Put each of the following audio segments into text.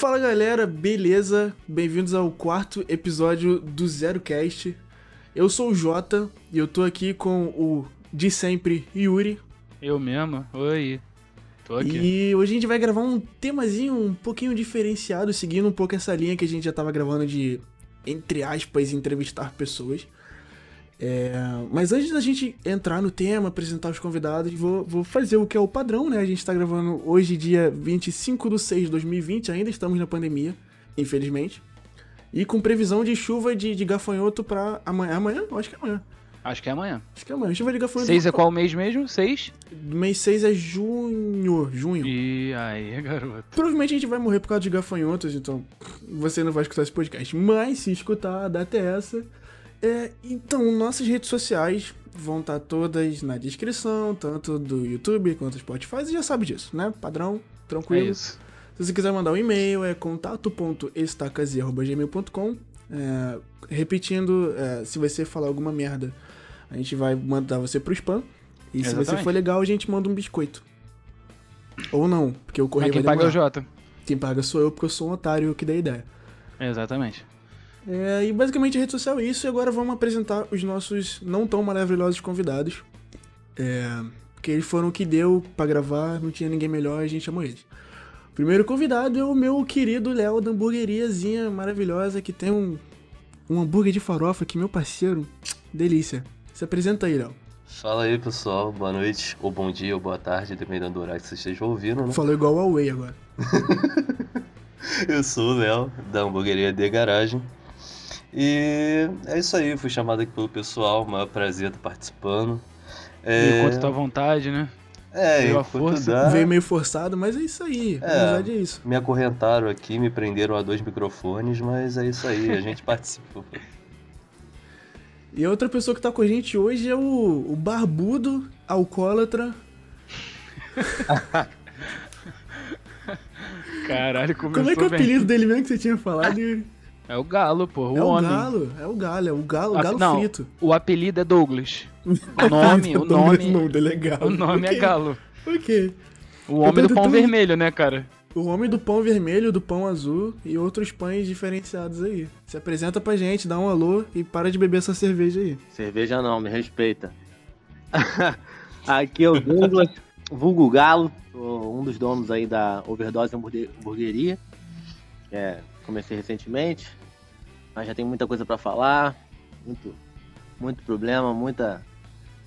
Fala galera, beleza? Bem-vindos ao quarto episódio do Zero Cast. Eu sou o Jota e eu tô aqui com o de sempre Yuri. Eu mesmo? Oi. Tô aqui. E hoje a gente vai gravar um temazinho um pouquinho diferenciado, seguindo um pouco essa linha que a gente já tava gravando de, entre aspas, entrevistar pessoas. É, mas antes da gente entrar no tema, apresentar os convidados, vou, vou, fazer o que é o padrão, né? A gente tá gravando hoje, dia 25 de 6 de 2020, ainda estamos na pandemia, infelizmente. E com previsão de chuva de, de gafanhoto pra amanhã. Amanhã? Acho que é amanhã. Acho que é amanhã. Acho que é amanhã. Chuva de gafanhoto. 6 é qual mês mesmo? 6? Mês 6 é junho. Junho. E aí, garoto. Provavelmente a gente vai morrer por causa de gafanhotos, então você não vai escutar esse podcast. Mas se escutar, a data é essa. É, então, nossas redes sociais vão estar todas na descrição, tanto do YouTube quanto do Spotify, você já sabe disso, né? Padrão, tranquilo. É isso. Se você quiser mandar um e-mail, é contato.estacazia.gmail.com é, Repetindo, é, se você falar alguma merda, a gente vai mandar você pro spam. E Exatamente. se você for legal, a gente manda um biscoito. Ou não, porque o correio Mas quem vai paga é o. Jota. Quem paga sou eu, porque eu sou um otário que dei ideia. Exatamente. É, e basicamente a rede social é isso, e agora vamos apresentar os nossos não tão maravilhosos convidados. É, porque eles foram o que deu pra gravar, não tinha ninguém melhor, a gente chamou eles. O primeiro convidado é o meu querido Léo da hamburgueriazinha maravilhosa que tem um, um hambúrguer de farofa que meu parceiro, delícia. Se apresenta aí, Léo. Fala aí pessoal, boa noite, ou bom dia, ou boa tarde, dependendo do horário que vocês estejam ouvindo, né? Falou igual ao Way agora. Eu sou o Léo, da hamburgueria de garagem. E é isso aí, fui chamado aqui pelo pessoal, maior prazer estar participando. E quanto tua vontade, né? É, a enquanto força. dá, Veio meio forçado, mas é isso aí. É. Na verdade é isso. me acorrentaram aqui, me prenderam a dois microfones, mas é isso aí, a gente participou. E a outra pessoa que tá com a gente hoje é o, o barbudo alcoólatra Caralho, começou Como é que é o apelido dele mesmo que você tinha falado? É o galo, pô. O é o homem. galo, é o galo, é o galo, o galo não, frito. O apelido é Douglas. O nome, o O nome nome, dele é galo. o nome é Ok, galo. Ok. O homem do pão vermelho, né, cara? O homem do pão vermelho, do pão azul e outros pães diferenciados aí. Se apresenta pra gente, dá um alô e para de beber essa cerveja aí. Cerveja não, me respeita. Aqui é o Douglas, vulgo Galo, sou um dos donos aí da Overdose Hamburgue- Hamburgueria. É, comecei recentemente, mas já tem muita coisa pra falar, muito, muito problema, muita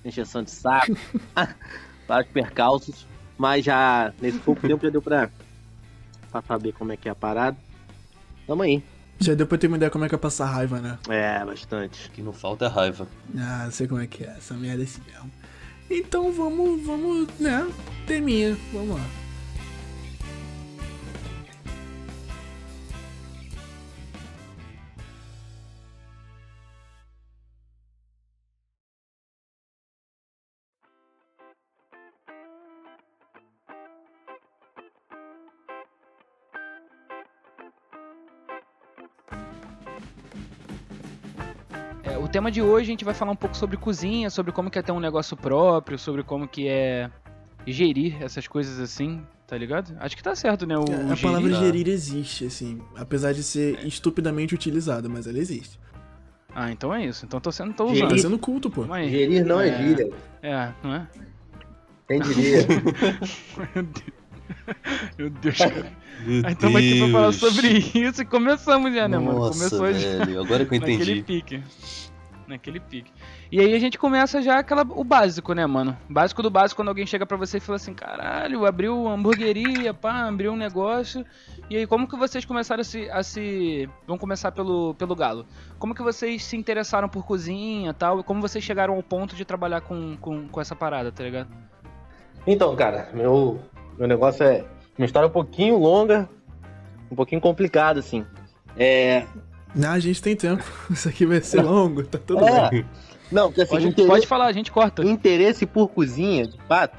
encheção de saco, vários percalços, mas já nesse pouco tempo já deu pra, pra saber como é que é a parada. Tamo aí. Já deu pra ter uma ideia como é que é passar raiva, né? É, bastante. O que não falta é raiva. Ah, sei como é que é, essa merda é assim mesmo. Então vamos, vamos, né? Teminha, vamos lá. Tema de hoje a gente vai falar um pouco sobre cozinha, sobre como que é ter um negócio próprio, sobre como que é gerir essas coisas assim, tá ligado? Acho que tá certo, né? O, É, a gerir. palavra tá. gerir existe, assim, apesar de ser estupidamente utilizada, mas ela existe. Ah, então é isso. Então tô sendo, tô Gerir. Tá usando. sendo culto, pô. Aí. Gerir não é, É. gíria, É, não é? quem diria? Meu Deus. Meu Deus, cara. Aí estamos aqui pra falar sobre isso e começamos já, né, mano? Nossa, Começou já velho, agora que eu naquele entendi. pique. Naquele pique. E aí a gente começa já aquela, o básico, né, mano? Básico do básico, quando alguém chega pra você e fala assim, caralho, abriu uma hamburgueria, pá, abriu um negócio. E aí, como que vocês começaram a se. A se... Vamos começar pelo, pelo galo. Como que vocês se interessaram por cozinha tal? E como vocês chegaram ao ponto de trabalhar com, com, com essa parada, tá ligado? Então, cara, meu, meu negócio é. Minha história um pouquinho longa, um pouquinho complicada, assim. É. Ah, a gente tem tempo. Isso aqui vai ser longo, tá tudo é bem. não, porque assim, Pode, interesse, pode falar, a gente corta. interesse por cozinha, de fato,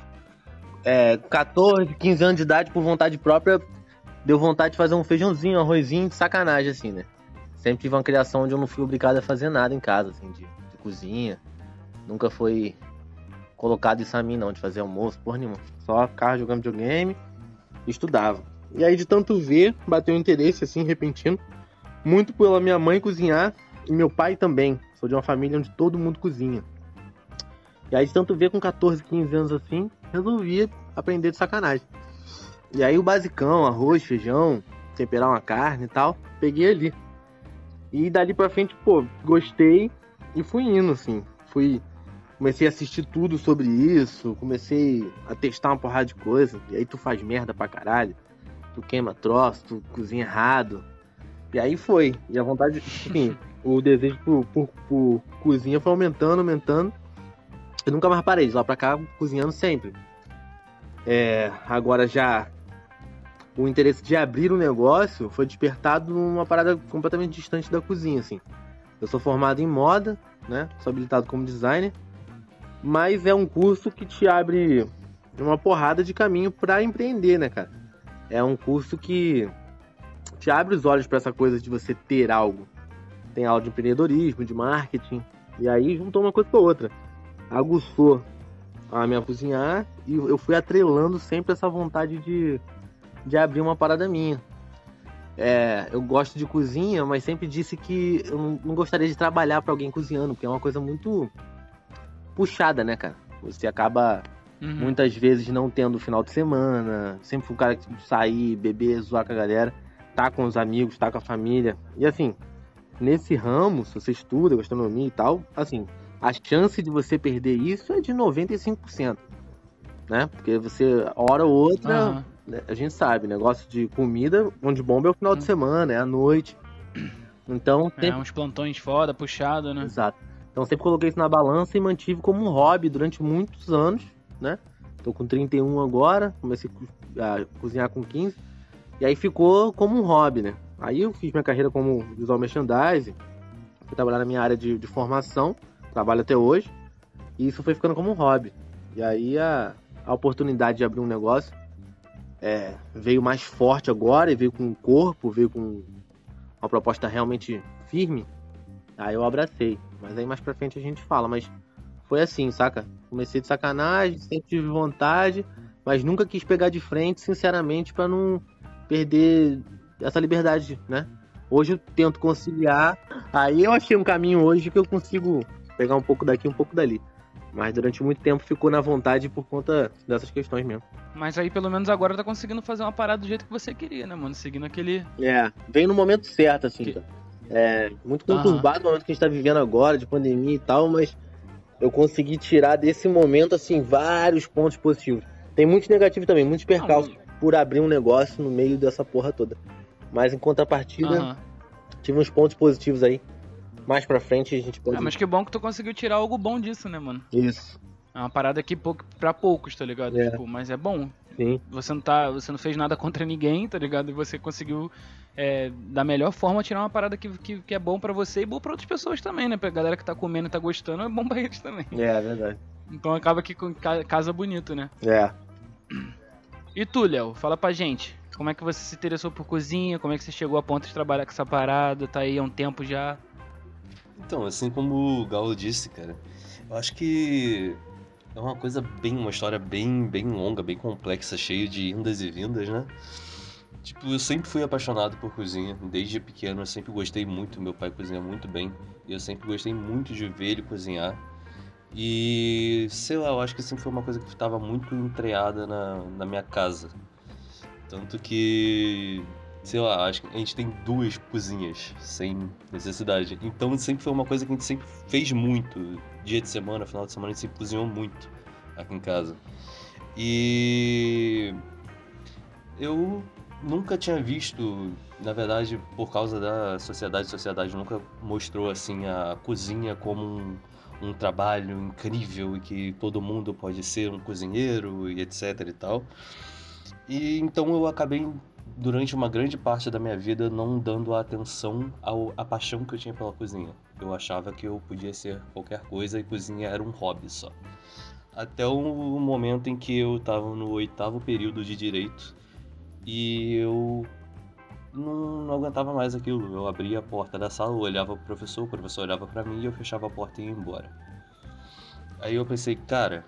é, 14, 15 anos de idade, por vontade própria, deu vontade de fazer um feijãozinho, um arrozinho de sacanagem, assim, né? Sempre tive uma criação onde eu não fui obrigado a fazer nada em casa, assim, de, de cozinha. Nunca foi colocado isso a mim, não, de fazer almoço, porra nenhuma. Só ficava jogando videogame e estudava. E aí, de tanto ver, bateu um interesse, assim, repentino. Muito pela minha mãe cozinhar e meu pai também. Sou de uma família onde todo mundo cozinha. E aí, tanto ver com 14, 15 anos assim, resolvi aprender de sacanagem. E aí, o basicão, arroz, feijão, temperar uma carne e tal, peguei ali. E dali pra frente, pô, gostei e fui indo, assim. Fui. Comecei a assistir tudo sobre isso, comecei a testar uma porrada de coisa. E aí tu faz merda pra caralho. Tu queima troço, tu cozinha errado. E aí foi. E a vontade, enfim, o desejo por, por, por cozinha foi aumentando, aumentando. Eu nunca mais parei, de lá pra cá, cozinhando sempre. É, agora já o interesse de abrir um negócio foi despertado numa parada completamente distante da cozinha, assim. Eu sou formado em moda, né? Sou habilitado como designer, mas é um curso que te abre uma porrada de caminho para empreender, né, cara? É um curso que te abre os olhos para essa coisa de você ter algo. Tem aula de empreendedorismo, de marketing, e aí juntou uma coisa com a outra. Aguçou a minha cozinhar e eu fui atrelando sempre essa vontade de de abrir uma parada minha. É, eu gosto de cozinha, mas sempre disse que eu não gostaria de trabalhar para alguém cozinhando, porque é uma coisa muito puxada, né, cara? Você acaba uhum. muitas vezes não tendo final de semana, sempre fui um cara que sair, beber, zoar com a galera, tá com os amigos, tá com a família. E assim, nesse ramo, se você estuda gastronomia e tal, assim, a chance de você perder isso é de 95%, né? Porque você, hora ou outra, uhum a gente sabe, negócio de comida, onde bomba é o final hum. de semana, é a noite. Então. É, uns plantões foda, puxado, né? Exato. Então sempre coloquei isso na balança e mantive como um hobby durante muitos anos, né? Tô com 31 agora, comecei a cozinhar com 15. E aí ficou como um hobby, né? Aí eu fiz minha carreira como visual merchandising, fui trabalhar na minha área de, de formação, trabalho até hoje, e isso foi ficando como um hobby. E aí a, a oportunidade de abrir um negócio é, veio mais forte agora e veio com um corpo, veio com uma proposta realmente firme, aí eu abracei. Mas aí mais pra frente a gente fala, mas foi assim, saca? Comecei de sacanagem, sempre tive vontade, mas nunca quis pegar de frente, sinceramente, para não perder essa liberdade, né? Hoje eu tento conciliar. Aí eu achei um caminho hoje que eu consigo pegar um pouco daqui, um pouco dali. Mas durante muito tempo ficou na vontade por conta dessas questões mesmo. Mas aí pelo menos agora tá conseguindo fazer uma parada do jeito que você queria, né, mano? Seguindo aquele. É, vem no momento certo, assim, que... É muito conturbado uhum. o momento que a gente tá vivendo agora, de pandemia e tal, mas eu consegui tirar desse momento, assim, vários pontos positivos. Tem muitos negativos também, muitos percalços ah, por abrir um negócio no meio dessa porra toda. Mas em contrapartida, uhum. tive uns pontos positivos aí mais pra frente a gente pode. É, mas que bom que tu conseguiu tirar algo bom disso, né, mano? Isso. É uma parada aqui pouco, pra poucos, tá ligado? É. Tipo, mas é bom. Sim. Você não tá. Você não fez nada contra ninguém, tá ligado? E você conseguiu, é, da melhor forma, tirar uma parada que, que, que é bom para você e bom pra outras pessoas também, né? Pra galera que tá comendo e tá gostando, é bom pra eles também. É, é verdade. Então acaba aqui com casa bonito, né? É. E tu, Léo, fala pra gente. Como é que você se interessou por cozinha? Como é que você chegou a ponto de trabalhar com essa parada? Tá aí há um tempo já. Então, assim como o Galo disse, cara, eu acho que é uma coisa bem, uma história bem, bem longa, bem complexa, cheia de indas e vindas, né? Tipo, eu sempre fui apaixonado por cozinha, desde pequeno eu sempre gostei muito, meu pai cozinha muito bem, e eu sempre gostei muito de ver ele cozinhar. E, sei lá, eu acho que sempre foi uma coisa que estava muito entreada na, na minha casa. Tanto que sei lá, acho que a gente tem duas cozinhas sem necessidade. Então sempre foi uma coisa que a gente sempre fez muito. Dia de semana, final de semana, a gente sempre cozinhou muito aqui em casa. E eu nunca tinha visto, na verdade, por causa da sociedade, a sociedade nunca mostrou assim a cozinha como um, um trabalho incrível e que todo mundo pode ser um cozinheiro e etc e tal. E então eu acabei durante uma grande parte da minha vida não dando atenção ao, à paixão que eu tinha pela cozinha. Eu achava que eu podia ser qualquer coisa e cozinha era um hobby só. Até o momento em que eu estava no oitavo período de direito e eu não, não, aguentava mais aquilo. Eu abria a porta da sala, olhava pro professor, o professor olhava para mim e eu fechava a porta e ia embora. Aí eu pensei, cara,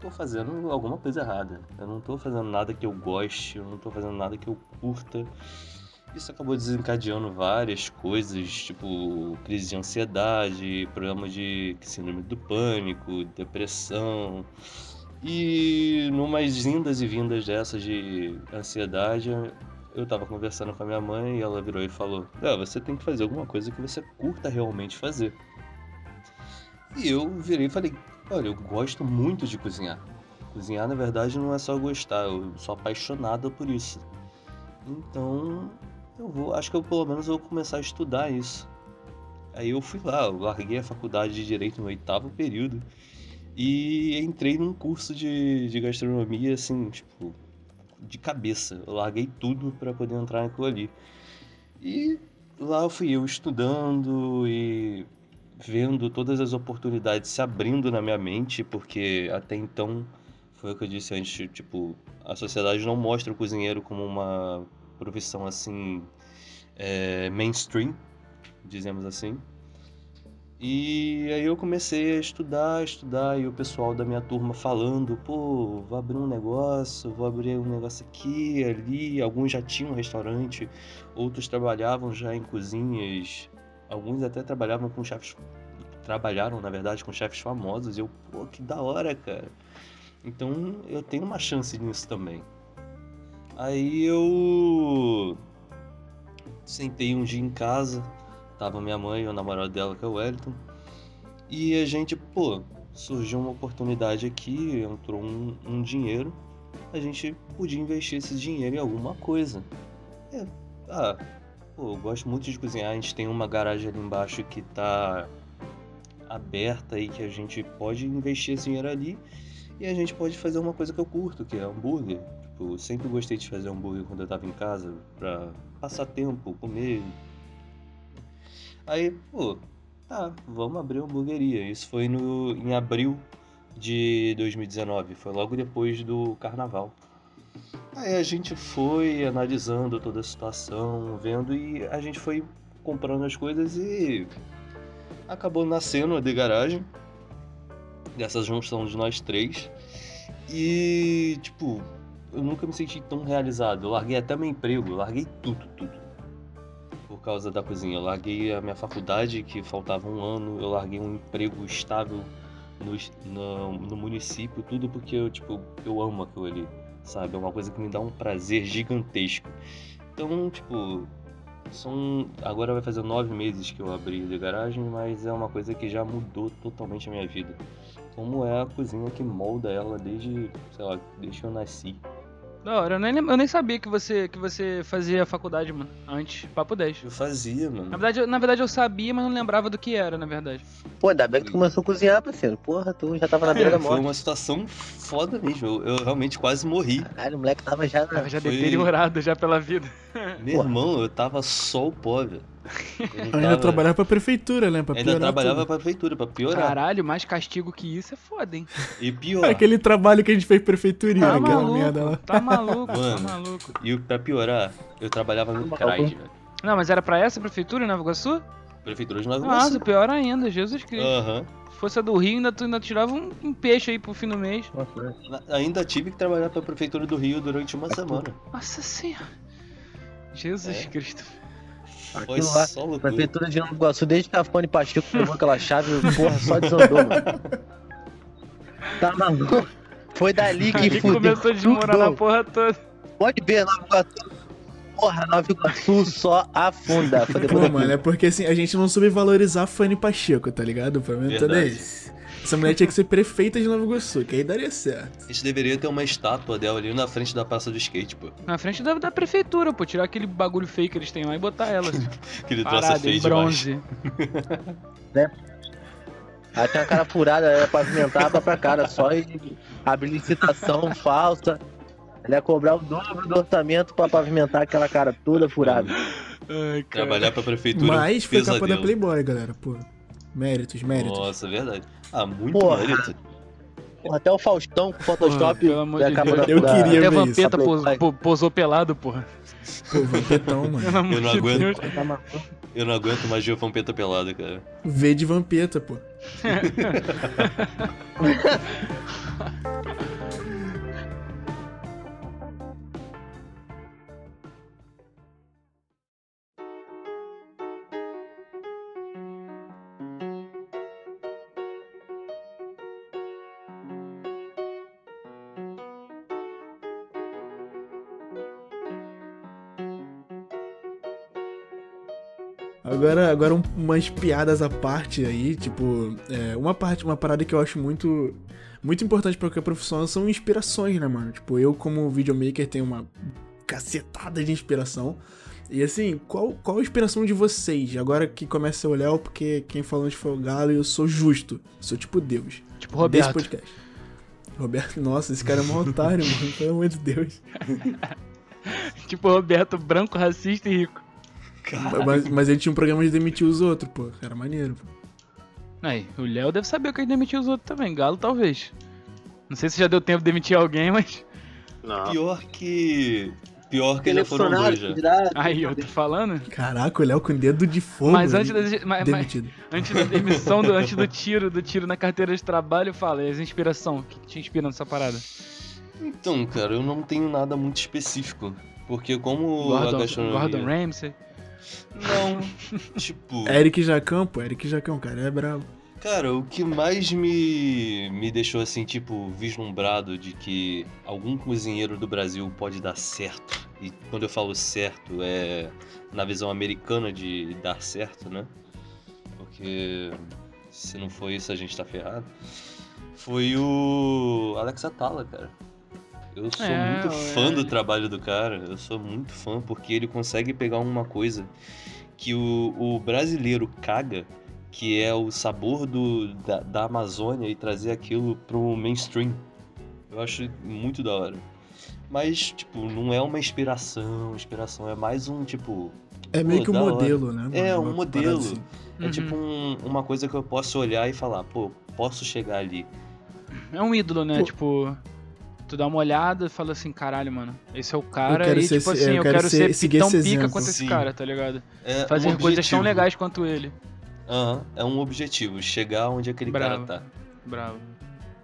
tô fazendo alguma coisa errada. Eu não tô fazendo nada que eu goste, eu não tô fazendo nada que eu curta. Isso acabou desencadeando várias coisas, tipo crise de ansiedade, problema de síndrome do pânico, depressão. E numas indas e vindas dessas de ansiedade, eu tava conversando com a minha mãe e ela virou e falou: você tem que fazer alguma coisa que você curta realmente fazer. E eu virei e falei: Olha, eu gosto muito de cozinhar. Cozinhar, na verdade, não é só gostar, eu sou apaixonada por isso. Então, eu vou, acho que eu pelo menos vou começar a estudar isso. Aí eu fui lá, eu larguei a faculdade de Direito no oitavo período e entrei num curso de, de gastronomia, assim, tipo, de cabeça. Eu larguei tudo para poder entrar naquilo ali. E lá fui eu estudando e vendo todas as oportunidades se abrindo na minha mente, porque até então, foi o que eu disse antes, tipo, a sociedade não mostra o cozinheiro como uma profissão assim é, mainstream, dizemos assim. E aí eu comecei a estudar, estudar, e o pessoal da minha turma falando, pô, vou abrir um negócio, vou abrir um negócio aqui, ali. Alguns já tinham um restaurante, outros trabalhavam já em cozinhas, alguns até trabalhavam com chefes. Trabalharam, na verdade, com chefes famosos. E eu, pô, que da hora, cara. Então eu tenho uma chance nisso também. Aí eu sentei um dia em casa, tava minha mãe e o namorado dela, que é o Wellington, e a gente, pô, surgiu uma oportunidade aqui, entrou um, um dinheiro, a gente podia investir esse dinheiro em alguma coisa. É, ah, pô, eu gosto muito de cozinhar, a gente tem uma garagem ali embaixo que tá aberta e que a gente pode investir esse dinheiro ali e a gente pode fazer uma coisa que eu curto, que é hambúrguer. Tipo, eu sempre gostei de fazer hambúrguer quando eu tava em casa, pra passar tempo, comer. Aí, pô, tá, vamos abrir uma hamburgueria. Isso foi no, em abril de 2019, foi logo depois do carnaval. Aí a gente foi analisando toda a situação, vendo e a gente foi comprando as coisas e acabou nascendo a de garagem dessa junção de nós três. E, tipo, eu nunca me senti tão realizado. Eu larguei até meu emprego, larguei tudo, tudo. Causa da cozinha. Eu larguei a minha faculdade, que faltava um ano, eu larguei um emprego estável no, no, no município, tudo porque eu, tipo, eu amo aquilo ali, sabe? É uma coisa que me dá um prazer gigantesco. Então, tipo, são. Agora vai fazer nove meses que eu abri a garagem, mas é uma coisa que já mudou totalmente a minha vida. Como é a cozinha que molda ela desde, sei lá, desde que eu nasci. Da hora, eu nem, eu nem sabia que você, que você fazia faculdade, mano. Antes, papo 10. Eu fazia, Na mano. verdade, eu, na verdade, eu sabia, mas não lembrava do que era, na verdade. Pô, ainda bem que tu começou a cozinhar, parceiro. Porra, tu já tava na beira da Foi morte. uma situação foda mesmo. Eu, eu realmente quase morri. Caralho, o moleque tava já na... Tava já Foi- deteriorado já pela vida. Meu irmão, eu tava só o pó, velho. Ainda tava- trabalhava pra prefeitura, né? Pra Ainda trabalhava tudo. pra prefeitura, pra piorar. Caralho, mais castigo que isso é foda, hein? E pior. Aquele trabalho que a gente fez prefeitura, Tá aquela maluco, merda lá. tá maluco, tá Mano. maluco. E pra piorar, eu trabalhava no Tá maluco. velho. Não, mas era pra essa prefeitura em Nova Iguaçu? Prefeitura de Nova Nossa, Iguaçu. pior ainda, Jesus Cristo. Aham. Se fosse a do Rio, ainda, tu ainda tirava um, um peixe aí pro fim do mês. Nossa, Ainda tive que trabalhar pra Prefeitura do Rio durante uma semana. Nossa senhora. Jesus É. Cristo. Foi lá, loucura. Prefeitura de Nova Iguaçu, desde que a Fone Pacheco pegou aquela chave, porra, só desandou, mano. Tá maluco? Foi dali que Aí fudeu começou a desmorar na tudo. porra toda. Pode ver, Nova Iguaçu. Porra, Nova Iguaçu só afunda. Pô, mano, é porque assim, a gente não soube valorizar a Fanny Pacheco, tá ligado? O problema todo é esse. Essa mulher tinha que ser prefeita de Nova Iguaçu, que aí daria certo. A gente deveria ter uma estátua dela ali na frente da praça do skate, pô. Na frente da, da prefeitura, pô. Tirar aquele bagulho feio que eles têm lá e botar ela. Aquele troço é Parada, feio em demais. bronze. Ela tem a cara furada, ela ia pavimentar a própria cara, só e abrir licitação falsa. Ela ia cobrar o dobro do orçamento pra pavimentar aquela cara toda furada. Ai, cara. Trabalhar pra prefeitura. é Mas foi capa da. Playboy, galera, pô. Méritos, méritos. Nossa, verdade. Ah, muito Porra. mérito. Porra, até o Faustão com Photoshop Porra, pelo amor é de Deus. da Eu da- queria Até a ver isso. Vampeta pos- posou pelado, porra. Pô, vampetão, mano. Eu não aguento. Deus. Tá? Eu não aguento mais ver Vampeta pelada, cara. V de vampeta, pô. Agora, agora um- umas piadas à parte aí, tipo, é, uma parte, uma parada que eu acho muito muito importante pra qualquer profissão são inspirações, né, mano? Tipo, eu como videomaker tenho uma cacetada de inspiração. E assim, qual, qual a inspiração de vocês? Agora que começa a olhar, porque quem falou antes foi o Galo e eu sou justo. Sou tipo Deus. Tipo, Desse Roberto. podcast. Roberto, nossa, esse cara é um otário, mano. Pelo amor de Deus. Tipo, Roberto, branco, racista e rico. Mas, mas ele tinha um programa de demitir os outros, pô. Era maneiro, pô. Aí, o Léo deve saber que ele demitiu os outros também. Galo, talvez. Não sei se já deu tempo de demitir alguém, mas. Não. Pior que. Pior que já foram dois já. Aí, eu tô falando. Caraca, o Léo com dedo de fogo. Mas antes da, mas- mas- antes da demissão, do, antes do tiro, do tiro na carteira de trabalho, fala, e as inspiração? O que te inspira nessa parada? Então, cara, eu não tenho nada muito específico. Porque como a Gordon, gastronomia... Gordon Ramsay. Não, tipo... Eric Jacão, pô. Eric Jacão, cara, é brabo. Cara, o que mais me, me deixou assim, tipo, vislumbrado de que algum cozinheiro do Brasil pode dar certo. E quando eu falo certo, é na visão americana de dar certo, né? Porque se não for isso, a gente tá ferrado. Foi o Alex Atala, cara. Eu sou É, muito ué. fã do trabalho do cara. Eu sou muito fã porque ele consegue pegar uma coisa que o, o brasileiro caga que é o sabor do, da, da Amazônia e trazer aquilo pro mainstream. Eu acho muito da hora. Mas, tipo, não é uma inspiração, inspiração é mais um, tipo... É meio Pô, que um da hora. modelo, né? mano? É, um Uma modelo. assim. É Uhum. tipo um- uma coisa que eu posso olhar e falar, pô, posso chegar ali. É um ídolo, né? Pô. Tipo, tu dá uma olhada e fala assim, caralho, mano, esse é o cara. quero e ser tipo assim, eu eu quero quero, ser- ser, tão pica exemplo. quanto esse Sim. cara, tá ligado? É Fazer um coisas tão legais quanto ele. Aham, é um objetivo, chegar onde aquele Bravo. cara tá. Bravo.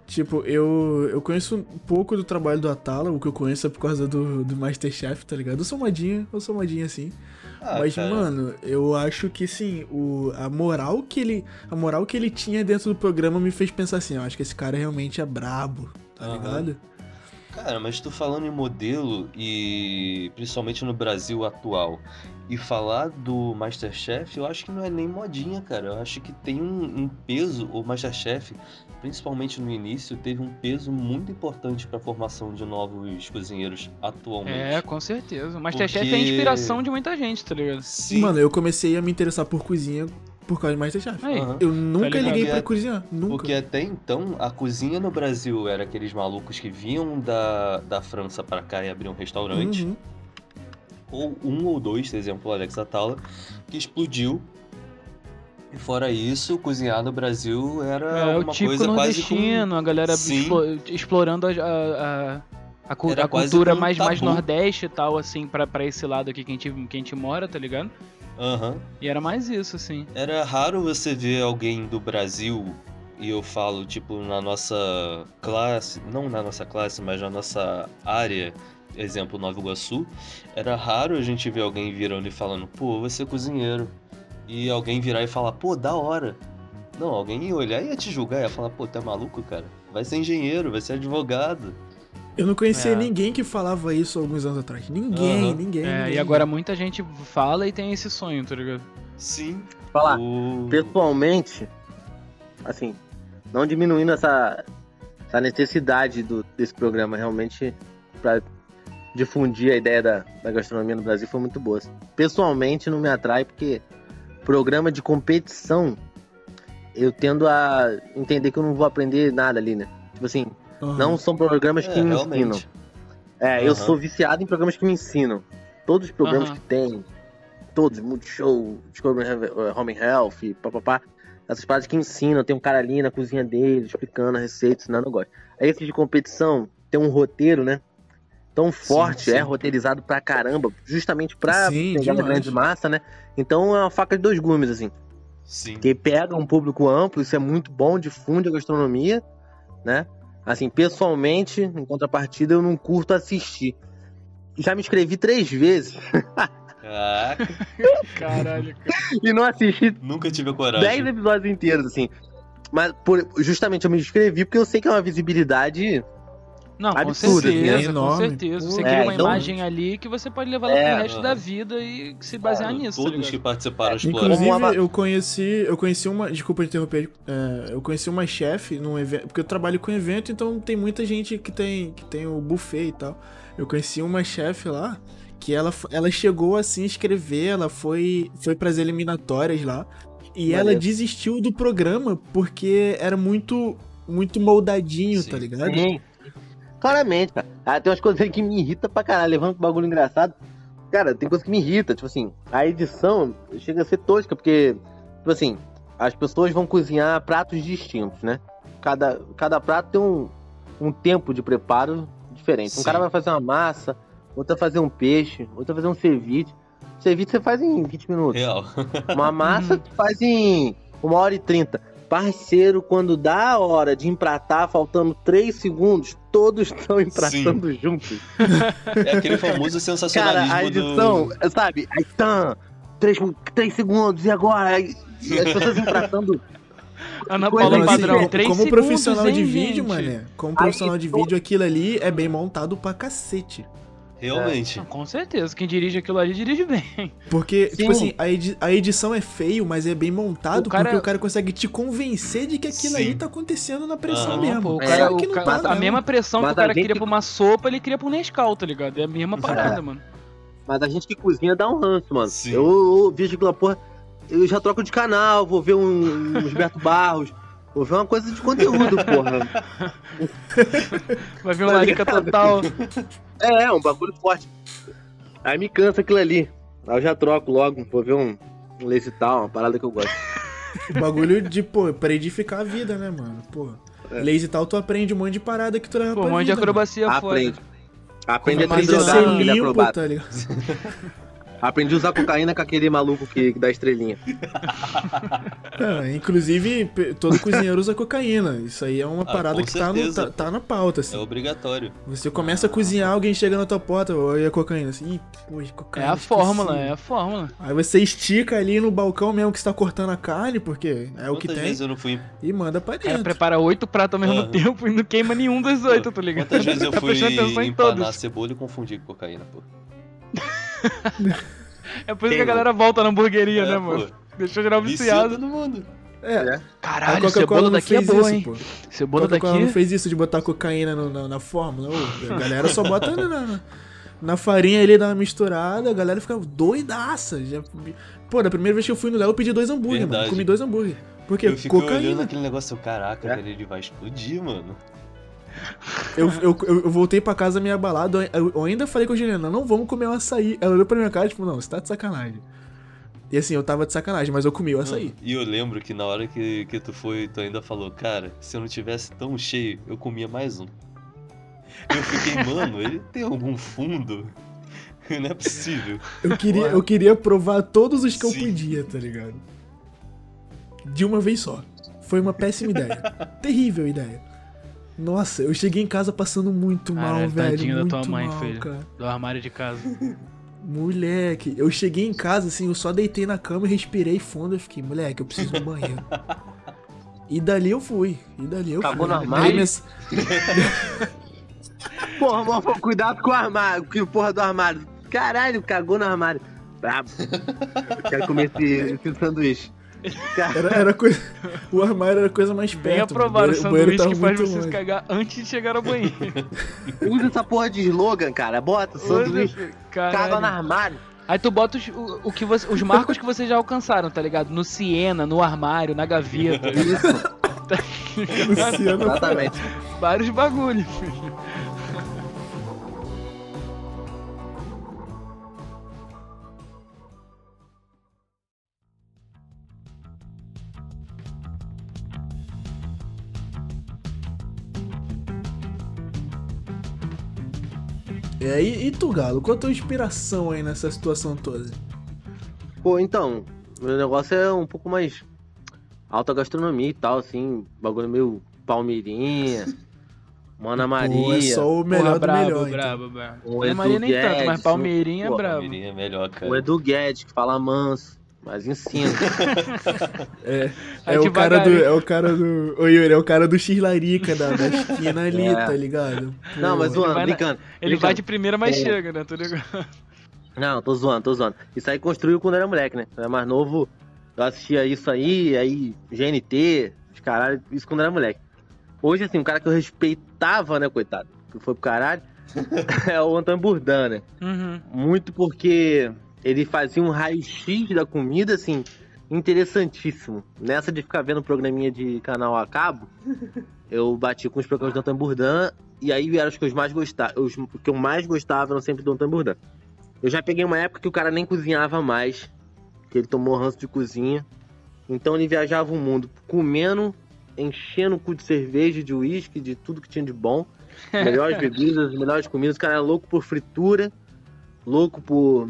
Tipo, eu, eu conheço um pouco do trabalho do Atala, o que eu conheço é por causa do, do Masterchef, tá ligado? Eu sou modinha, eu sou modinha assim. Ah, Mas, cara, mano, eu acho que sim, o, a moral que ele. A moral que ele tinha dentro do programa me fez pensar assim, eu acho que esse cara realmente é brabo, tá Aham. ligado? Cara, mas tu falando em modelo e principalmente no Brasil atual e falar do Masterchef, eu acho que não é nem modinha, cara. Eu acho que tem um, um peso, o Masterchef, principalmente no início, teve um peso muito importante pra formação de novos cozinheiros atualmente. É, com certeza. O Masterchef Porque- é inspiração de muita gente, tá ligado? Sim. Mano, eu comecei a me interessar por cozinha por causa de Masterchef. Aí. Aham. Eu nunca liguei pra Porque- cozinhar, nunca. Porque até então a cozinha no Brasil era aqueles malucos que vinham da, da França pra cá e abriam um restaurante. Uhum. ou um ou dois, por exemplo, o Alex Atala, que explodiu. E fora isso, cozinhar no Brasil era É, o uma coisa quase como... nordestino, a galera explo- explorando a, a, a- a cultura um mais, mais nordeste e tal, assim, pra, pra esse lado aqui que a, gente, que a gente mora, tá ligado? Aham. E era mais isso, assim. Era raro você ver alguém do Brasil, e eu falo, tipo, na nossa classe, não na nossa classe, mas na nossa área, exemplo, Nova Iguaçu, era raro a gente ver alguém virando e falando, pô, você é cozinheiro. E alguém virar e falar, pô, da hora. Não, alguém ia olhar e ia te julgar, ia falar, pô, tá maluco, cara? Vai ser engenheiro, vai ser advogado. Eu não conhecia É. ninguém que falava isso alguns anos atrás. Ninguém, Aham. ninguém. É, ninguém. e agora muita gente fala e tem esse sonho, tá ligado? Sim. Falar, O... pessoalmente, assim, não diminuindo essa, essa necessidade do, desse programa, realmente, pra difundir a ideia da, da gastronomia no Brasil foi muito boa. Pessoalmente, não me atrai, porque programa de competição, eu tendo a entender que eu não vou aprender nada ali, né? Tipo assim, Aham. não são programas É, que me ensinam. realmente. É, eu Aham. sou viciado em programas que me ensinam. Todos os programas Aham. que tem, todos, Multishow, Discovery eh, Home Health, papapá, essas paradas que ensinam, tem um cara ali na cozinha dele, explicando a receita, ensinando, eu gosto. Aí esses de competição, tem um roteiro, né? Tão forte, sim. é roteirizado pra caramba, justamente pra Sim, pegar a demais. grande massa, né? Então é uma faca de dois gumes, assim Sim. que pega um público amplo, isso é muito bom, difunde a gastronomia, né? Assim, pessoalmente, em contrapartida, eu não curto assistir. Já me inscrevi três vezes Caraca, Caralho, cara. e não assisti nunca tive a dez coragem. episódios inteiros, assim. Mas por- justamente eu me inscrevi porque eu sei que é uma visibilidade Não, com assim, certeza, é com certeza. Você É, cria uma então- imagem ali que você pode levar É. pro resto da vida e se basear nisso. tá Todos ligado? que participaram exploraram. Inclusive, eu conheci, eu conheci uma, desculpa interromper, é, eu conheci uma chefe num evento, porque eu trabalho com evento, então tem muita gente que tem, que tem o buffet e tal. Eu conheci uma chefe lá que ela, ela chegou assim a escrever, ela foi, foi para as eliminatórias lá e ela Maneiro. desistiu do programa porque era muito, muito moldadinho, Sim. tá ligado? Sim. Claramente, cara. Ah, tem umas coisas aí que me irritam pra caralho. Levando pro bagulho engraçado. Cara, tem coisa que me irrita. Tipo assim, a edição chega a ser tosca, porque, tipo assim, as pessoas vão cozinhar pratos distintos, né? Cada, cada prato tem um, um tempo de preparo diferente. Um Sim. cara vai fazer uma massa, outro vai fazer um peixe, outro vai fazer um ceviche. Ceviche você faz em 20 minutos. Real. Uma massa tu faz em uma hora e trinta. Parceiro, quando dá a hora de empratar, faltando 3 segundos, todos estão empratando juntos. É aquele famoso sensacionalismo Cara, a edição, do. sabe? Aí, tan, 3, três segundos, e agora? Aí, e as pessoas empratando. Ana Paula assim, padrão, como- 3 como segundos, profissional hein, de vídeo, gente? mané, como Aí, profissional de pô- vídeo, aquilo ali é bem montado pra cacete. Realmente. Ah, Com certeza, quem dirige aquilo ali dirige bem. Porque, Sim. tipo assim, a, edi- a edição é feio, mas é bem montado O cara- porque o cara consegue te convencer de que aquilo Sim. aí tá acontecendo na pressão mesmo. Pô, o É, cara, que o não cara- tá a mesmo. mesma pressão que Mas o cara a gente- cria pra uma sopa, ele cria pra um Nescau, tá ligado? É a mesma parada, mano. Mas a gente que cozinha dá um ranço, mano. Sim. Eu, eu vejo aquela porra, eu já troco de canal, vou ver um, um Gilberto Barros, vou ver uma coisa de conteúdo, porra. Vai um Tá larica ligado? total. É, um bagulho forte. Aí me cansa aquilo ali. Aí eu já troco logo, vou ver um, um lazy tal, uma parada que eu gosto. Bagulho de, pô, pra edificar a vida, né, mano? Pô, É. lazy tal, tu aprende um monte de parada que tu leva Pô, pra um monte de acrobacia foda. Aprende. Aprendi mano. a Aprende a ser limpo, acrobata. tá ligado? Aprendi a usar cocaína com aquele maluco que, que dá estrelinha. Ah, inclusive, todo cozinheiro usa cocaína. Isso aí é uma Ah, parada que tá, no, tá, tá na pauta, É assim. obrigatório. Você começa a cozinhar, alguém chega na tua porta, olha a cocaína, assim, pô, É cocaína. a fórmula, esqueci. é a fórmula. Aí você estica ali no balcão mesmo que você tá cortando a carne, porque é o que Quantas tem, vezes eu não fui. e manda pra O cara dentro. prepara oito pratos ao mesmo Aham. tempo e não queima nenhum dos oito, tá ligado? Quantas vezes eu tá fui atenção em empanar todos. cebola e confundi com cocaína, pô. É por isso que a galera volta na hamburgueria, né, É, mano? pô. Deixou geral Vicia viciado. todo mundo. É, a Caralho, Coca-Cola cebola não daqui é fez boa, isso, hein? pô. Cebola Coca-Cola não daqui. fez isso de botar cocaína no- na, na fórmula. Ô, a galera só bota na, na, na farinha ali, dá uma misturada, a galera fica doidaça. Já, pô, da primeira vez que eu fui no Léo, eu pedi dois hambúrguer, mano. Verdade. Comi dois hambúrguer. Porque Eu fico olhando cocaína. aquele negócio, caraca, É. ele vai explodir, mano. Eu, eu, eu, eu voltei pra casa meio abalado. Eu, eu ainda falei com a Juliana, não vamos comer um açaí. Ela olhou pra minha cara, tipo, não, você tá de sacanagem. E assim, eu tava de sacanagem, mas eu comi o açaí. E eu lembro que na hora que, que tu foi, tu ainda falou, cara, se eu não tivesse tão cheio, eu comia mais um. Eu fiquei, mano, ele tem algum fundo? Não é possível. Eu queria, eu queria provar todos os que eu Sim. podia, tá ligado? De uma vez só. Foi uma péssima ideia. Terrível ideia. Nossa, eu cheguei em casa passando muito mal, Caralho, velho. tadinho da muito tua mãe, mal, filho. cara. Do armário de casa. Moleque, eu cheguei em casa, assim, eu só deitei na cama e respirei fundo. Eu fiquei, moleque, eu preciso do banheiro. E dali eu fui. E dali eu Cagou fui. no armário? Minhas- Porra, mano, cuidado com o armário, que porra do armário. Caralho, cagou no armário. Brabo. Eu quero comer esse, esse sanduíche. Era, era coisa... O armário era a coisa mais Bem perto. aprovado o sanduíche que faz vocês longe. cagar antes de chegar ao banheiro. usa essa porra de slogan, cara. Bota sanduíche, caga no armário. Aí tu bota os, o, o que você, os marcos que vocês já alcançaram, tá ligado? No Siena, no armário, na gaveta. Isso, Luciano, exatamente. Vários bagulhos, filho. É, e, e tu, Galo? Qual a tua inspiração aí nessa situação toda? Pô, então, meu negócio é um pouco mais alta gastronomia e tal, assim, bagulho meio Palmeirinha, Mana Maria. Pô, é só o melhor Porra, do brabo, melhor. então. brabo, brabo. O Ana Maria nem Edu tanto, mas Guedes, Palmeirinha é brabo. Palmeirinha é melhor, cara. O Edu Guedes, que fala manso. Mas ensino. É, Aí é o cara do. É o cara do. Ô Yuri, é o cara do X-Larica da, da esquina ali, É. tá ligado? Não, mas Pô, zoando, na- brincando. Ele brincando. vai de primeira, mas É. chega, né? Tô ligado. Não, tô zoando, tô zoando. Isso aí construiu quando eu era moleque, né? Eu era mais novo, eu assistia isso aí, aí GNT, os caralho, isso quando eu era moleque. Hoje, assim, um cara que eu respeitava, né, coitado, que foi pro caralho, é o Antônio Burdan, né? Uhum. Muito porque ele fazia um raio-x da comida, assim, interessantíssimo. Nessa de ficar vendo programinha de canal a cabo, eu bati com os programas do Antônio Burdan, e aí eram os que eu mais gostava. Os que eu mais gostava eram sempre do Antônio Burdan. Eu já peguei uma época que o cara nem cozinhava mais, que ele tomou ranço de cozinha. Então ele viajava o mundo comendo, enchendo o cu de cerveja, de uísque, de tudo que tinha de bom. Melhores bebidas, melhores comidas. O cara era louco por fritura, louco por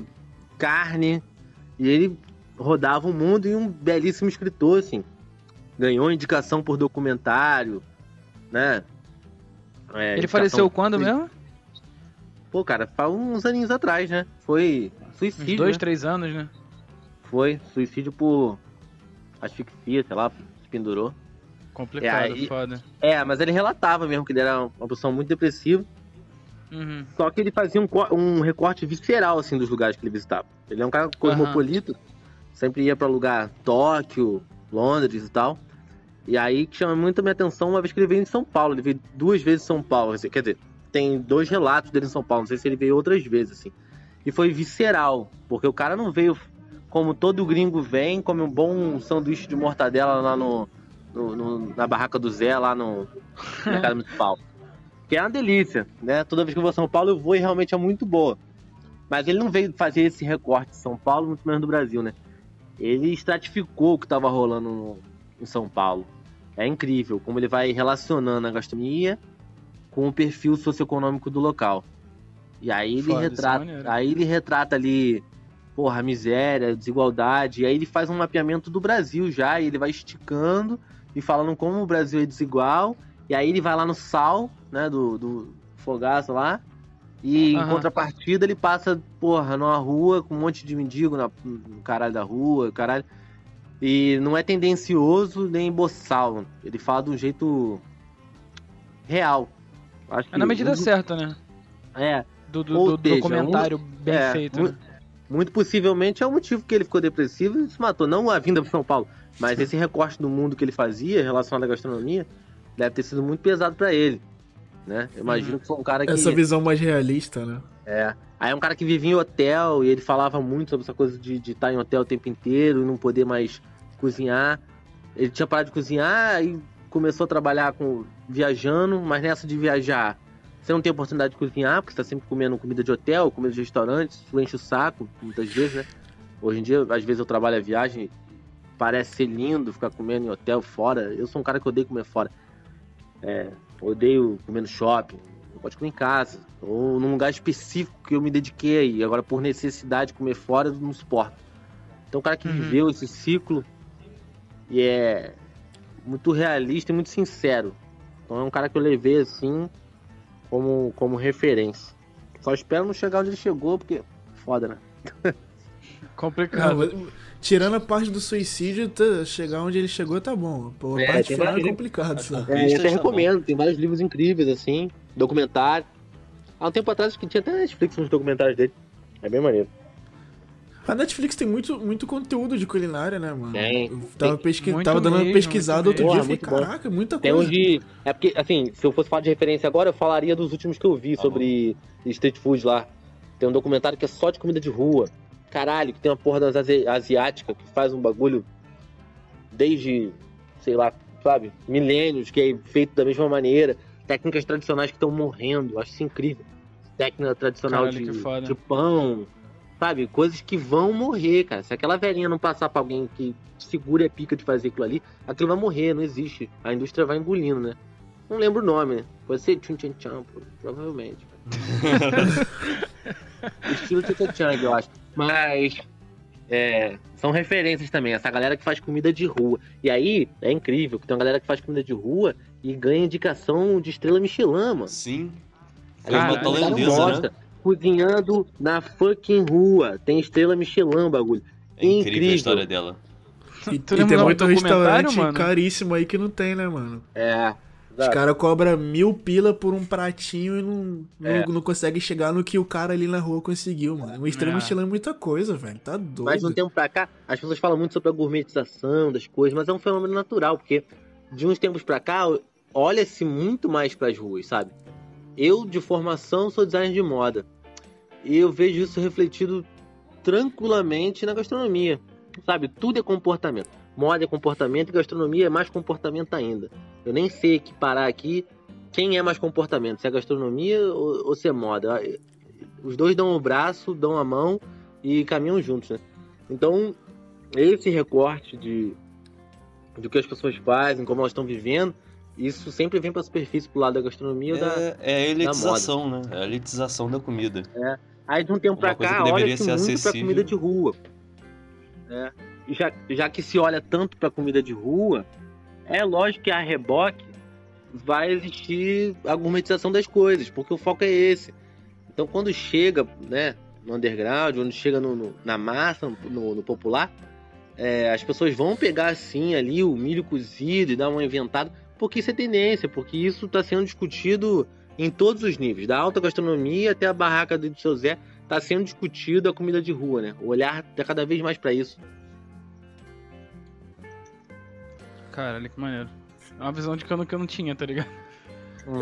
carne. E ele rodava o mundo e um belíssimo escritor, assim. Ganhou indicação por documentário, né? É, Ele faleceu quando mesmo? Pô, cara, faz uns aninhos atrás, né? Foi Uns suicídio, dois, né? três anos, né? Foi suicídio por asfixia, sei lá, se pendurou. Complicado, É, aí- foda. É, mas ele relatava mesmo que ele era uma pessoa muito depressiva, Uhum. só que ele fazia um, um recorte visceral, assim, dos lugares que ele visitava. Ele é um cara cosmopolita, sempre ia pra lugar Tóquio, Londres e tal. E aí que chama muito a minha atenção uma vez que ele veio em São Paulo. Ele veio duas vezes em São Paulo. Quer dizer, tem dois relatos dele em São Paulo. Não sei se ele veio outras vezes, assim. E foi visceral, porque o cara não veio como todo gringo vem, come um bom sanduíche de mortadela lá no, no- no- na barraca do Zé, lá no mercado municipal. Que é uma delícia, né? Toda vez que eu vou a São Paulo, eu vou e realmente é muito boa. Mas ele não veio fazer esse recorte de São Paulo, muito menos do Brasil, né? Ele estratificou o que estava rolando no- em São Paulo. É incrível como ele vai relacionando a gastronomia com o perfil socioeconômico do local. E aí ele Foda, é retrata, aí ele retrata ali, porra, a miséria, desigualdade, e aí ele faz um mapeamento do Brasil já, e ele vai esticando e falando como o Brasil é desigual, e aí ele vai lá no sal, né, do, do fogaço lá, e em Aham. contrapartida ele passa, porra, numa rua com um monte de mendigo na, no caralho da rua, caralho. E não é tendencioso nem boçal. Ele fala de um jeito real. Acho É na medida um- certa, né? É, Do, do, Ou do seja, documentário bem é, feito. mu- né? muito possivelmente é o motivo que ele ficou depressivo e se matou. Não a vinda para São Paulo, mas esse recorte do mundo que ele fazia relacionado à gastronomia deve ter sido muito pesado para ele. Né? Eu imagino que foi um cara que. Essa visão mais realista, né? É. Aí é um cara que vivia em hotel e ele falava muito sobre essa coisa de de estar em hotel o tempo inteiro e não poder mais cozinhar. Ele tinha parado de cozinhar e começou a trabalhar com viajando, mas nessa de viajar, você não tem oportunidade de cozinhar, porque você tá sempre comendo comida de hotel, comida de restaurante, isso enche o saco, muitas vezes, né? Hoje em dia, às vezes eu trabalho a viagem, parece ser lindo ficar comendo em hotel fora. Eu sou um cara que odeio comer fora. É, odeio comer no shopping, não pode comer em casa, ou num lugar específico que eu me dediquei, e agora por necessidade de comer fora eu não suporto. Então o cara que Uhum. viveu esse ciclo e é muito realista e muito sincero. Então é um cara que eu levei assim como, como referência. Só espero não chegar onde ele chegou, porque foda, né? Complicado. Não, tirando a parte do suicídio, tá- chegar onde ele chegou tá bom. Pô, a É, parte tem final é complicado, sabe? É, eu até tá recomendo, tem vários livros incríveis, assim, documentário. Há um tempo atrás que tinha até Netflix nos documentários dele. É bem maneiro. A Netflix tem muito, muito conteúdo de culinária, né, mano? Tem. Eu tava, pesqui... Muito tava dando uma pesquisada outro mesmo. dia e falei, Porra, muito bom. caraca, muita Tem coisa. uns de. É porque, assim, se eu fosse falar de referência agora, eu falaria dos últimos que eu vi Tá sobre street food lá. Tem um documentário que é só de comida de rua. Caralho, que tem uma porra das asi- asiática que faz um bagulho desde, sei lá, sabe, milênios, que é feito da mesma maneira. Técnicas tradicionais que estão morrendo. Acho isso incrível. Técnica tradicional Caralho, de, de pão. Sabe, coisas que vão morrer, cara. Se aquela velhinha não passar pra alguém que segura a pica de fazer aquilo ali, aquilo vai morrer, não existe. A indústria vai engolindo, né? Não lembro o nome, né? Pode ser Chun Chan Chan, pô, provavelmente. Estilo Chun Chan Chan, eu acho. Mas é, são referências também. Essa galera que faz comida de rua. E aí, é incrível que tem uma galera que faz comida de rua e ganha indicação de estrela Michelin, mano. Sim. Caralho. uma tailandesa, né? Cozinhando na fucking rua. Tem estrela Michelin, bagulho. É incrível, Incrível. a história dela. E, e tem muito restaurante mano? caríssimo aí que não tem, né, mano? É. Os exato. caras cobram mil pila por um pratinho e não, É. não, não consegue chegar no que o cara ali na rua conseguiu, mano. O extremo É. estilo é muita coisa, velho. Tá doido. Mas de um tempo pra cá, as pessoas falam muito sobre a gourmetização das coisas, mas é um fenômeno natural, porque de uns tempos pra cá, olha-se muito mais pras ruas, sabe? Eu, de formação, sou designer de moda. E eu vejo isso refletido tranquilamente na gastronomia. Sabe? Tudo é comportamento. Moda é comportamento e gastronomia é mais comportamento ainda. Eu nem sei equiparar aqui quem é mais comportamento, se é gastronomia ou, ou se é moda. Os dois dão o braço, dão a mão e caminham juntos, né? Então, esse recorte de do que as pessoas fazem, como elas estão vivendo, isso sempre vem pra superfície pro lado da gastronomia ou da, É, é a elitização, né? É a elitização da comida. Aí de um tempo pra coisa cá, que olha-se muito pra acessível. comida de rua. É. Já, já que se olha tanto pra comida de rua, é lógico que a reboque vai existir a gourmetização das coisas, porque o foco é esse. Então quando chega, né, no underground, quando chega no, no- na massa, no, no popular, é, as pessoas vão pegar assim ali o milho cozido e dar uma inventada, porque isso é tendência, porque isso está sendo discutido em todos os níveis, da alta gastronomia até a barraca do seu Zé, está sendo discutido a comida de rua, né? O olhar tá cada vez mais para isso. Caralho, que maneiro. É uma visão de cano que eu não tinha, tá ligado?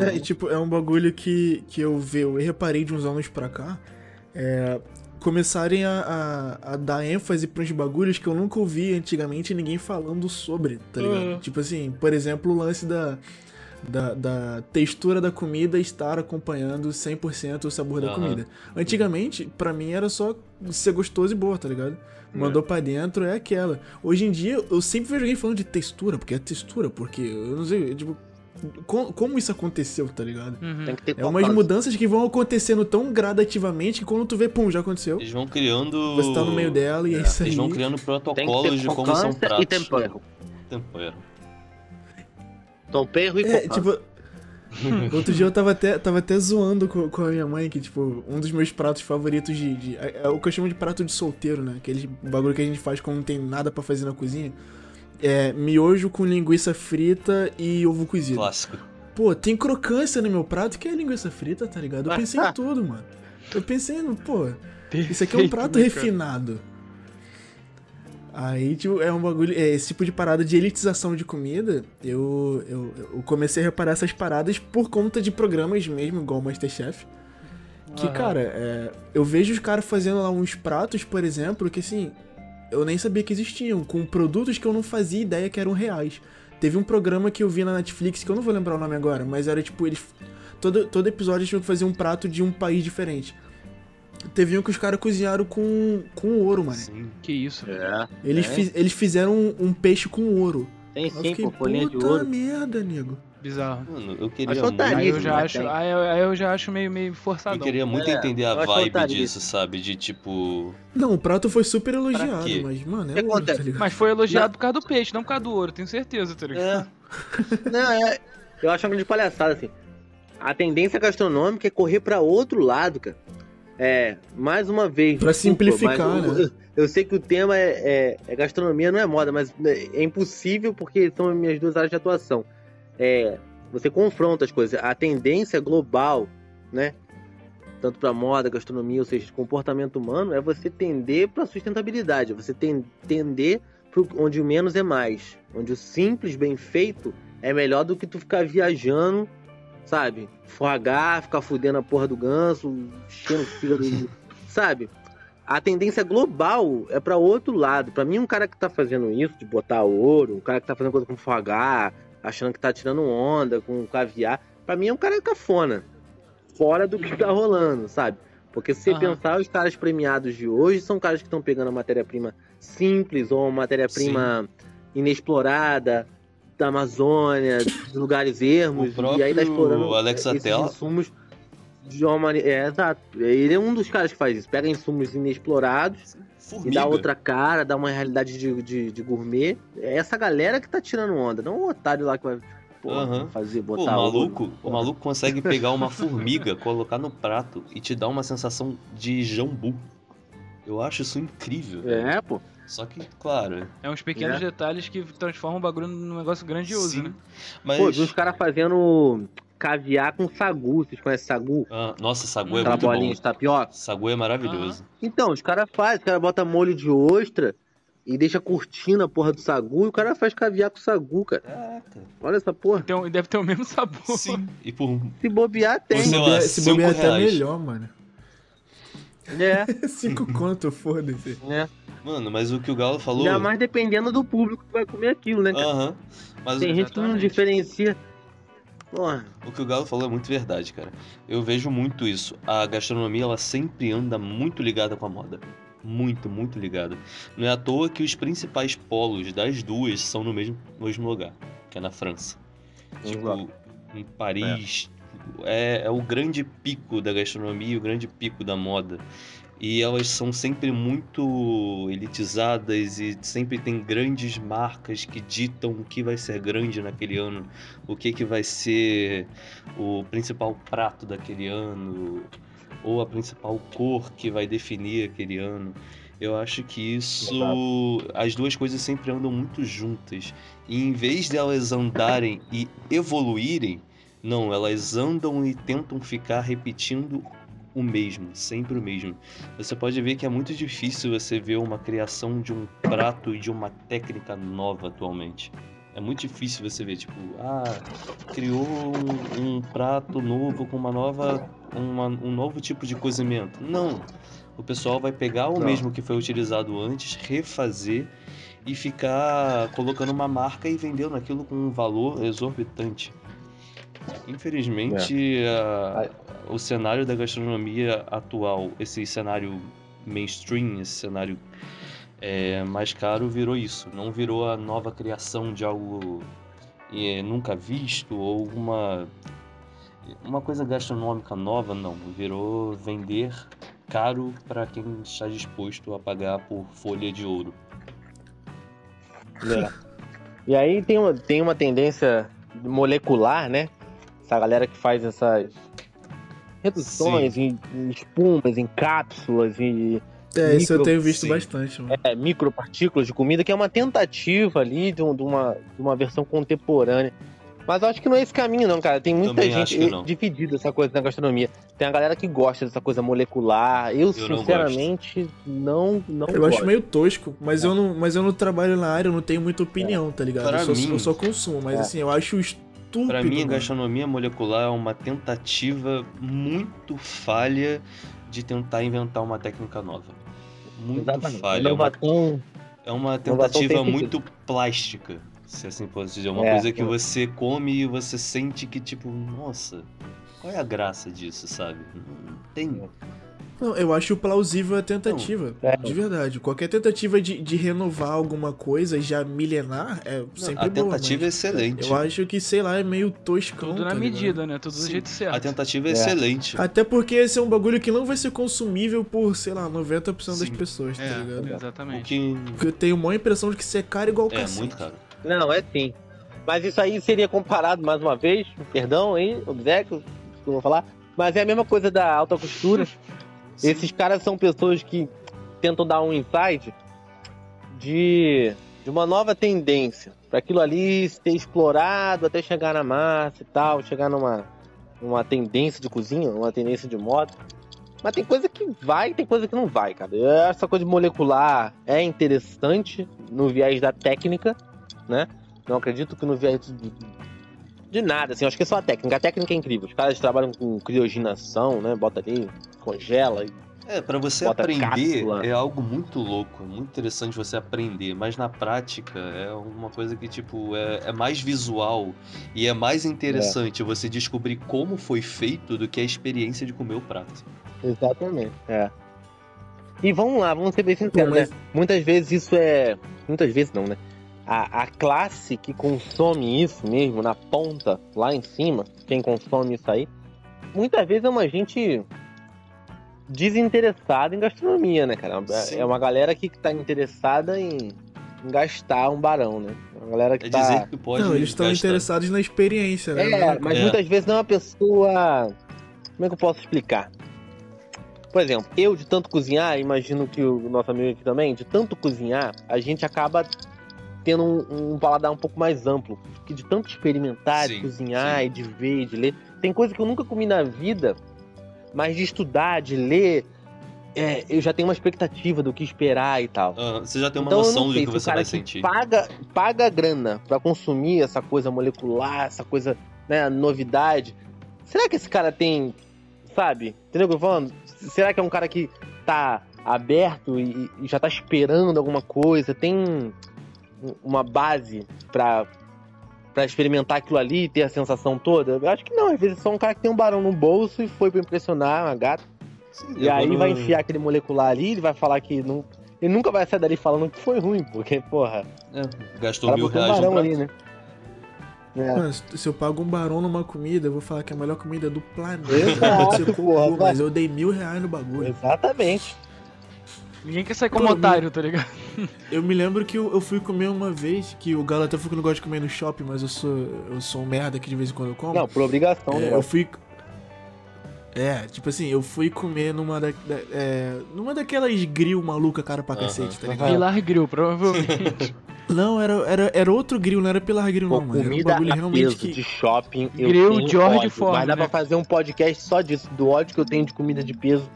É, e, tipo, é um bagulho que, que eu, ve, eu reparei de uns anos pra cá. É, começarem a, a, a dar ênfase pra uns bagulhos que eu nunca ouvi antigamente ninguém falando sobre, tá ligado? Uhum. Tipo assim, por exemplo, o lance da, da, da textura da comida estar acompanhando 100% o sabor da comida. Antigamente, pra mim era só ser gostoso e boa, tá ligado? Mandou pra dentro, é aquela. Hoje em dia, eu sempre vejo alguém falando de textura, porque é textura, porque eu não sei, tipo, co- como isso aconteceu, tá ligado? Uhum. Tem que ter É umas mudanças que vão acontecendo tão gradativamente que quando tu vê, pum, já aconteceu. Eles vão criando. Você tá no meio dela e é, isso aí. Eles vão criando protocolos de como são pratos. e tempero. Tempero. Tempero e É, tipo. Outro dia eu tava até, tava até zoando com, com a minha mãe que, tipo, um dos meus pratos favoritos de. de- é, é o que eu chamo de prato de solteiro, né? Aquele bagulho que a gente faz quando não tem nada pra fazer na cozinha. É miojo com linguiça frita e ovo cozido. Clássico. Pô, tem crocância no meu prato que é linguiça frita, tá ligado? Eu pensei em tudo, mano. Eu pensei no, pô, isso aqui é um prato Perfeito, né, cara? refinado. Aí, tipo, é um bagulho. É, esse tipo de parada de elitização de comida, eu, eu, eu comecei a reparar essas paradas por conta de programas mesmo, igual o Masterchef. Que, Aham. cara, é, eu vejo os caras fazendo lá uns pratos, por exemplo, que assim, eu nem sabia que existiam, com produtos que eu não fazia ideia que eram reais. Teve um programa que eu vi na Netflix, que eu não vou lembrar o nome agora, mas era tipo, eles. Todo, todo episódio eles tinham que fazer um prato de um país diferente. Teve um que os caras cozinharam com, com ouro, mano. Sim. Que isso. É. Eles, É. fiz- eles fizeram um, um peixe com ouro. Tem Eu sim, fiquei, pô, folhinha de puta ouro. merda, nego. Bizarro. Mano, eu queria Acho muito. Aí eu já mas acho, aí eu, aí eu já acho meio, meio Eu forçadão. queria muito É, entender a eu vibe disso, sabe? De tipo. Não, o prato foi super elogiado, mas, mano, O que é ouro, acontece? tá? Mas foi elogiado por causa do peixe, não por causa do ouro, tenho certeza, tá ligado? É. Não, é. Eu acho uma grande palhaçada, assim. A tendência gastronômica é correr pra outro lado, cara. É, mais uma vez. Pra simplificar, mas eu- né? Eu, eu sei que o tema é, é- é gastronomia, não é moda, mas é impossível porque são as minhas duas áreas de atuação. É, você confronta as coisas. A tendência global, né? Tanto pra moda, gastronomia, ou seja, comportamento humano, é você tender pra sustentabilidade. é Você ten- tender pro onde o menos é mais. Onde o simples, bem feito, é melhor do que tu ficar viajando, sabe? Forrar, ficar fudendo a porra do ganso, enchendo o fígado, sabe? A tendência global é pra outro lado. Pra mim, um cara que tá fazendo isso, de botar ouro, um cara que tá fazendo coisa com fogar, achando que tá tirando onda com caviar, pra mim é um cara cafona. Fora do que tá rolando, sabe? Porque se você Aham. pensar, os caras premiados de hoje são caras que estão pegando a matéria-prima simples ou uma matéria-prima inexplorada da Amazônia, de lugares ermos, O e aí tá explorando Alex esses Atala. insumos de uma maneira. É, exato. Ele é um dos caras que faz isso. Pega insumos inexplorados e Formiga. dá outra cara, dá uma realidade de, de, de gourmet. É essa galera que tá tirando onda, não o otário lá que vai porra, Aham. fazer, Pô, botar o ouro. maluco, o maluco consegue pegar uma formiga, colocar no prato e te dar uma sensação de jambu. Eu acho isso incrível. velho. É, pô. Só que, claro. É uns pequenos É. detalhes que transformam o bagulho num negócio grandioso, sim, né? Mas. Pô, vi os caras fazendo caviar com sagu. Vocês conhecem sagu? Ah, nossa, sagu é Aquela muito bolinha bom. de tapioca. Sagu é maravilhoso. Então, os caras fazem, os caras botam molho de ostra e deixa curtindo a porra do sagu e o cara faz caviar com sagu, cara. Caraca. Olha essa porra. Então, deve ter o mesmo sabor. Sim. E por. Se bobear, tem. Sei lá, bobear- se bobear é até melhor, mano. É, Cinco conto, foda-se. né? Mano, mas o que o Galo falou. Ainda mais dependendo do público que vai comer aquilo, né? Aham. Mas Tem gente que não diferencia. Porra. o que o Galo falou é muito verdade, cara. Eu vejo muito isso. A gastronomia, ela sempre anda muito ligada com a moda. Muito, muito ligada. Não é à toa que os principais polos das duas são no mesmo, mesmo lugar, que é na França. Tipo, em Paris. É, é o grande pico da gastronomia o grande pico da moda. E elas são sempre muito elitizadas e sempre tem grandes marcas que ditam o que vai ser grande naquele ano, o que, que vai ser o principal prato daquele ano, ou a principal cor que vai definir aquele ano. Eu acho que isso. As duas coisas sempre andam muito juntas. E em vez de elas andarem e evoluírem, não, elas andam e tentam ficar repetindo o mesmo, sempre o mesmo. Você pode ver que é muito difícil você ver uma criação de um prato e de uma técnica nova atualmente. É muito difícil você ver, tipo, ah, criou um, um prato novo com uma nova, uma- um novo tipo de cozimento. Não. O pessoal vai pegar o Não. mesmo que foi utilizado antes, refazer e ficar colocando uma marca e vendendo aquilo com um valor exorbitante. Infelizmente, a- o cenário da gastronomia atual, esse cenário mainstream, esse cenário é, mais caro, virou isso. Não virou a nova criação de algo é, nunca visto ou uma, uma coisa gastronômica nova, não. Virou vender caro para quem está disposto a pagar por folha de ouro. É. E aí tem uma, tem uma tendência molecular, né? Essa galera que faz essas reduções em, em espumas, em cápsulas, em É, isso eu tenho visto sim. bastante, mano. é, micropartículas de comida, que é uma tentativa ali de, um- de uma, de uma versão contemporânea. Mas eu acho que não é esse caminho, não, cara. Tem muita Também gente não. dividida essa coisa na gastronomia. Tem a galera que gosta dessa coisa molecular. Eu, Eu não sinceramente, não, não, Eu gosto. acho meio tosco, mas eu, não, mas eu não trabalho na área, eu não tenho muita opinião, tá ligado? Eu só, mim- eu só consumo, mas É. assim, eu acho estúpido. Para mim, a mano. gastronomia molecular é uma tentativa muito falha de tentar inventar uma técnica nova. Muito Exatamente. falha. É uma, Inovação é uma inovação tentativa tem muito plástica, se assim posso dizer. Uma É, coisa que é. você come e você sente que, tipo, nossa, qual é a graça disso, sabe? Não tem. Não, eu acho plausível a tentativa, É. de verdade. Qualquer tentativa de, de renovar alguma coisa já milenar é sempre a boa, tentativa é excelente. eu acho que, sei lá, é meio toscão. Tudo na tá medida, né? Tudo do Sim. jeito certo. A tentativa é, É. excelente. Até porque esse é um bagulho que não vai ser consumível por, sei lá, 90% das Sim. pessoas, tá É, ligado? O exatamente. que Porque eu tenho uma impressão de que isso é caro igual é cacete. muito caro. Não, é sim. Mas isso aí seria comparado, mais uma vez, perdão aí, obséquio, que eu vou falar, mas é a mesma coisa da alta costura. Esses caras são pessoas que tentam dar um insight de, de uma nova tendência, para aquilo ali ser explorado até chegar na massa e tal, chegar numa, numa tendência de cozinha, uma tendência de moda. Mas tem coisa que vai, tem coisa que não vai, cara. Essa coisa molecular é interessante no viés da técnica, né? Não acredito que no viés de, nada, assim. eu Acho que é só a técnica. A técnica é incrível. Os caras trabalham com crioginação, né? Bota ali, congela. e- É, pra você Bota aprender cápsula. é algo muito louco, é muito interessante você aprender, mas na prática é uma coisa que, tipo, é, é mais visual e é mais interessante você descobrir como foi feito do que a experiência de comer o prato. Exatamente. É. E vamos lá, vamos ser bem sinceros, Pô, mas- né? Muitas vezes isso é. Muitas vezes não, né? A, a classe que consome isso mesmo, na ponta, lá em cima, quem consome isso aí, muitas vezes é uma gente desinteressada em gastronomia, né, cara? Sim. É uma galera que tá interessada em, em gastar um barão, né? É uma galera que É tá. dizer que pode Não, eles estão interessados na experiência, né? É, mas É. muitas vezes não é uma pessoa. Como é que eu posso explicar? Por exemplo, eu de tanto cozinhar, imagino que o nosso amigo aqui também, de tanto cozinhar, a gente acaba tendo um, um paladar um pouco mais amplo. Porque de tanto experimentar, de Sim, cozinhar sim. e de ver, de ler. Tem coisa que eu nunca comi na vida, mas de estudar, de ler, é, eu já tenho uma expectativa do que esperar e tal. Ah, você já tem uma então noção do que você vai que sentir. paga, paga a grana pra consumir essa coisa molecular, essa coisa, né, novidade. Será que esse cara tem, sabe? Entendeu o que eu tô falando? Será que é um cara que tá aberto e, e já tá esperando alguma coisa? Tem uma base pra, pra experimentar aquilo ali e ter a sensação toda? Eu acho que não, às vezes é só um cara que tem um barão no bolso e foi pra impressionar uma gata. Sim, E aí vai enfiar aquele molecular ali, ele vai falar que não. Ele nunca vai sair dali falando que foi ruim, porque, porra, É, gastou mil um reais no barão ali, né? É. Mano, se eu pago um barão numa comida, eu vou falar que é a melhor comida do planeta. Exato, porra, mas eu dei mil reais no bagulho. Exatamente. Ninguém quer sair como Pô, otário, tá ligado? Eu me lembro que eu, eu fui comer uma vez, que o Galo até falou que não gosto de comer no shopping, mas eu sou, eu sou um merda que de vez em quando eu como. Não, por obrigação, É, né? eu fui. É, tipo assim, eu fui comer numa da, da- é, numa daquelas grill maluca cara pra Aham. cacete, tá ligado? Pilar Grill, provavelmente. Não, era, era, era outro grill, não era Pilar Grill, Pô, não, mano. Era um comida bagulho a realmente peso que. de shopping. eu Grill tenho George ódio, Ford, Mas dá né? pra fazer um podcast só disso, do ódio que eu tenho de comida de peso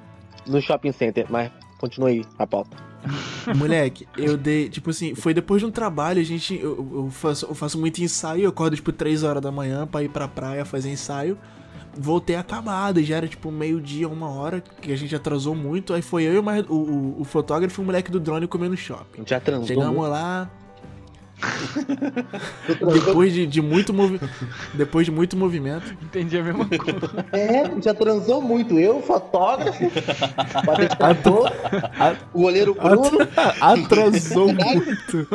no shopping center. Mas continua aí a pauta. Moleque, eu dei, tipo assim, foi depois de um trabalho, a gente. Eu, eu faço, eu faço muito ensaio, eu acordo tipo 3 horas da manhã pra ir pra praia fazer ensaio. Voltei acabado, já era tipo meio-dia, uma hora, que a gente atrasou muito. Aí foi eu e o, o, o fotógrafo e o moleque do drone comendo no shopping. já transou. Chegamos muito. lá, depois de, de muito movi depois de muito movimento. Entendi a mesma coisa. É, a gente já transou muito. Eu, fotógrafo, apresentador, o goleiro Bruno. Atrasou muito.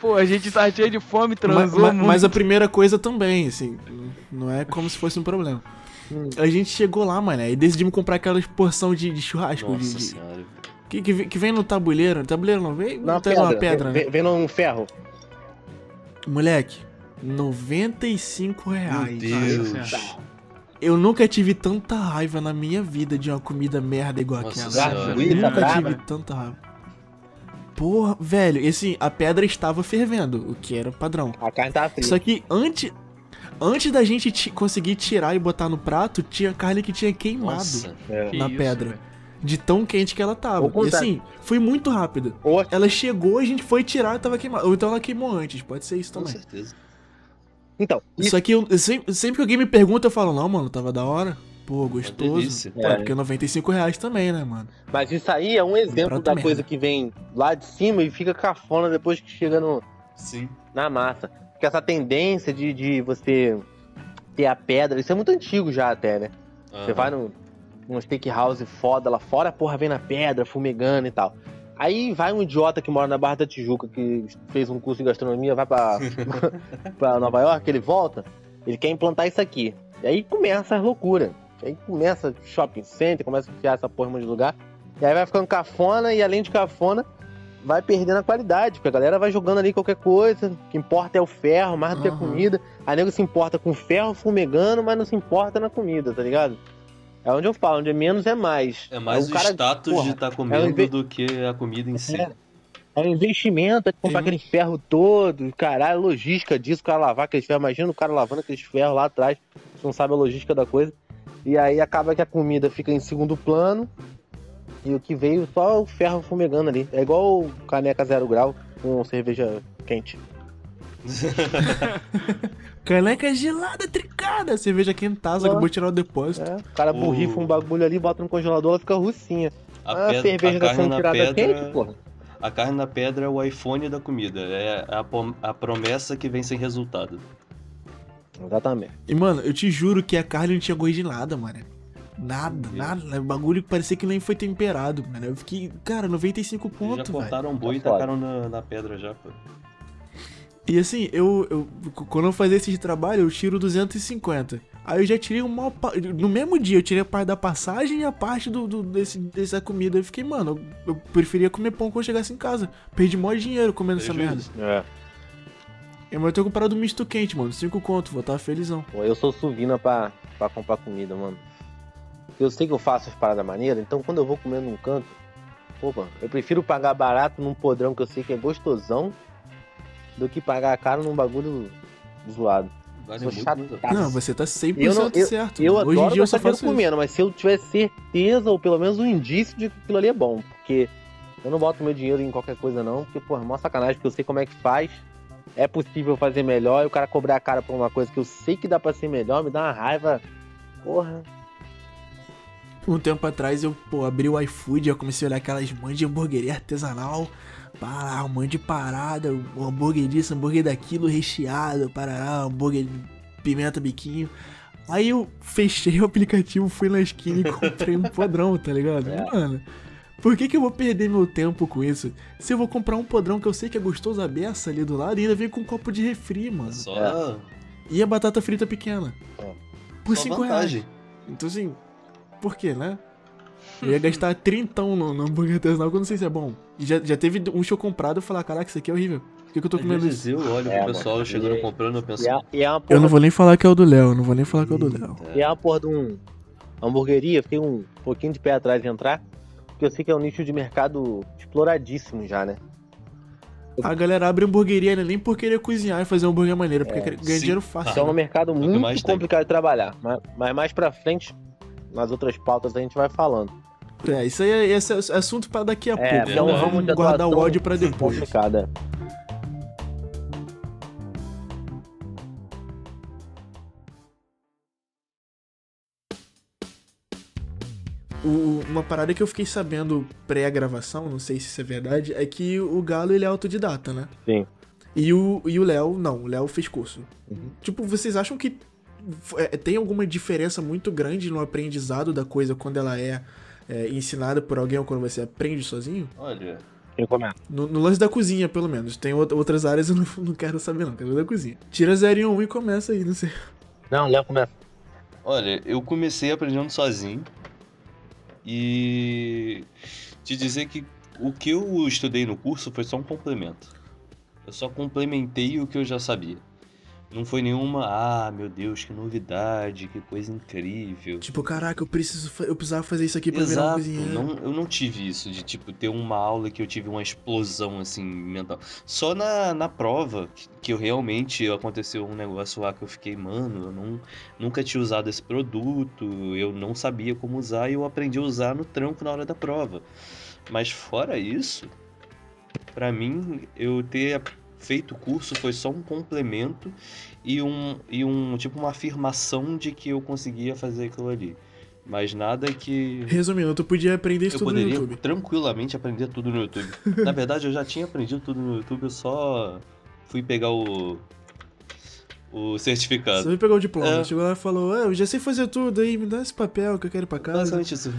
Pô, a gente tá cheio de fome, transou ma- muito. mas a primeira coisa também, assim, não é como se fosse um problema. Hum. A gente chegou lá, mano, e decidimos comprar aquelas porção de, de churrasco, Nossa de- senhora. Que, que, vem- que vem no tabuleiro. Tabuleiro não, vem, Na tem pedra. uma pedra, né? vem, vem num ferro. Moleque, 95 reais. Meu Deus. Eu nunca tive tanta raiva na minha vida de uma comida merda igual Nossa aquela. senhora. Nunca brava. tive tanta raiva. Porra, velho, e assim, a pedra estava fervendo, o que era padrão. A carne tá fria. Só que antes, antes da gente conseguir tirar e botar no prato, tinha carne que tinha queimado Nossa. É. Que na isso, pedra. velho. De tão quente que ela tava. E assim, foi muito rápido. Ou Ela chegou, a gente foi tirar e tava queimada. Ou então ela queimou antes, pode ser isso Com também. certeza. Então, isso eu, eu sempre, sempre que alguém me pergunta, eu falo, não, mano, tava da hora. Pô, gostoso. Pô, é porque é 95 reais também, né, mano? Mas isso aí é um exemplo da merda. coisa que vem lá de cima e fica cafona depois que chega no, Sim. na massa. Porque essa tendência de, de você ter a pedra, isso é muito antigo já até, né? Você Aham. vai no, num steakhouse foda lá fora, a porra vem na pedra, fumegando e tal. Aí vai um idiota que mora na Barra da Tijuca, que fez um curso de gastronomia, vai pra, pra Nova York, ele volta, ele quer implantar isso aqui. E aí começa as loucuras. Aí começa shopping center, começa a enfiar essa porra de lugar. E aí vai ficando cafona, e além de cafona, vai perdendo a qualidade, porque a galera vai jogando ali qualquer coisa. O que importa é o ferro, mais do que a comida. A nego se importa com o ferro fumegando, mas não se importa na comida, tá ligado? É onde eu falo, onde é menos é mais. É mais Aí o, status porra, de estar comendo inve- do que a comida em si. É. É um investimento, é comprar Sim. aquele ferro todo, caralho, logística disso, o cara lavar aqueles ferros. Imagina o cara lavando aqueles ferros lá atrás, você não sabe a logística da coisa. E aí acaba que a comida fica em segundo plano e o que veio só o ferro fumegando ali. É igual o caneca zero grau com cerveja quente. Caneca gelada, tricada, cerveja quentaça, acabou de tirar o depósito. É, o cara borrifa um bagulho ali, bota no congelador, ela fica russinha. A, Ah, pedra, cerveja a tá carne sendo na tirada pedra, quente, porra. a carne na pedra é o iPhone da comida. É a, a promessa que vem sem resultado. Exatamente. E, mano, eu te juro que a carne não tinha gosto de nada, mano. Nada, nada. O bagulho que parecia que nem foi temperado, mano. Eu fiquei, cara, 95 Eles pontos, já velho. cortaram um boi e Tá tacaram na, na pedra já, pô. E assim, eu, eu quando eu fazia esse trabalho, eu tiro 250. Aí eu já tirei uma. No mesmo dia, eu tirei a parte da passagem e a parte do, do- desse, dessa comida. Eu fiquei, mano, eu, eu preferia comer pão quando eu chegasse em casa. Perdi mó dinheiro comendo essa merda. Prejuízo. É. Eu vou ter comprado um misto quente, mano. 5 conto, vou estar felizão. Pô, Eu sou suvina pra, pra comprar comida, mano. Eu sei que eu faço as paradas maneiras, então quando eu vou comer num canto, opa, eu prefiro pagar barato num podrão que eu sei que é gostosão do que pagar caro num bagulho zoado. Vale muito. Não, você tá 100% Eu não- certo. Eu Hoje em adoro dia eu só faço isso. comendo, mas se eu tiver certeza, ou pelo menos um indício de que aquilo ali é bom, porque eu não boto meu dinheiro em qualquer coisa não, porque, porra, é mó sacanagem, porque eu sei como é que faz, é possível fazer melhor, e o cara cobrar a cara por uma coisa que eu sei que dá pra ser melhor, me dá uma raiva, porra. Um tempo atrás eu, pô, abri o iFood, eu comecei a olhar aquelas mães de hamburgueria artesanal. Pará, um monte de parada, um hambúrguer disso, hambúrguer daquilo, recheado, parará, hambúrguer de pimenta biquinho. Aí eu fechei o aplicativo, fui na esquina e comprei um podrão, tá ligado? É. Mano, por que, que eu vou perder meu tempo com isso? Se eu vou comprar um podrão que eu sei que é gostoso a beça ali do lado e ainda vem com um copo de refri, mano. Só, É. E a batata frita pequena. É. Por só 5 reais. Então assim, por quê, né? Eu ia gastar trintão no, no hambúrguer artesanal que eu não sei se é bom. E já, já teve um show comprado e falar, caraca, isso aqui é horrível. Por que, que eu tô Às comendo vezes isso? eu olho É, pro pessoal mano. chegando E- comprando, eu penso. E é, e é uma Eu porra, não vou nem falar que é o do Léo, eu não vou nem falar que é o do Léo. É. e é uma porra de um hamburgueria, fiquei um pouquinho de pé atrás de entrar, porque eu sei que é um nicho de mercado exploradíssimo já, né? A galera abre hamburgueria né, nem por querer cozinhar e fazer um hambúrguer maneiro, porque É, ganha sim. dinheiro fácil. Então é um mercado que muito mais tem. complicado de trabalhar. Mas, mas mais pra frente, nas outras pautas, a gente vai falando. É, isso aí é, esse é assunto pra daqui a É, pouco. um Vamos ramo de guardar o ódio pra depois. Complicado, é. O- uma parada que eu fiquei sabendo pré-gravação, não sei se isso é verdade, é que o Galo ele é autodidata, né? Sim. E o, e o Léo, não, o Léo fez curso. Uhum. Tipo, vocês acham que é, tem alguma diferença muito grande no aprendizado da coisa quando ela é, é, ensinada por alguém ou quando você aprende sozinho? Olha, Quem começa? No, no lance da cozinha, pelo menos. Tem out- outras áreas eu não, não quero saber, não. Quero da cozinha. Tira 0 e 1 um e começa aí, não sei. Não, Léo começa. olha, eu comecei aprendendo sozinho. E te dizer que o que eu estudei no curso foi só um complemento. Eu só complementei o que eu já sabia. Não foi nenhuma, ah, meu Deus, que novidade, que coisa incrível. Tipo, caraca, eu preciso eu precisava fazer isso aqui pra virar um Exato, cozinheiro. não, eu não tive isso de tipo ter uma aula que eu tive uma explosão assim mental. Só na, na prova que, que eu realmente aconteceu um negócio lá que eu fiquei, mano, eu não, nunca tinha usado esse produto, eu não sabia como usar e eu aprendi a usar no tranco na hora da prova. Mas fora isso, pra mim eu ter feito o curso foi só um complemento e um e um tipo uma afirmação de que eu conseguia fazer aquilo ali. Mas nada que Resumindo, tu podia aprender isso eu tudo no poderia YouTube. tranquilamente aprender tudo no YouTube. Na verdade, eu já tinha aprendido tudo no YouTube, eu só fui pegar o o Você certificado. vai pegar o diploma. É. Chegou lá e falou, ah, eu já sei fazer tudo aí, me dá esse papel que eu quero ir pra casa. Basicamente isso.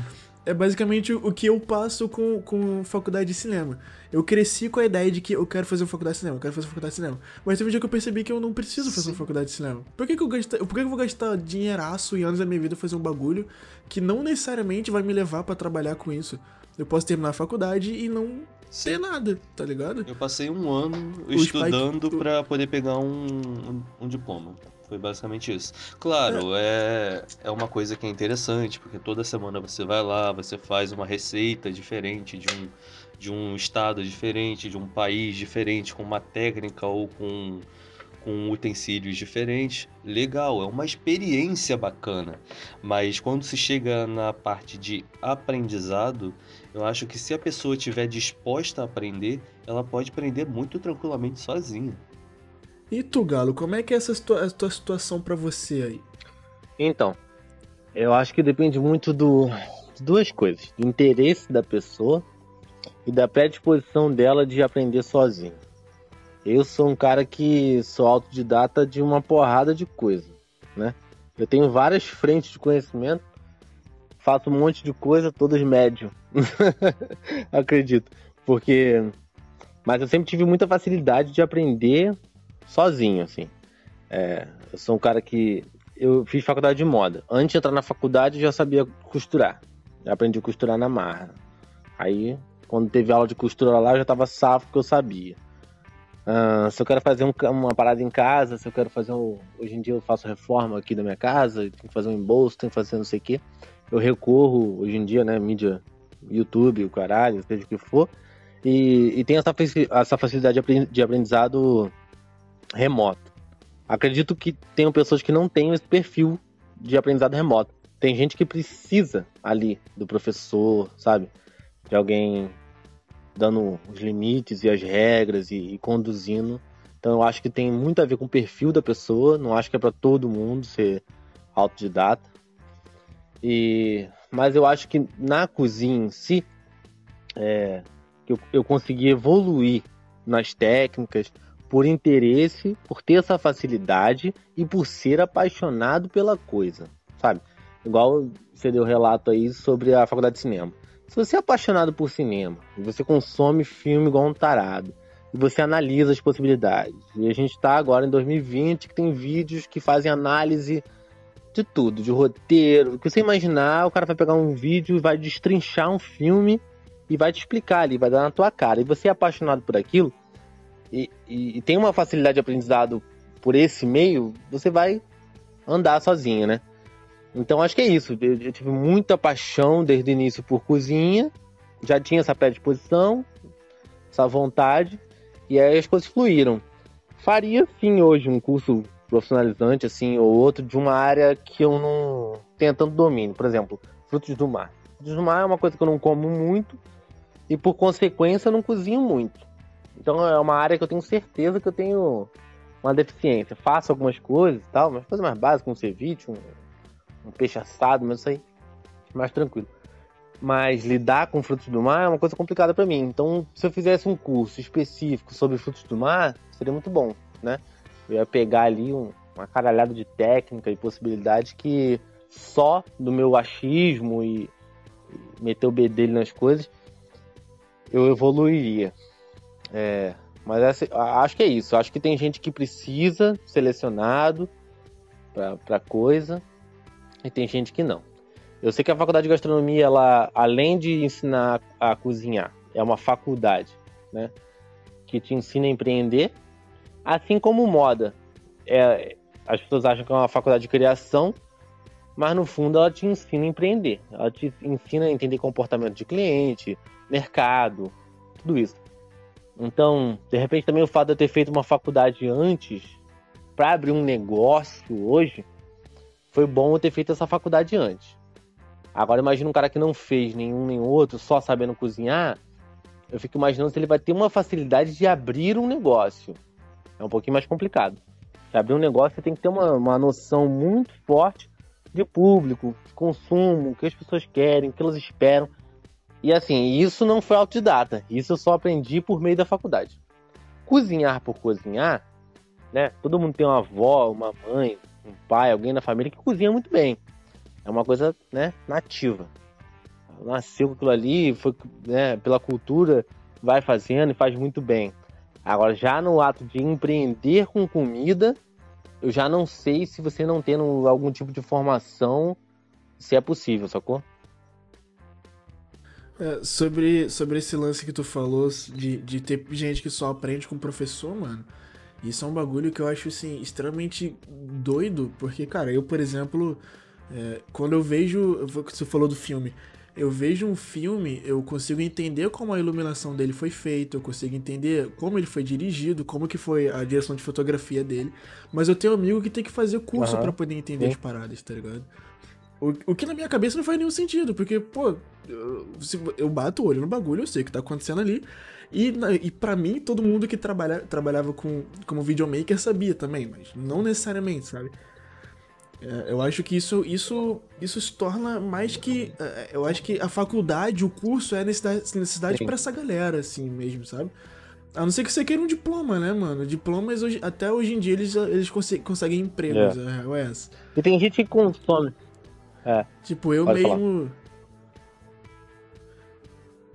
É basicamente o que eu passo com, com faculdade de cinema. Eu cresci com a ideia de que eu quero fazer uma faculdade de cinema, eu quero fazer faculdade de cinema. Mas teve um dia que eu percebi que eu não preciso fazer uma Sim. faculdade de cinema. Por que, que, eu, por que, que eu vou gastar dinheiraço e anos da minha vida fazer um bagulho que não necessariamente vai me levar pra trabalhar com isso? Eu posso terminar a faculdade e não ter nada, tá ligado? Eu passei um ano O estudando pra poder pegar um, um, um diploma. Foi basicamente isso. Claro, é, é uma coisa que é interessante, porque toda semana você vai lá, você faz uma receita diferente de um, de um estado diferente, de um país diferente, com uma técnica ou com, com utensílios diferentes. Legal, é uma experiência bacana. Mas quando se chega na parte de aprendizado, eu acho que se a pessoa estiver disposta a aprender, ela pode aprender muito tranquilamente sozinha. E tu, Galo, como é que é essa situa- tua situação pra você aí? Então, eu acho que depende muito do de duas coisas: do interesse da pessoa e da predisposição dela de aprender sozinho. Eu sou um cara que sou autodidata de uma porrada de coisa, né? Eu tenho várias frentes de conhecimento, faço um monte de coisa, todas médio. Acredito, porque mas eu sempre tive muita facilidade de aprender sozinho, assim. É, eu sou um cara que eu fiz faculdade de moda. Antes de entrar na faculdade, eu já sabia costurar. Já aprendi a costurar na marra. Aí, quando teve aula de costura lá, eu já tava safo que eu sabia. Ah, se eu quero fazer um uma parada em casa, se eu quero fazer um. Hoje em dia eu faço reforma aqui da minha casa, tenho que fazer um embolso, tenho que fazer não sei o quê. eu recorro hoje em dia, né, mídia, YouTube, o caralho, seja o que for, e, e tem essa, essa facilidade de aprendizado remoto. Acredito que tem pessoas que não têm esse perfil de aprendizado remoto. Tem gente que precisa ali do professor, sabe? De alguém dando os limites e as regras e, e conduzindo. Então eu acho que tem muito a ver com o perfil da pessoa. Não acho que é para todo mundo ser autodidata. E mas eu acho que na cozinha em si é, eu, eu consegui evoluir nas técnicas, por interesse, por ter essa facilidade e por ser apaixonado pela coisa, sabe? Igual você deu relato aí sobre a faculdade de cinema. Se você é apaixonado por cinema, e você consome filme igual um tarado, e você analisa as possibilidades, e a gente está agora em 2020 que tem vídeos que fazem análise de tudo, de roteiro, o que você imaginar, o cara vai pegar um vídeo e vai destrinchar um filme e vai te explicar ali, vai dar na tua cara. E você é apaixonado por aquilo, e, e, e tem uma facilidade de aprendizado por esse meio, você vai andar sozinho, né? Então acho que é isso. Eu, eu, tive muita paixão desde o início por cozinha, já tinha essa predisposição, essa vontade, e aí as coisas fluíram. Faria sim hoje um curso profissionalizante, assim, ou outro, de uma área que eu não tenha tanto domínio. Por exemplo, frutos do mar. Frutos do mar é uma coisa que eu não como muito, e por consequência eu não cozinho muito. Então é uma área que eu tenho certeza que eu tenho uma deficiência. Faço algumas coisas e tal, mas coisas mais básicas, um ceviche, um, um peixe assado, mas isso aí mais tranquilo. Mas lidar com frutos do mar é uma coisa complicada para mim. Então, se eu fizesse um curso específico sobre frutos do mar, seria muito bom, né? Eu ia pegar ali um, uma caralhada de técnica e possibilidade que só do meu achismo e, e meter o bedelho nas coisas eu evoluiria. É, mas essa, acho que é isso. Acho que tem gente que precisa selecionado para coisa e tem gente que não. Eu sei que a faculdade de gastronomia, ela, além de ensinar a cozinhar, é uma faculdade, né? Que te ensina a empreender, assim como moda. É, as pessoas acham que é uma faculdade de criação, mas no fundo ela te ensina a empreender. Ela te ensina a entender comportamento de cliente, mercado, tudo isso. Então, de repente também o fato de eu ter feito uma faculdade antes para abrir um negócio hoje foi bom eu ter feito essa faculdade antes. Agora imagina um cara que não fez nenhum nem outro, só sabendo cozinhar, eu fico imaginando se ele vai ter uma facilidade de abrir um negócio. É um pouquinho mais complicado. Para abrir um negócio, você tem que ter uma, uma noção muito forte de público, de consumo, o que as pessoas querem, o que elas esperam. E assim, isso não foi autodidata, isso eu só aprendi por meio da faculdade. Cozinhar por cozinhar, né? Todo mundo tem uma avó, uma mãe, um pai, alguém na família que cozinha muito bem. É uma coisa, né, nativa. Nasceu aquilo ali, foi, né, pela cultura, vai fazendo e faz muito bem. Agora, já no ato de empreender com comida, eu já não sei se você não tendo algum tipo de formação, se é possível, sacou? É, sobre, sobre esse lance que tu falou de, de ter gente que só aprende com o professor, mano. Isso é um bagulho que eu acho, assim, extremamente doido, porque, cara, eu, por exemplo, é, quando eu vejo. Você falou do filme. Eu vejo um filme, eu consigo entender como a iluminação dele foi feita, eu consigo entender como ele foi dirigido, como que foi a direção de fotografia dele. Mas eu tenho um amigo que tem que fazer curso uhum. para poder entender Sim. as paradas, tá ligado? O, o que na minha cabeça não faz nenhum sentido, porque, pô, eu, eu bato o olho no bagulho, eu sei o que tá acontecendo ali. E, e para mim, todo mundo que trabalha, trabalhava com, como videomaker sabia também, mas não necessariamente, sabe? É, eu acho que isso, isso, isso se torna mais que. É, eu acho que a faculdade, o curso é necessidade, necessidade para essa galera, assim mesmo, sabe? A não ser que você queira um diploma, né, mano? Diplomas, hoje, até hoje em dia, eles, eles conseguem empregos, é. é, é E tem gente que consome é. Tipo, eu Pode mesmo.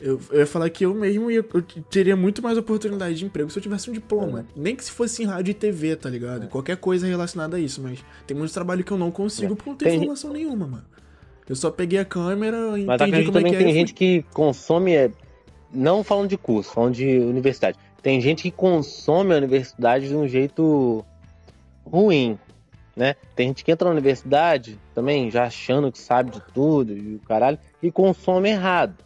Eu, eu, ia falar que eu mesmo ia, eu teria muito mais oportunidade de emprego se eu tivesse um diploma. É. Nem que se fosse em rádio e TV, tá ligado? É. Qualquer coisa relacionada a isso, mas tem muito trabalho que eu não consigo é. por não ter tem informação gente... nenhuma, mano. Eu só peguei a câmera e Mas entendi como é também é que tem gente que consome, é, não falando de curso, falando de universidade. Tem gente que consome a universidade de um jeito ruim. Né? Tem gente que entra na universidade também já achando que sabe de tudo e o caralho e consome errado.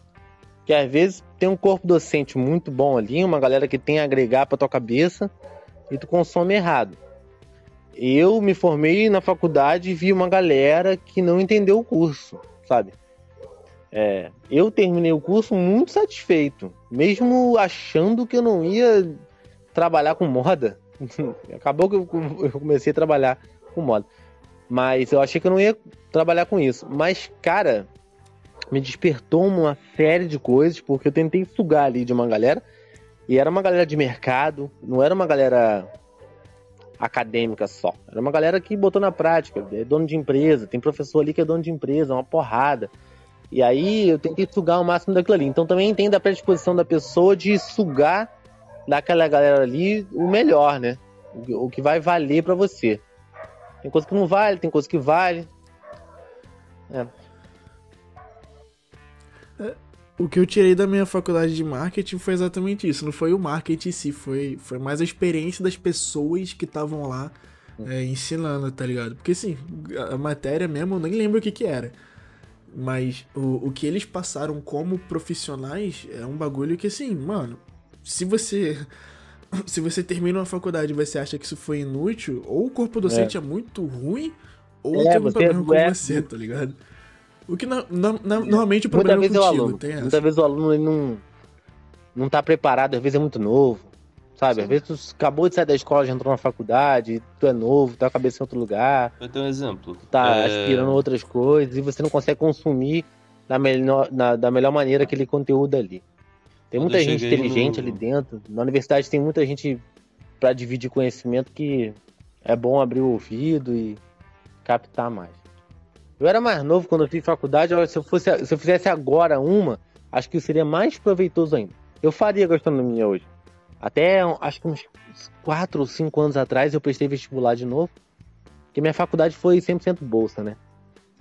Que às vezes tem um corpo docente muito bom ali, uma galera que tem a agregar para tua cabeça e tu consome errado. Eu me formei na faculdade e vi uma galera que não entendeu o curso, sabe? É, eu terminei o curso muito satisfeito, mesmo achando que eu não ia trabalhar com moda. Acabou que eu comecei a trabalhar com moda. Mas eu achei que eu não ia trabalhar com isso. Mas, cara, me despertou uma série de coisas, porque eu tentei sugar ali de uma galera. E era uma galera de mercado, não era uma galera acadêmica só. Era uma galera que botou na prática, é dono de empresa, tem professor ali que é dono de empresa, uma porrada. E aí eu tentei sugar o máximo daquilo ali. Então também entendo a predisposição da pessoa de sugar daquela galera ali o melhor, né? O, que vai valer para você. Tem coisa que não vale, tem coisa que vale. É. é. O que eu tirei da minha faculdade de marketing foi exatamente isso. Não foi o marketing em si, foi, foi mais a experiência das pessoas que estavam lá é, ensinando, tá ligado? Porque assim, a matéria mesmo eu nem lembro o que que era. Mas o, o que eles passaram como profissionais é um bagulho que, assim, mano, se você. Se você termina uma faculdade e você acha que isso foi inútil, ou o corpo docente é, é muito ruim, ou é, tem algum problema com é... você, tá ligado? O que na, na, na, normalmente o problema Muita é contigo, o aluno, Muitas vezes o aluno ele não, não tá preparado, às vezes é muito novo. Sabe? Sim. Às vezes tu acabou de sair da escola, já entrou na faculdade, tu é novo, tá a cabeça em outro lugar. Eu tenho um exemplo. Tá é... aspirando outras coisas e você não consegue consumir da melhor, na, da melhor maneira aquele conteúdo ali. Tem muita gente inteligente no... ali dentro. Na universidade tem muita gente para dividir conhecimento que é bom abrir o ouvido e captar mais. Eu era mais novo quando eu fiz faculdade, se eu, fosse, se eu fizesse agora uma, acho que seria mais proveitoso ainda. Eu faria gastronomia hoje. Até acho que uns 4 ou 5 anos atrás eu prestei vestibular de novo. Porque minha faculdade foi 100% bolsa, né?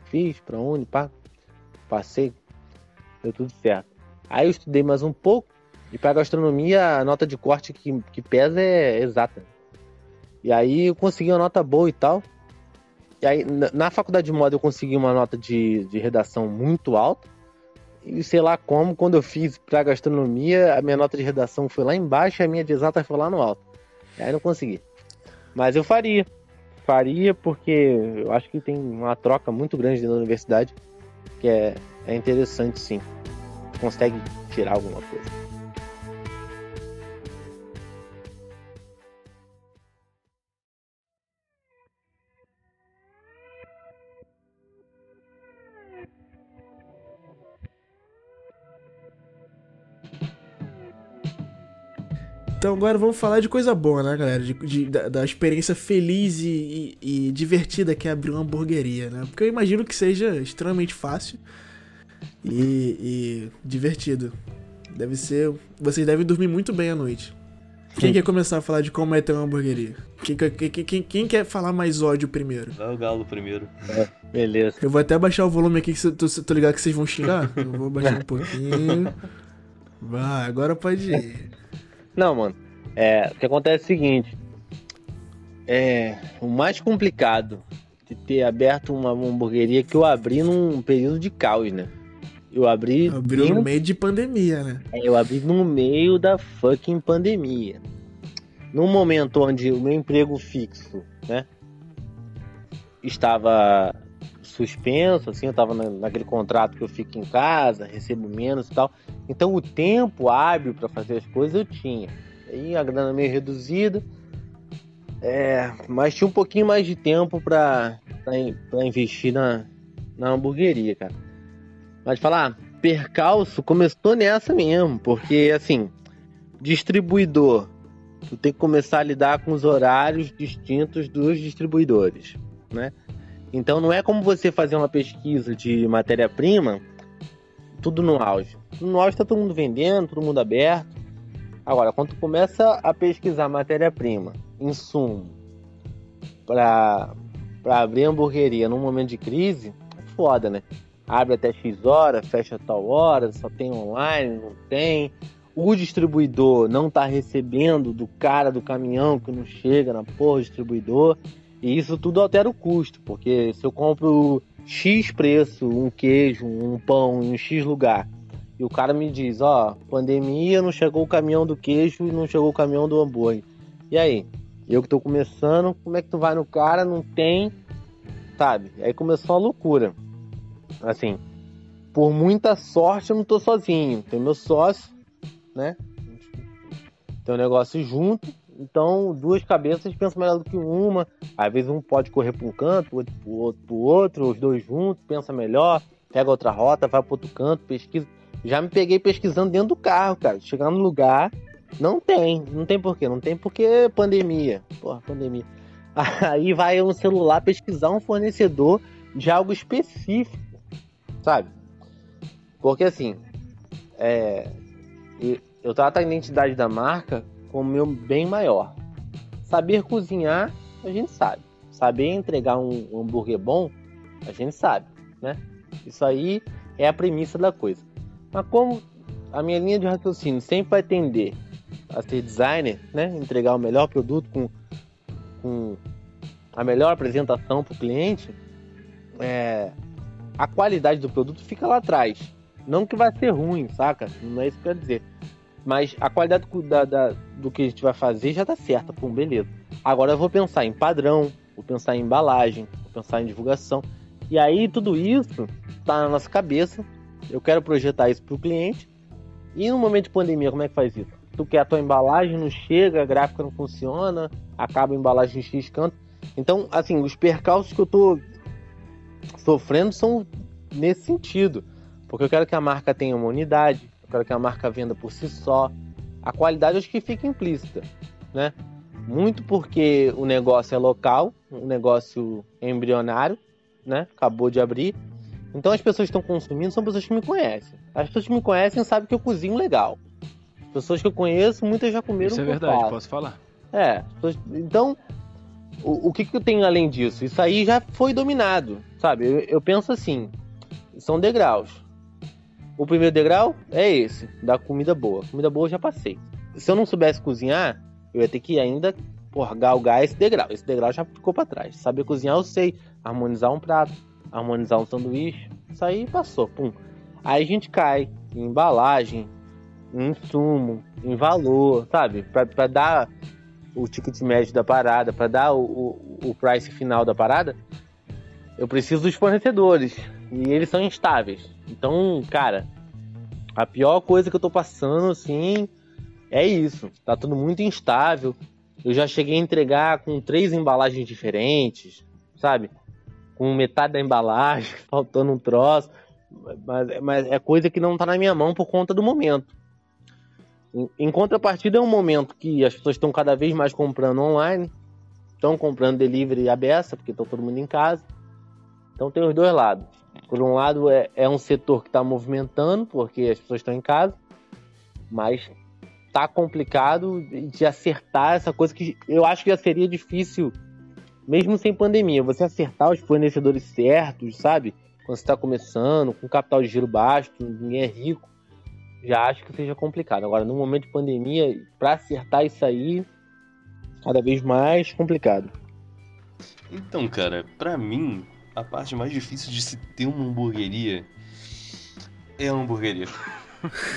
Fiz pra onde, pá. Passei. Deu tudo certo. Aí eu estudei mais um pouco. E para gastronomia, a nota de corte que, que pesa é exata. E aí eu consegui uma nota boa e tal. E aí, na, na faculdade de moda, eu consegui uma nota de, de redação muito alta. E sei lá como, quando eu fiz pra gastronomia, a minha nota de redação foi lá embaixo e a minha de exata foi lá no alto. E aí não consegui. Mas eu faria. Faria porque eu acho que tem uma troca muito grande dentro da universidade que é, é interessante sim. Consegue tirar alguma coisa. Então agora vamos falar de coisa boa, né, galera? De, de da, da, experiência feliz e, e, e, divertida que é abrir uma hamburgueria, né? Porque eu imagino que seja extremamente fácil e, e divertido. Deve ser. Vocês devem dormir muito bem à noite. Quem Sim. quer começar a falar de como é ter uma hamburgueria? Quem, quem, quem, quem quer falar mais ódio primeiro? Vai o galo primeiro. É, beleza. Eu vou até baixar o volume aqui, que tô, tô ligado que vocês vão xingar. Eu vou baixar um pouquinho. Vai, agora pode ir. Não, mano. É, o que acontece é o seguinte. É, o mais complicado de ter aberto uma hamburgueria que eu abri num período de caos, né? Eu abri. Abriu no meio de pandemia, né? É, eu abri no meio da fucking pandemia. Num momento onde o meu emprego fixo, né? Estava suspenso, assim, eu tava naquele contrato que eu fico em casa, recebo menos e tal. Então o tempo hábil para fazer as coisas eu tinha. Aí a grana meio reduzida, é, mas tinha um pouquinho mais de tempo para investir na, na hamburgueria, cara. Mas falar, percalço começou nessa mesmo, porque assim, distribuidor, tu tem que começar a lidar com os horários distintos dos distribuidores, né? Então não é como você fazer uma pesquisa de matéria-prima, tudo no auge. No auge está todo mundo vendendo, todo mundo aberto. Agora, quando tu começa a pesquisar matéria-prima, insumo, para abrir hamburgueria num momento de crise, é foda, né? Abre até X hora, fecha tal hora, só tem online, não tem. O distribuidor não tá recebendo do cara do caminhão que não chega na porra do distribuidor. E isso tudo altera o custo, porque se eu compro X preço, um queijo, um pão em um X lugar, e o cara me diz, ó, pandemia, não chegou o caminhão do queijo e não chegou o caminhão do hambúrguer. E aí? Eu que tô começando, como é que tu vai no cara, não tem, sabe? Aí começou a loucura. Assim, por muita sorte eu não tô sozinho, tem meu sócio, né? Tem um negócio junto, então duas cabeças pensam melhor do que uma. Às vezes um pode correr para um canto, outro pro outro, pro outro, os dois juntos, pensa melhor, pega outra rota, vai para outro canto, pesquisa. Já me peguei pesquisando dentro do carro, cara. Chegar no lugar, não tem. Não tem porquê. Não tem porque pandemia. Porra, pandemia. Aí vai um celular pesquisar um fornecedor de algo específico, sabe? Porque assim, é, eu trato a identidade da marca como meu bem maior. Saber cozinhar, a gente sabe. Saber entregar um hambúrguer bom, a gente sabe, né? Isso aí é a premissa da coisa. Mas como a minha linha de raciocínio sempre vai tender a ser designer, né? Entregar o melhor produto com, com a melhor apresentação para o cliente, é, a qualidade do produto fica lá atrás. Não que vai ser ruim, saca? Não é isso que eu quero dizer. Mas a qualidade da, da, do que a gente vai fazer já tá certa, pum, beleza. Agora eu vou pensar em padrão, vou pensar em embalagem, vou pensar em divulgação. E aí tudo isso tá na nossa cabeça. Eu quero projetar isso pro cliente. E no momento de pandemia, como é que faz isso? Tu quer a tua embalagem, não chega, a gráfica não funciona, acaba a embalagem em X canto. Então, assim, os percalços que eu tô sofrendo são nesse sentido. Porque eu quero que a marca tenha uma unidade, quero que a marca venda por si só. A qualidade acho que fica implícita, né? Muito porque o negócio é local, um negócio embrionário, né? Acabou de abrir. Então as pessoas que estão consumindo são pessoas que me conhecem. As pessoas que me conhecem sabem que eu cozinho legal. As pessoas que eu conheço, muitas já comeram. Isso é verdade, posso falar. É. Então, o, o que, que eu tenho além disso? Isso aí já foi dominado, sabe? Eu, eu penso assim: são degraus. O primeiro degrau é esse, da comida boa. Comida boa eu já passei. Se eu não soubesse cozinhar, eu ia ter que ainda porra, galgar esse degrau. Esse degrau já ficou para trás. Saber cozinhar eu sei. Harmonizar um prato, harmonizar um sanduíche. Isso aí passou, pum. Aí a gente cai em embalagem, em insumo, em valor, sabe? Para dar o ticket médio da parada, para dar o, o, o price final da parada, eu preciso dos fornecedores. E eles são instáveis. Então, cara, a pior coisa que eu tô passando, assim, é isso. Tá tudo muito instável. Eu já cheguei a entregar com três embalagens diferentes, sabe? Com metade da embalagem, faltando um troço. Mas, mas é coisa que não tá na minha mão por conta do momento. Em, contrapartida, é um momento que as pessoas estão cada vez mais comprando online, estão comprando delivery a beça, porque estão todo mundo em casa. Então tem os dois lados. Por um lado, é, é um setor que está movimentando, porque as pessoas estão em casa, mas tá complicado de acertar essa coisa que eu acho que já seria difícil, mesmo sem pandemia, você acertar os fornecedores certos, sabe? Quando você está começando, com capital de giro baixo, ninguém é rico, já acho que seja complicado. Agora, no momento de pandemia, para acertar isso aí, cada vez mais complicado. Então, cara, para mim, a parte mais difícil de se ter uma hamburgueria é a hamburgueria.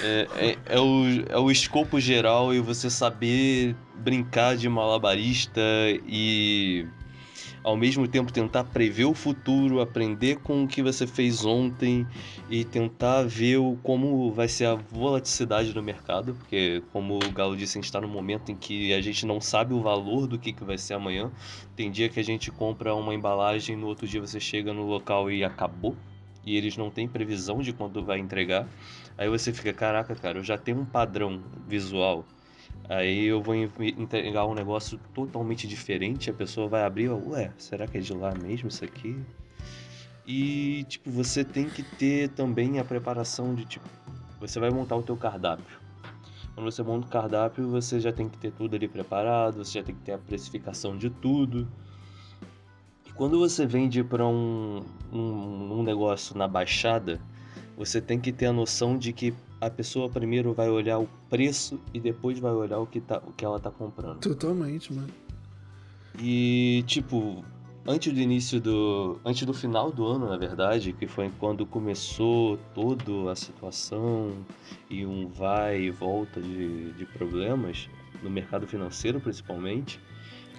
É, é, é, o, é o escopo geral e você saber brincar de malabarista e ao mesmo tempo tentar prever o futuro, aprender com o que você fez ontem e tentar ver como vai ser a volatilidade do mercado, porque como o Galo disse, a gente está no momento em que a gente não sabe o valor do que, que vai ser amanhã. Tem dia que a gente compra uma embalagem, no outro dia você chega no local e acabou. E eles não têm previsão de quando vai entregar. Aí você fica, caraca, cara, eu já tenho um padrão visual Aí eu vou entregar um negócio totalmente diferente, a pessoa vai abrir, ué, será que é de lá mesmo isso aqui? E tipo, você tem que ter também a preparação de tipo, você vai montar o teu cardápio. Quando você monta o cardápio, você já tem que ter tudo ali preparado, você já tem que ter a precificação de tudo. E quando você vende para um, um, um negócio na baixada, você tem que ter a noção de que a pessoa primeiro vai olhar o preço e depois vai olhar o que, tá, o que ela tá comprando. Totalmente, mano. E, tipo, antes do início do. Antes do final do ano, na verdade, que foi quando começou toda a situação e um vai e volta de, de problemas, no mercado financeiro principalmente,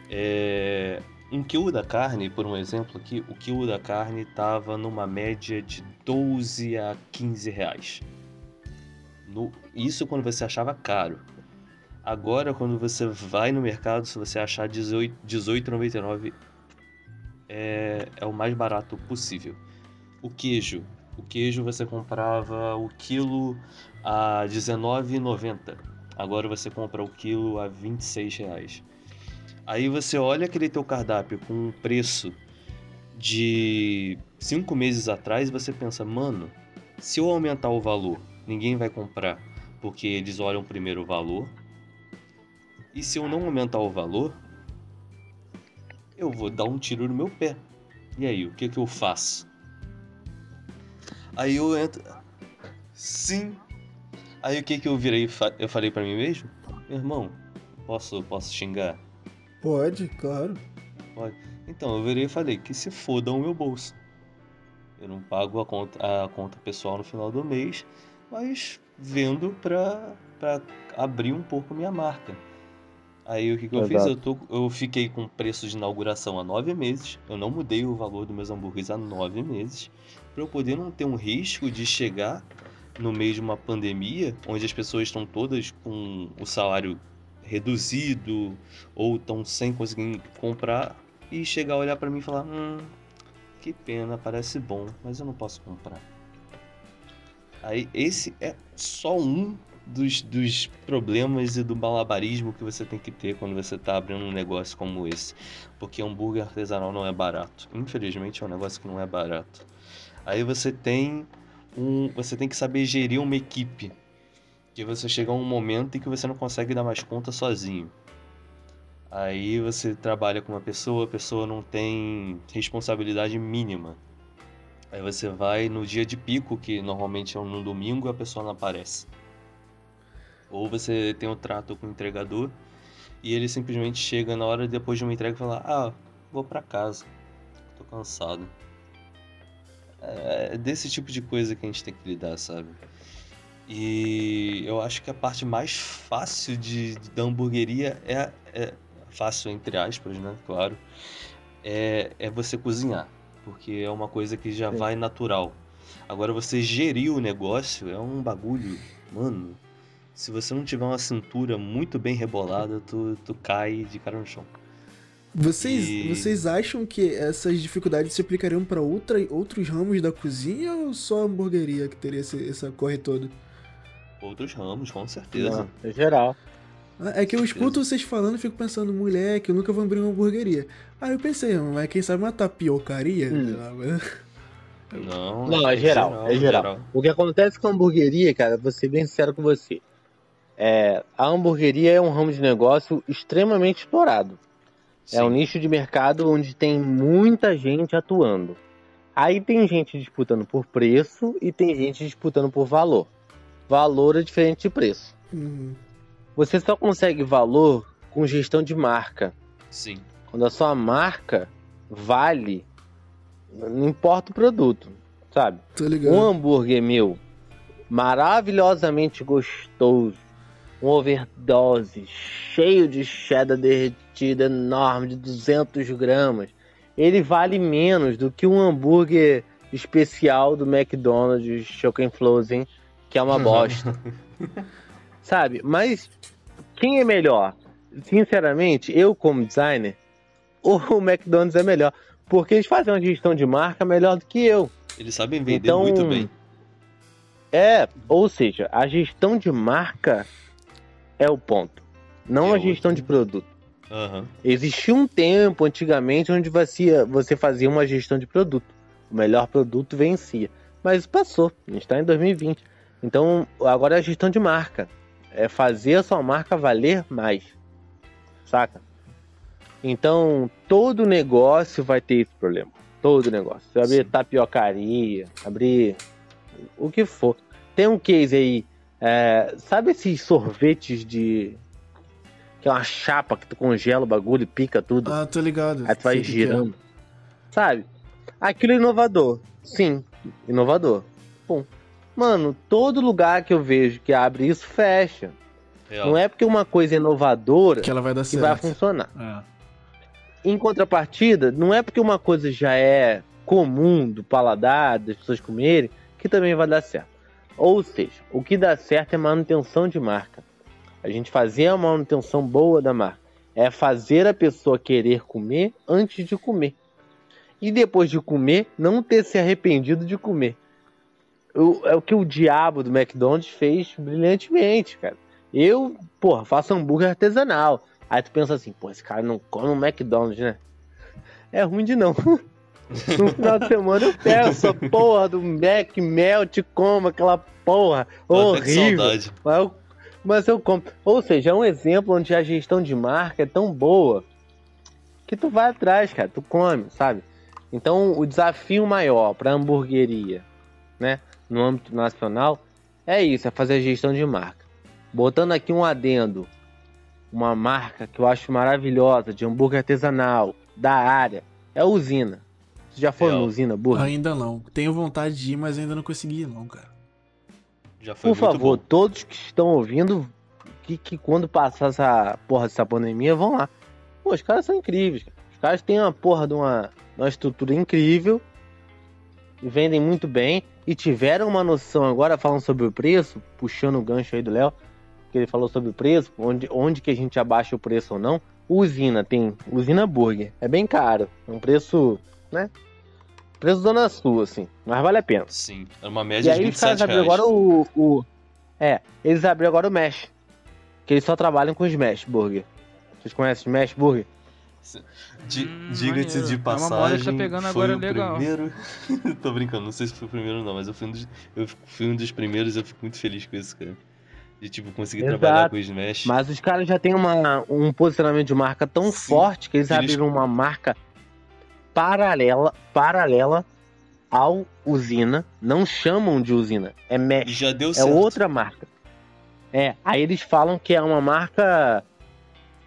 é, um quilo da carne, por um exemplo aqui, o quilo da carne estava numa média de 12 a 15 reais. No, isso quando você achava caro. Agora, quando você vai no mercado, se você achar 18,99 18, é, é o mais barato possível. O queijo. O queijo você comprava o quilo a R$19,90. Agora você compra o quilo a 26,00 reais. Aí você olha aquele teu cardápio com um preço de cinco meses atrás e você pensa, mano, se eu aumentar o valor, ninguém vai comprar, porque eles olham primeiro o valor. E se eu não aumentar o valor, eu vou dar um tiro no meu pé. E aí, o que que eu faço? Aí eu entro. Sim. Aí o que que eu virei? Eu falei para mim mesmo, meu irmão, posso posso xingar? Pode, claro. Pode. Então eu virei e falei que se foda o meu bolso. Eu não pago a conta, a conta pessoal no final do mês, mas vendo pra, pra abrir um pouco minha marca. Aí o que, que eu Exato. fiz? Eu, tô, eu fiquei com preço de inauguração há nove meses. Eu não mudei o valor dos meus hambúrgueres há nove meses. Para eu poder não ter um risco de chegar no meio de uma pandemia, onde as pessoas estão todas com o salário reduzido ou estão sem conseguir comprar e chegar a olhar para mim e falar: Hum, que pena, parece bom, mas eu não posso comprar. Aí esse é só um dos, dos problemas e do malabarismo que você tem que ter quando você está abrindo um negócio como esse. Porque hambúrguer artesanal não é barato. Infelizmente é um negócio que não é barato. Aí você tem um, você tem que saber gerir uma equipe. Que você chega a um momento em que você não consegue dar mais conta sozinho. Aí você trabalha com uma pessoa, a pessoa não tem responsabilidade mínima. Aí você vai no dia de pico, que normalmente é no domingo, a pessoa não aparece. Ou você tem um trato com o entregador e ele simplesmente chega na hora depois de uma entrega e fala: Ah, vou para casa, tô cansado. É desse tipo de coisa que a gente tem que lidar, sabe? E eu acho que a parte mais fácil de, da hamburgueria é, é fácil entre aspas, né? Claro, é, é você cozinhar, porque é uma coisa que já Sim. vai natural. Agora você gerir o negócio é um bagulho, mano se você não tiver uma cintura muito bem rebolada, tu, tu cai de cara no chão. Vocês, e... vocês acham que essas dificuldades se aplicariam para outros ramos da cozinha ou só a hamburgueria que teria esse, essa corre toda? Outros ramos, com certeza. Não, é geral. Ah, é que eu escuto vocês falando e fico pensando, mulher, que eu nunca vou abrir uma hamburgueria. Aí eu pensei, mas quem sabe uma tapiocaria? Hum. Não, não, é, é geral, geral, é geral. geral. O que acontece com a hamburgueria, cara, vou ser bem sincero com você. É, a hamburgueria é um ramo de negócio extremamente explorado. Sim. É um nicho de mercado onde tem muita gente atuando. Aí tem gente disputando por preço e tem gente disputando por valor. Valor é diferente de preço. Uhum. Você só consegue valor com gestão de marca. Sim. Quando a sua marca vale, não importa o produto, sabe? Um hambúrguer meu maravilhosamente gostoso um overdose cheio de cheddar derretida enorme de 200 gramas, ele vale menos do que um hambúrguer especial do McDonald's Chicken Frozen, que é uma bosta. Sabe? Mas quem é melhor? Sinceramente, eu como designer, o McDonald's é melhor. Porque eles fazem uma gestão de marca melhor do que eu. Eles sabem vender então, muito bem. É, ou seja, a gestão de marca é o ponto. Não a gestão de produto. Uhum. Existia um tempo antigamente onde você, fazia uma gestão de produto. O melhor produto vencia. Mas passou. A gente está em 2020. Então agora é a gestão de marca. É fazer a sua marca valer mais. Saca? Então todo negócio vai ter esse problema. Todo negócio. Você abrir Sim. tapiocaria, abrir o que for. Tem um case aí é, sabe esses sorvetes de. Que é uma chapa que tu congela o bagulho e pica tudo? Ah, tô ligado. Aí tu vai girando. Sabe? Aquilo é inovador. Sim, inovador. Bom, mano, todo lugar que eu vejo que abre isso fecha. Real. Não é porque uma coisa é inovadora Que ela vai dar que vai funcionar. É. Em contrapartida, não é porque uma coisa já é comum do paladar, das pessoas comerem, que também vai dar certo. Ou seja, o que dá certo é manutenção de marca. A gente fazer a manutenção boa da marca. É fazer a pessoa querer comer antes de comer. E depois de comer, não ter se arrependido de comer. É o que o diabo do McDonald's fez brilhantemente, cara. Eu, porra, faço hambúrguer artesanal. Aí tu pensa assim, pô, esse cara não come um McDonald's, né? É ruim de não. No final de semana eu pego essa porra do Mac Melt, como aquela porra com horrível. Mas eu, mas eu compro. Ou seja, é um exemplo onde a gestão de marca é tão boa que tu vai atrás, cara, tu come, sabe? Então, o desafio maior para a hamburgueria, né, no âmbito nacional, é isso, é fazer a gestão de marca. Botando aqui um adendo, uma marca que eu acho maravilhosa de hambúrguer artesanal da área, é a Usina. Você já foi Real. na Usina, burra? Ainda não. Tenho vontade de ir, mas ainda não consegui ir, não, cara. Já foi Por muito favor, bom. todos que estão ouvindo, que, que quando passar essa porra dessa pandemia, vão lá. Pô, os caras são incríveis. cara. Os caras têm uma porra de uma, uma estrutura incrível. E vendem muito bem. E tiveram uma noção agora, falando sobre o preço, puxando o gancho aí do Léo, que ele falou sobre o preço, onde, onde que a gente abaixa o preço ou não. Usina tem Usina Burger. É bem caro. É um preço, né? Preço Zona Sul, assim. Mas vale a pena. Sim, era uma E média de aí os caras 27 abriram reais. agora o, o. É, eles abriram agora o Mesh. Que eles só trabalham com Smash Burger. Vocês conhecem Smash Burger? Hum, Diga-se de É moda que tá passagem, foi o legal. primeiro... Tô brincando, não sei se foi o primeiro não, mas eu fui um dos, eu fui um dos primeiros e eu fico muito feliz com isso, cara. De, tipo, conseguir Exato. trabalhar com o Smash. Mas os caras já têm uma, um posicionamento de marca tão Sim. forte que eles, Eles- abriram uma marca paralela, paralela ao Usina. Não chamam de Usina, é Mesh. já deu É certo. outra marca. É, aí eles falam que é uma marca,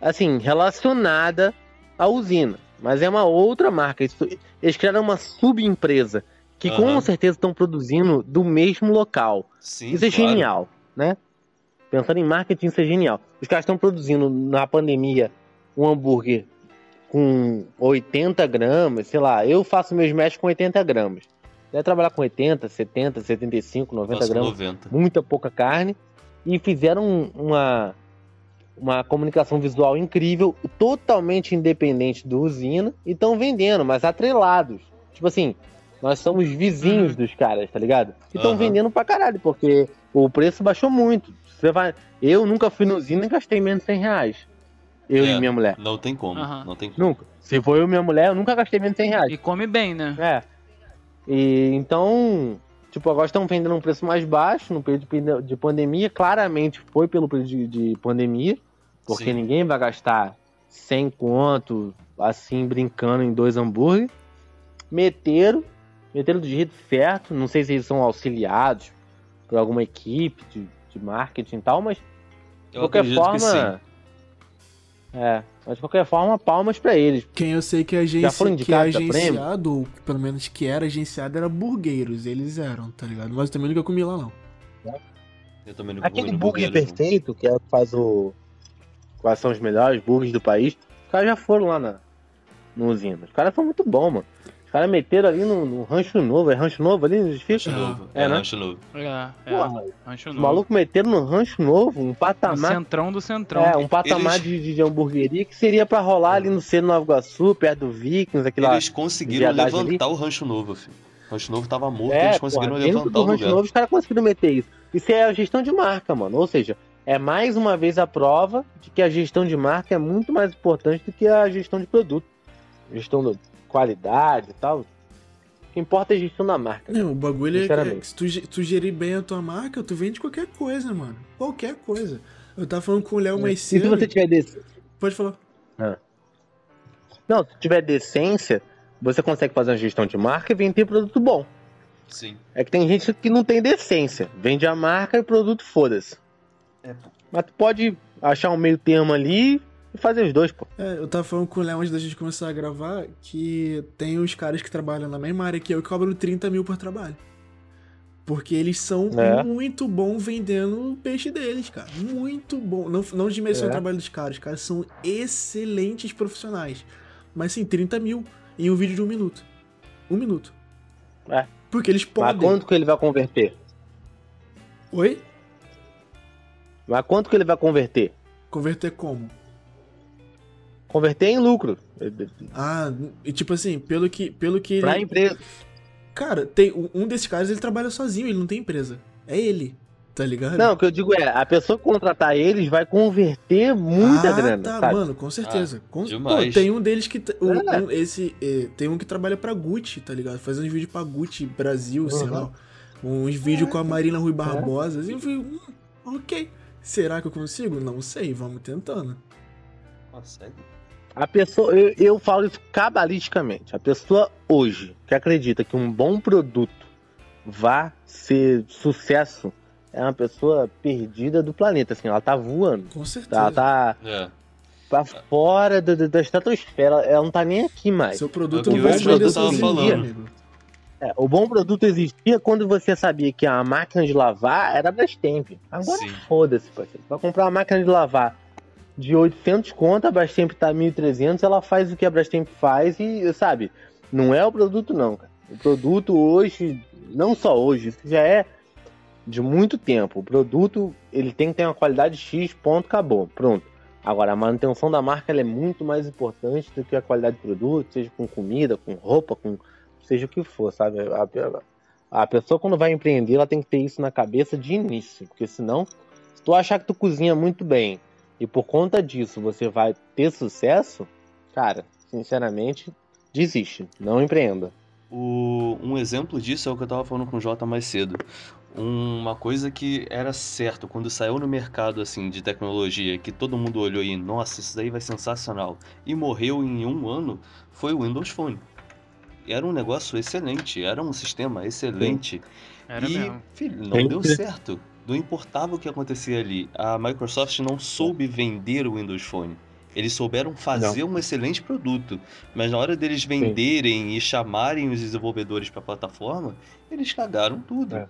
assim, relacionada à usina. Mas é uma outra marca. Eles criaram uma subempresa que com Aham. certeza estão produzindo do mesmo local. Sim, Isso é claro. genial, né? Pensando em marketing, isso é genial. Os caras estão produzindo na pandemia um hambúrguer com 80 gramas, sei lá. Eu faço meus mesh com 80 gramas. Deve trabalhar com 80, 70, 75, 90 Faço gramas 90. muita pouca carne e fizeram um- uma uma comunicação visual incrível, totalmente independente do usina e estão vendendo, mas atrelados. Tipo assim, nós somos vizinhos dos caras, tá ligado? E estão Aham. vendendo pra caralho, porque o preço baixou muito. Você vai... Eu nunca fui no usina e gastei menos de 100 reais. Eu É. e minha mulher. Não tem como, Aham. não tem como. Nunca. Se for eu e minha mulher, eu nunca gastei menos de 100 reais. E come bem, né? É. E então, tipo, agora estão vendendo um preço mais baixo no período de pandemia. Claramente foi pelo período de, de pandemia, porque Sim. ninguém vai gastar 100 conto assim brincando em dois hambúrguer. Meteram, meteram do jeito certo. Não sei se eles são auxiliados por alguma equipe de, de marketing e tal, mas de qualquer forma. É, mas de qualquer forma, palmas pra eles. Quem eu sei que é, agenci... que é agenciado, ou pelo menos que era agenciado, era burgueiros. Eles eram, tá ligado? Mas eu também nunca comi lá, não. Eu também não Aquele burger perfeito, que é o que faz o. Quais são os melhores burgers do país. Os caras já foram lá na, no usina. Os caras são muito bons, mano. Os caras meteram ali no, no rancho novo. É rancho novo ali no edifício? Rancho novo. é, É, né? rancho novo. É, é. Porra, Rancho os novo. malucos meteram no rancho novo, um No patamar. centrão do centrão. É, um patamar Eles- de, de hamburgueria que seria pra rolar ali no centro do Nova Iguaçu, perto do Vikings, aquilo lá. Eles conseguiram levantar o rancho novo, filho. O rancho novo tava morto, É, eles conseguiram porra, levantar o rancho lugar. novo os caras conseguiram meter isso. Isso é a gestão de marca, mano. Ou seja, é mais uma vez a prova de que a gestão de marca é muito mais importante do que a gestão de produto. Gestão de qualidade e tal. O que importa é a gestão da marca. Não, o bagulho é que, se tu, tu gerir bem a tua marca, tu vende qualquer coisa, mano. Qualquer coisa. Eu tava falando com o Léo mais É. E se cedo. você tiver dec... Pode falar. Não, se tiver decência, você consegue fazer uma gestão de marca e vender produto bom. Sim. É que tem gente que não tem decência. Vende a marca e o produto foda-se. É, pô. Mas tu pode achar um meio termo ali e fazer os dois, pô. É, eu tava falando com o Léo antes da gente começar a gravar que tem os caras que trabalham na mesma área que eu que cobram 30 mil por trabalho. Porque eles são É. muito bons vendendo o peixe deles, cara. Muito bom. Não, não desmerecendo É. o trabalho dos caras. Os caras são excelentes profissionais. Mas sim, 30 mil em um vídeo de um minuto. Um minuto. É. Porque eles Mas podem. quanto que ele vai converter? Oi? Mas quanto que ele vai converter? Converter como? Converter em lucro. Ah, e tipo assim, pelo que, pelo que ele. Pra empresa. Cara, tem um- desses caras ele trabalha sozinho, ele não tem empresa. É ele, tá ligado? Não, o que eu digo é, a pessoa que contratar eles vai converter muita ah, grana, tá, sabe? mano, com certeza. Com- demais. Pô, tem um deles que. É. um- esse, é, tem um que trabalha pra Gucci, tá ligado? Fazendo uns vídeos pra Gucci Brasil, sei Uhum. lá. Uns vídeos com a Marina É. Rui Barbosa. Assim, eu falei, hum, ok. Será que eu consigo? Não sei, vamos tentando. Consegue. A pessoa, eu, eu falo isso cabalisticamente. A pessoa hoje que acredita que um bom produto vá ser sucesso é uma pessoa perdida do planeta, assim, ela tá voando. Com certeza. Ela tá É. pra fora da, da- da estratosfera, ela não tá nem aqui mais. Seu produto É o não que vai o produto tava falando. amigo. É, o bom produto existia quando você sabia que a máquina de lavar era Brastemp. Agora Sim. foda-se, parceiro. Vai comprar uma máquina de lavar de 800 conto, a Brastemp tá 1.300, ela faz o que a Brastemp faz e, sabe, não é o produto não, cara. O produto hoje, não só hoje, isso já é de muito tempo. O produto, ele tem que ter uma qualidade X, ponto, acabou, pronto. Agora, a manutenção da marca ela é muito mais importante do que a qualidade do produto, seja com comida, com roupa, com seja o que for, sabe? A, a- a pessoa quando vai empreender, ela tem que ter isso na cabeça de início, porque senão, se tu achar que tu cozinha muito bem e por conta disso você vai ter sucesso, cara, sinceramente, desiste, não empreenda. O- um exemplo disso é o que eu tava falando com o Jota mais cedo. Uma coisa que era certo quando saiu no mercado assim de tecnologia, que todo mundo olhou e, nossa, isso daí vai sensacional, e morreu em um ano, foi o Windows Phone. Era um negócio excelente, era um sistema excelente. Era e, mesmo. filho, não Sim. deu certo. Não importava o que acontecia ali. A Microsoft não soube vender o Windows Phone. Eles souberam fazer um excelente produto, mas na hora deles venderem e chamarem os desenvolvedores para a plataforma, eles cagaram tudo. É.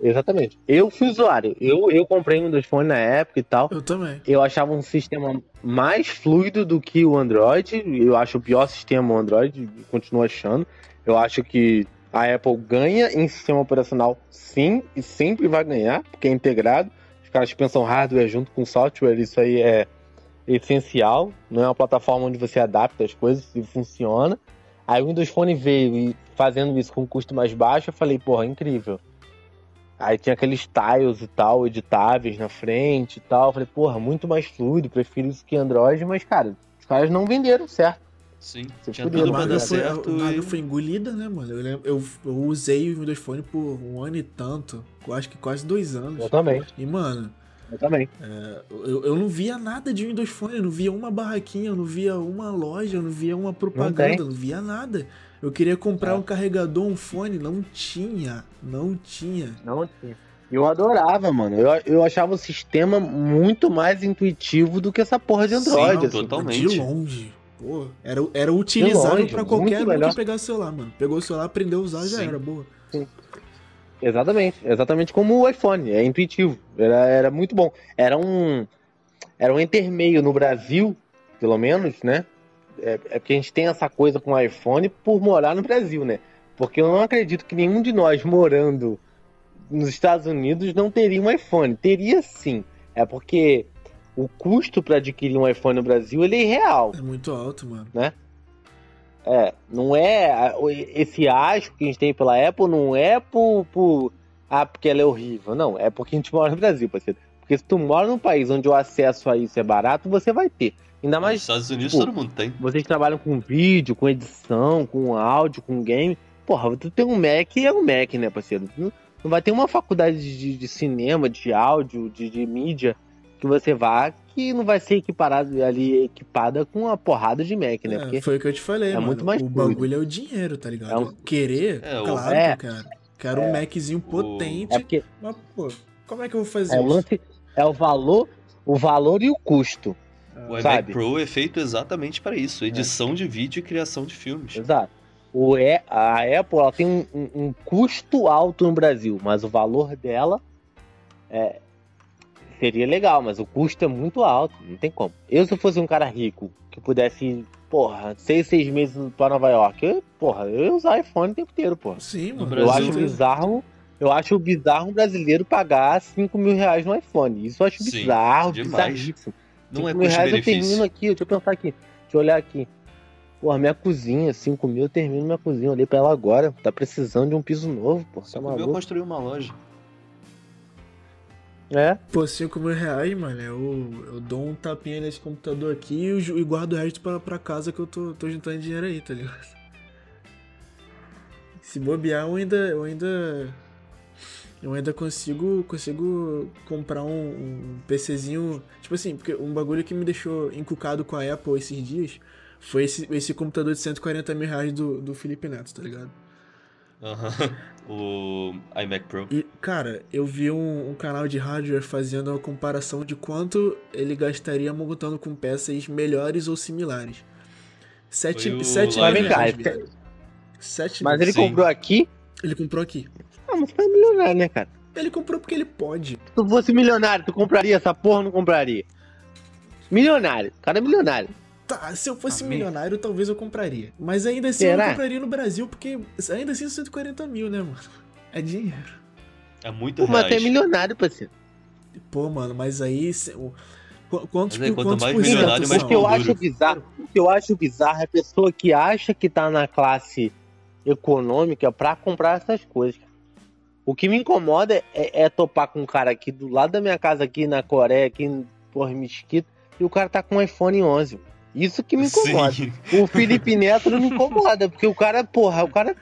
Exatamente. Eu fui usuário, eu, eu comprei um Windows Phone na época e tal. Eu também. Eu achava um sistema mais fluido do que o Android. Eu acho o pior sistema o Android, continuo achando. Eu acho que a Apple ganha em sistema operacional, sim, e sempre vai ganhar, porque é integrado. Os caras pensam hardware junto com software, isso aí é essencial. Não é uma plataforma onde você adapta as coisas e funciona. Aí o Windows Phone veio e fazendo isso com um custo mais baixo, eu falei, porra, incrível. Aí tinha aqueles tiles e tal, editáveis na frente e tal. Eu falei, porra, muito mais fluido, prefiro isso que Android, mas, cara, os caras não venderam certo. Sim, Você tinha tudo a pra dar foi, certo. a e- foi engolida, né, mano? Eu, lembro- eu, eu usei o Windows Phone por um ano e tanto. Eu acho que quase dois anos. Eu também, E, mano, eu também. eu, eu não via nada de Windows Phone. Eu não via uma barraquinha, eu não via uma loja, eu não via uma propaganda, eu não via nada. Eu queria comprar É. um carregador, um fone, não tinha. Não tinha. Não tinha. Eu adorava, mano. Eu, eu achava o sistema muito mais intuitivo do que essa porra de Sim, Android. total. assim. Totalmente. De longe. Pô, era, era utilizável muito qualquer um melhor. que pegasse o celular, mano. Pegou o celular, aprendeu a usar, já Sim. era, boa. Exatamente, exatamente como o iPhone, é intuitivo, era, era muito bom. Era um, era um intermeio no Brasil, pelo menos, né? É, é porque a gente tem essa coisa com o iPhone por morar no Brasil, né? Porque eu não acredito que nenhum de nós morando nos Estados Unidos não teria um iPhone. Teria sim. É porque o custo para adquirir um iPhone no Brasil ele é irreal. É muito alto, mano. É, não é esse asco que a gente tem pela Apple não é por, por ah, porque ela é horrível, não, é porque a gente mora no Brasil, parceiro. Porque se tu mora num país onde o acesso a isso é barato, você vai ter. Ainda Nos mais Estados Unidos tipo, todo mundo tem. vocês trabalham com vídeo, com edição, com áudio, com game. Porra, tu tem um Mac e é um Mac, né, parceiro? Não, não vai ter uma faculdade de, de cinema, de áudio, de, de mídia que você vá que não vai ser equiparado ali, equipada com uma porrada de Mac, né? É, Porque foi o que eu te falei, é mano. muito mais o fluido. bagulho é o dinheiro, tá ligado? É um- Querer, É, o- claro É. que eu quero. Quero um Maczinho potente, é porque mas, pô, como é que eu vou fazer É o isso? lance, é o valor, o valor e o custo. O iMac? Pro é feito exatamente para isso, edição de vídeo e criação de filmes. Exato. O e, a Apple ela tem um, um- um custo alto no Brasil, mas o valor dela é, seria legal, mas o custo é muito alto, não tem como. Eu, se eu fosse um cara rico, que pudesse ir, porra, seis, seis meses pra Nova York, eu, porra, eu ia usar iPhone o tempo inteiro, porra. Sim, No. Eu Brasil- acho bizarro. Eu acho bizarro um brasileiro pagar 5 mil reais no iPhone. Isso eu acho Sim, bizarro, demais. bizarríssimo. Não 5 é mil reais eu termino custo-benefício. aqui, deixa eu pensar aqui. Deixa eu olhar aqui. Porra, minha cozinha, 5 mil eu termino minha cozinha. Eu olhei pra ela agora. Tá precisando de um piso novo, porra. Tá maluco? construir uma loja. É? Pô, 5 mil reais, mano, eu, eu dou um tapinha nesse computador aqui e, e guardo o resto pra, pra casa que eu tô, tô juntando dinheiro aí, tá ligado? Se bobear, eu ainda. Eu ainda. Eu ainda consigo. Consigo comprar um, um PCzinho. Tipo assim, porque um bagulho que me deixou encucado com a Apple esses dias foi esse, esse computador de 140 mil reais do, do Felipe Neto, tá ligado? Aham. O iMac Pro. E, cara, eu vi um, um canal de hardware fazendo uma comparação de quanto ele gastaria montando com peças melhores ou similares. Sete, Foi o sete Mas mil vem cá, reais. Sete Mas ele Sim. comprou aqui. Ele comprou aqui. Ah, mas tu é milionário, né, cara? Ele comprou porque ele pode. Se tu fosse milionário, tu compraria essa porra ou não compraria? Milionário. O cara é milionário. Tá, se eu fosse Amém. milionário, talvez eu compraria. Mas ainda assim eu Será? não compraria no Brasil, porque ainda assim 140 mil, né, mano? É dinheiro. É muito Pô, mas tu é reais. milionário, parceiro. Pô, mano, mas aí. se- Quantos, Mas aí, quanto quantos mais por milionário, mais? O que eu acho bizarro, o que eu acho bizarro é a pessoa que acha que tá na classe econômica pra comprar essas coisas. O que me incomoda é, é topar com um cara aqui do lado da minha casa, aqui na Coreia, aqui em Porra Mesquita, e o cara tá com um iPhone 11. Isso que me incomoda. Sim. O Felipe Neto não me incomoda, porque o cara, porra, o cara.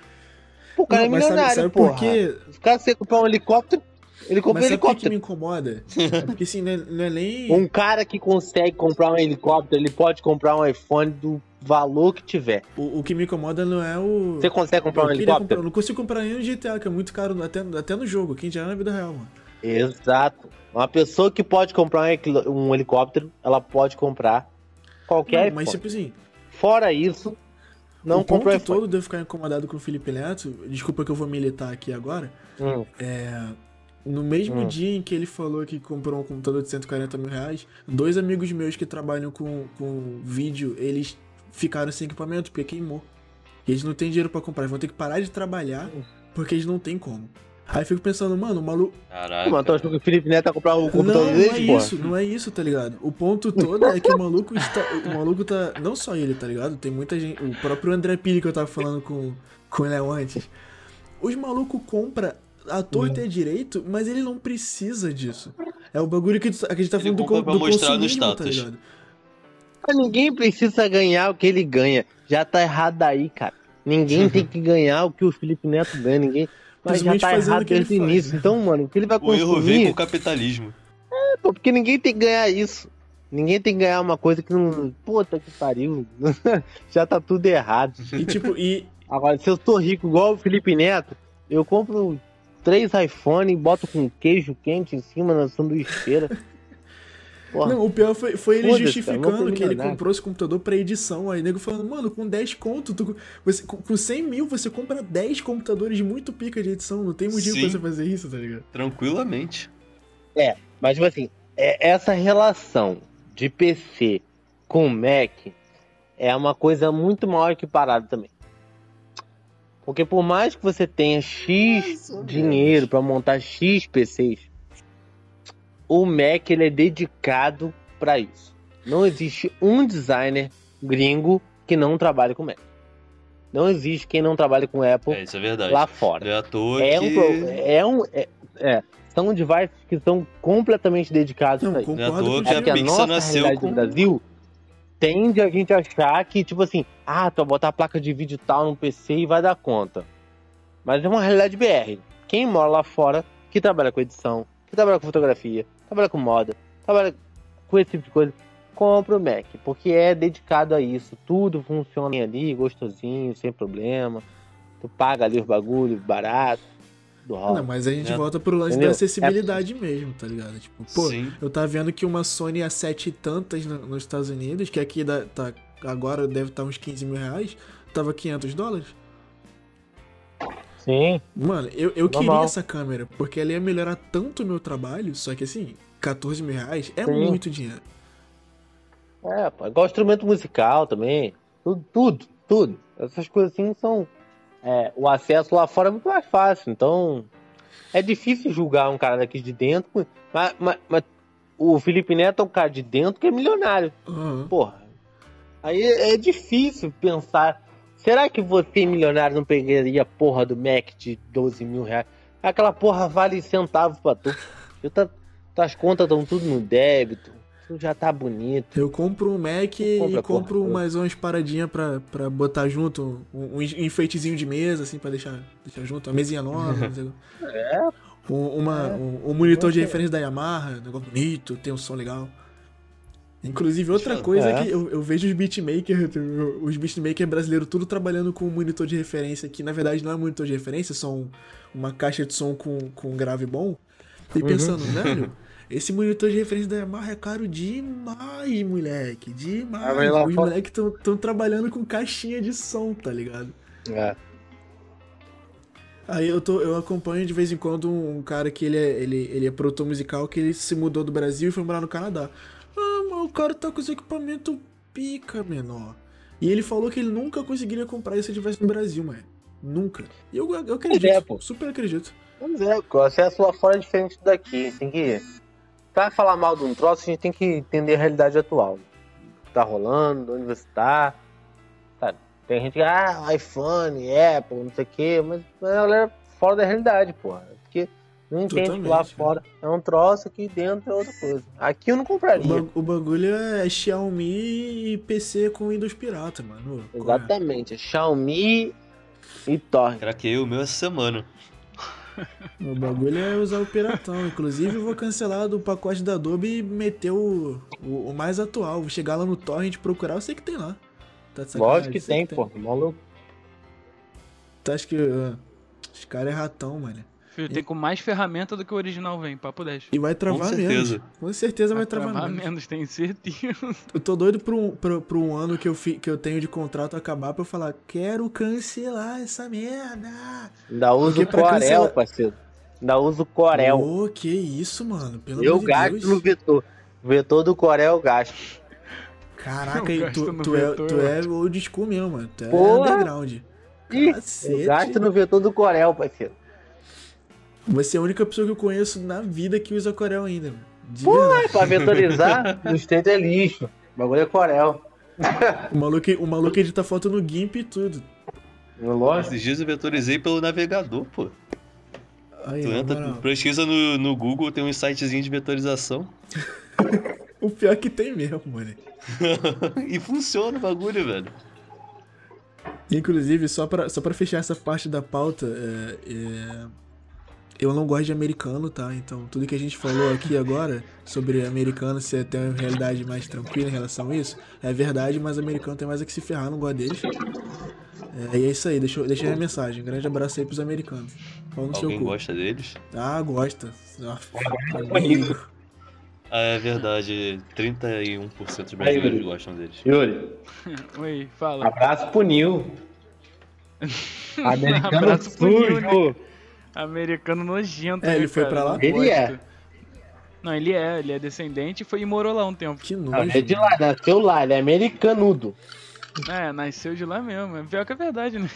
Pô, o cara Não, é mas sabe- milionário, sabe porra. por quê? Se o cara você comprar um helicóptero, ele compra um sabe o que, que helicóptero. me incomoda? É porque assim, não é, não é nem. Um cara que consegue comprar um helicóptero, ele pode comprar um iPhone do valor que tiver. O, o que me incomoda não é o. Você consegue comprar eu um helicóptero? comprar- eu não consigo comprar nem no GTA, que é muito caro até, até no jogo, quem já é na vida real, mano. Exato. Uma pessoa que pode comprar um heli- um helicóptero, ela pode comprar qualquer Não, mas tipo assim, Fora isso, não o ponto iPhone. todo de eu ficar incomodado com o Felipe Neto, desculpa que eu vou militar aqui agora, Hum. no mesmo Hum. dia em que ele falou que comprou um computador de 140 mil reais, dois amigos meus que trabalham com, com vídeo, eles ficaram sem equipamento porque queimou. Eles não têm dinheiro pra comprar, eles vão ter que parar de trabalhar porque eles não têm como. Aí eu fico pensando, mano, o maluco. Caraca. Mano, tu achou que o Felipe Neto ia comprar o Não, computador não é dele, porra? isso, não é isso, tá ligado? O ponto todo é que o maluco está. O maluco tá. Não só ele, tá ligado? Tem muita gente. O próprio André Piri que eu tava falando com, com o Léo antes. Os malucos compram a torta e a direito, mas ele não precisa disso. É o bagulho que, tu- que a gente tá Ele falando do, pra do mostrar no consumismo, tá status. ligado? Mas ninguém precisa ganhar o que ele ganha. Já tá errado aí, cara. Ninguém tem que ganhar o que o Felipe Neto ganha. Ninguém. Mas já tá errado o que ele desde o início. Então, mano, o que ele vai O erro vem com o capitalismo. Pô, porque ninguém tem que ganhar isso. Ninguém tem que ganhar uma coisa que não... Puta que pariu. já tá tudo errado. E tipo, e. Agora, se eu tô rico igual o Felipe Neto, eu compro três iPhone e boto com queijo quente em cima na sanduicheira. Porra, Não, o pior foi, foi ele justificando que ele comprou esse computador pra edição. Aí o nego falando, mano, com 10 conto, tu, você, com com 100 mil você compra 10 computadores muito pica de edição. Não tem motivo pra você fazer isso, tá ligado? Tranquilamente. Mas, tipo assim, é- essa relação de PC com Mac é uma coisa muito maior que parada também. Porque por mais que você tenha X dinheiro para montar X PCs, o Mac ele é dedicado para isso. Não existe um designer gringo que não trabalhe com Mac. Não existe quem não trabalhe com Apple É, isso é verdade. lá fora. É É que... um, é um é, é, são devices que são completamente dedicados Não, a isso. É concordo com que a É a nossa nasceu realidade com... do Brasil tende a gente achar que, tipo assim, ah, tu vai botar a placa de vídeo tal no PC e vai dar conta. Mas é uma realidade BR. Quem mora lá fora, que trabalha com edição, que trabalha com fotografia, trabalha com moda, trabalha com esse tipo de coisa, compra o Mac, porque é dedicado a isso. Tudo funciona ali, gostosinho, sem problema. Tu paga ali os bagulhos barato. do rock. Não, mas a gente É. volta pro lance Entendeu? da acessibilidade mesmo, tá ligado? Tipo, pô, Sim. eu tava vendo que uma Sony a sete e tantas no- nos Estados Unidos, que aqui dá- tá, agora deve estar uns 15 mil reais, tava 500 dólares. Sim. Mano, eu, eu queria essa câmera, porque ela ia melhorar tanto o meu trabalho, só que assim, 14 mil reais é Sim. muito dinheiro. É, pô, igual instrumento musical também. Tudo, tudo, tudo. Essas coisas assim são. é, o acesso lá fora é muito mais fácil. Então. É difícil julgar um cara daqui de dentro. Mas, mas- mas o Felipe Neto é um cara de dentro que é milionário. Aham. Porra. Aí é difícil pensar. Será que você, milionário, não pegaria a porra do Mac de 12 mil reais? Aquela porra vale centavos pra tu. Tu tá, tuas contas estão tudo no débito. Tu já tá bonito. Eu compro um Mac e compro porra. mais umas paradinhas pra, pra botar junto, um, um enfeitezinho de mesa, assim, pra deixar, deixar junto, uma mesinha nova. É. Um, uma, É. um, um monitor de referência da Yamaha, negócio bonito, tem um som legal. Inclusive, outra Deixa- coisa É. que eu, eu vejo os beatmakers, os beatmakers brasileiros tudo trabalhando com um monitor de referência, que na verdade não é monitor de referência, são uma caixa de som com, com um grave bom. E Uhum. pensando, velho, esse monitor de referência da Yamaha é caro demais, moleque. Demais. Ah, lá Os moleques estão trabalhando com caixinha de som, tá ligado? É. Aí eu, tô, eu acompanho de vez em quando um cara que ele é, ele, ele é produtor musical que ele se mudou do Brasil e foi morar no Canadá. Ah, mas o cara tá com os equipamentos pica, menor. E ele falou que ele nunca conseguiria comprar isso se estivesse no Brasil, mano. Nunca. E eu, eu acredito, é, pô. super acredito. Pois é, o acesso lá fora é diferente daqui. Tem que. Pra falar mal de um troço, a gente tem que entender a realidade atual. O que tá rolando, onde você tá. Sabe? Tem gente que, ah, iPhone, Apple, não sei o quê, mas mas a galera fora da realidade, porra. Não entende que lá fora é um troço, aqui dentro é outra coisa. Aqui eu não O, compraria. ba- o bagulho é Xiaomi e PC com Windows pirata, mano. É? Exatamente. É Xiaomi e Torrent. Craquei o meu essa semana. O bagulho é usar o piratão. Inclusive, eu vou cancelar do pacote da Adobe e meter o, o, o mais atual. Vou chegar lá no torrent procurar, eu sei que tem lá. Tá de sacanagem, Lógico que sei tem, pô. Maluco. Tu acha que ah, os caras é ratão, mano? Filho, tem com mais ferramenta do que o original vem, papo 10. E vai travar Com menos. certeza. Com certeza vai, Vai travar, travar menos. menos, tenho certeza. Eu tô doido pro, um- pro, pro um ano que eu, fi, que eu tenho de contrato acabar pra eu falar, quero cancelar essa merda. Ainda uso o pra Corel, cancelar- parceiro. Ainda uso o Corel. Ô, que isso, mano. Pelo eu amor de gasto Deus. no vetor. O vetor do Corel eu gasto. Caraca, Eu e tu, tu, é, vetor. tu é old school mesmo, mano. Tu é Porra. underground. Ih, Cacete. eu gasto no vetor do Corel, parceiro. Você é a única pessoa que eu conheço na vida que usa Corel ainda, mano. De Pô, verdade. Pra vetorizar, o sustento é lixo. O bagulho é Corel. O maluco, o maluco edita foto no GIMP e tudo. Lógico. Esses dias eu vetorizei pelo navegador, pô. Aí, Tu entra, pesquisa no, no Google, tem um sitezinho de vetorização. O pior que tem mesmo, mano. e funciona o bagulho, velho. Inclusive, só pra, só pra fechar essa parte da pauta, é, é, eu não gosto de americano, tá? Então, tudo que a gente falou aqui agora sobre americano ser ter uma realidade mais tranquila em relação a isso, é verdade, mas americano tem mais a que se ferrar, não gosto deles. É, e é isso aí, deixa, deixa aí a mensagem. Um grande abraço aí pros americanos. Pau no seu Alguém cu. gosta deles? Ah, gosta. Ah, bonito. Ah, é verdade. 31% dos Aí, brasileiros Yuri. gostam deles. Yuri, Oi, fala. abraço pro Nil. Americano Abraço pro Nil, né? Americano nojento, É, né, ele foi cara? pra lá? Não Ele é. Não, ele é, ele é descendente e foi e morou lá um tempo. Que Não, nojo. ele é de lá, nasceu lá, ele é americanudo. É, nasceu de lá mesmo. É pior que é verdade, né?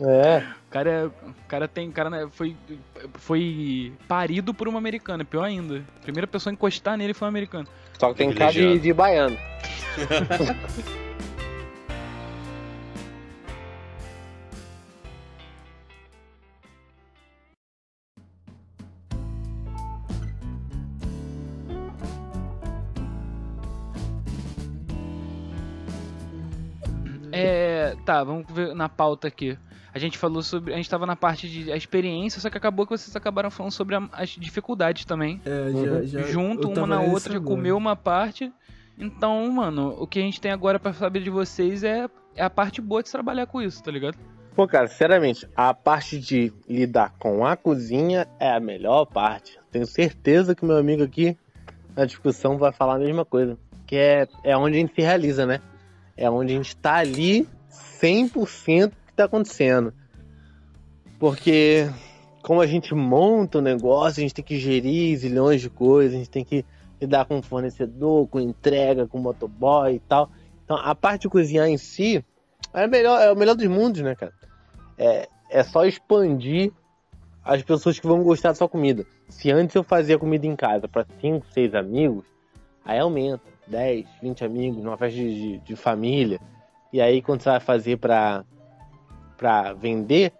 É. O cara, é- o cara tem. O cara né, foi, foi parido por uma americana, pior ainda. A primeira pessoa a encostar nele foi um americano. Só que tem cara de, de baiano. Tá, vamos ver na pauta aqui. A gente falou sobre. A gente tava na parte de a experiência, só que acabou que vocês acabaram falando sobre a- as dificuldades também. É, Uhum. já, já, junto uma na outra, já comeu uma parte. Então, mano, o que a gente tem agora pra saber de vocês é, é a parte boa de se trabalhar com isso, tá ligado? Pô, cara, sinceramente, a parte de lidar com a cozinha é a melhor parte. Tenho certeza que meu amigo aqui na discussão vai falar a mesma coisa. Que é, é onde a gente se realiza, né? É onde a gente tá ali 100% do que tá acontecendo. Porque como a gente monta o negócio, a gente tem que gerir zilhões de coisas, a gente tem que lidar com fornecedor, com entrega, com motoboy e tal. Então a parte de cozinhar em si é, melhor, é o melhor dos mundos, né, cara? É, é só expandir as pessoas que vão gostar da sua comida. Se antes eu fazia comida em casa para 5, 6 amigos, aí aumenta. 10, 20 amigos, numa festa de, de, de família. E aí quando você vai fazer para pra vender,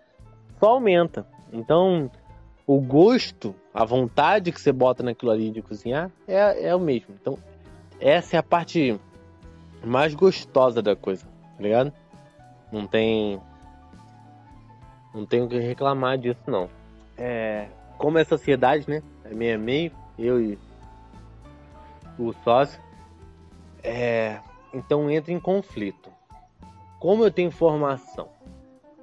só aumenta. Então, o gosto, a vontade que você bota naquilo ali de cozinhar é, é o mesmo. Então, essa é a parte mais gostosa da coisa, tá ligado? Não tem. Não tenho o que reclamar disso, não. É, como é sociedade, né? É meio a meio, eu e o sócio. É, então entra em conflito. Como eu tenho formação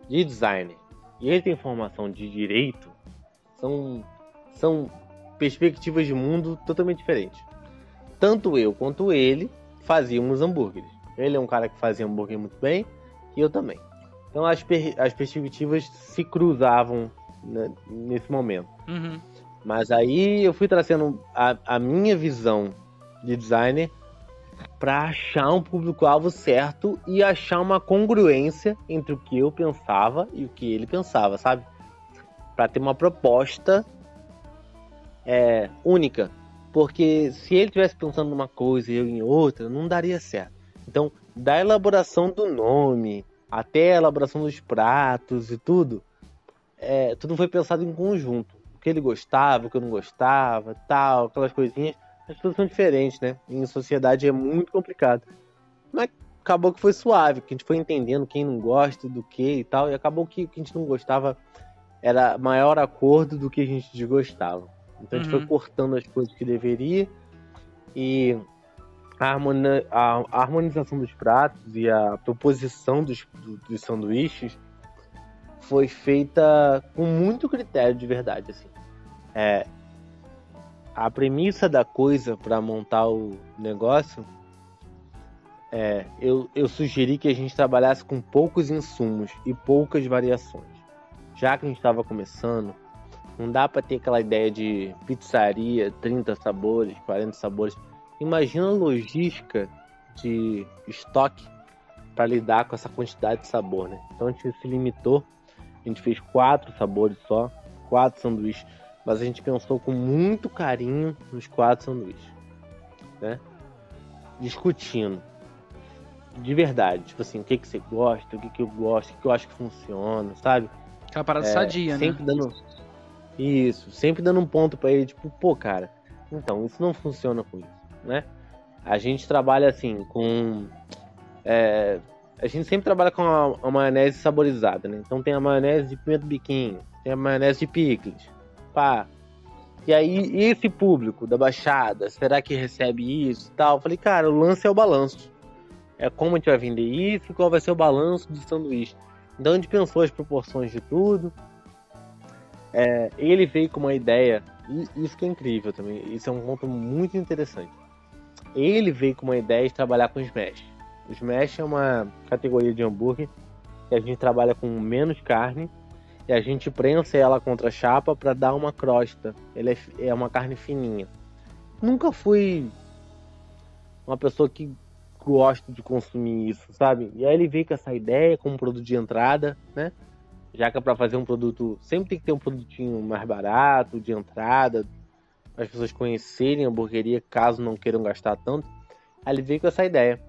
de designer e ele tem formação de direito, são, são perspectivas de mundo totalmente diferentes. Tanto eu quanto ele fazíamos hambúrgueres. Ele é um cara que fazia hambúrguer muito bem e eu também. Então as, per as perspectivas se cruzavam né, nesse momento. Uhum. Mas aí eu fui trazendo a, a minha visão de designer para achar um público-alvo certo e achar uma congruência entre o que eu pensava e o que ele pensava, sabe? Para ter uma proposta é, única. Porque se ele tivesse pensando numa coisa e eu em outra, não daria certo. Então, da elaboração do nome até a elaboração dos pratos e tudo, é, tudo foi pensado em conjunto. O que ele gostava, o que eu não gostava, tal, aquelas coisinhas as pessoas são diferentes, né? Em sociedade é muito complicado. Mas acabou que foi suave, que a gente foi entendendo quem não gosta do que e tal, e acabou que o que a gente não gostava era maior acordo do que a gente desgostava. Então a gente foi Uhum. cortando as coisas que deveria e a, harmoni- a- a harmonização dos pratos e a proposição dos, do- dos sanduíches foi feita com muito critério de verdade, assim. É, a premissa da coisa para montar o negócio é eu, eu sugeri que a gente trabalhasse com poucos insumos e poucas variações. Já que a gente estava começando, não dá para ter aquela ideia de pizzaria, 30 sabores, 40 sabores. Imagina a logística de estoque para lidar com essa quantidade de sabor, né? Então a gente se limitou, a gente fez quatro sabores só, quatro sanduíches mas a gente pensou com muito carinho nos quatro sanduíches, né? Discutindo de verdade, tipo assim, o que que você gosta, o que que eu gosto, o que que eu acho que funciona, sabe? Aquela parada É, sadia, né? sempre dando isso, sempre dando um ponto pra ele, tipo, pô, cara, então isso não funciona com isso, né? A gente trabalha assim com é, a gente sempre trabalha com a, a maionese saborizada, né? Então tem a maionese de pimenta biquinho, tem a maionese de picles, pá. E aí, esse público da Baixada, será que recebe isso e tal? Eu falei, cara, o lance é o balanço. É como a gente vai vender isso qual vai ser o balanço do sanduíche. Então a gente pensou as proporções de tudo. É, ele veio com uma ideia, e isso que é incrível também, isso é um ponto muito interessante. Ele veio com uma ideia de trabalhar com smash. O smash é uma categoria de hambúrguer que a gente trabalha com menos carne e a gente prensa ela contra a chapa para dar uma crosta. Ele é, é uma carne fininha. Nunca fui uma pessoa que gosta de consumir isso, sabe? E aí ele veio com essa ideia como produto de entrada, né? Já que é para fazer um produto, sempre tem que ter um produtinho mais barato, de entrada, as pessoas conhecerem a hamburgueria, caso não queiram gastar tanto. Aí ele veio com essa ideia.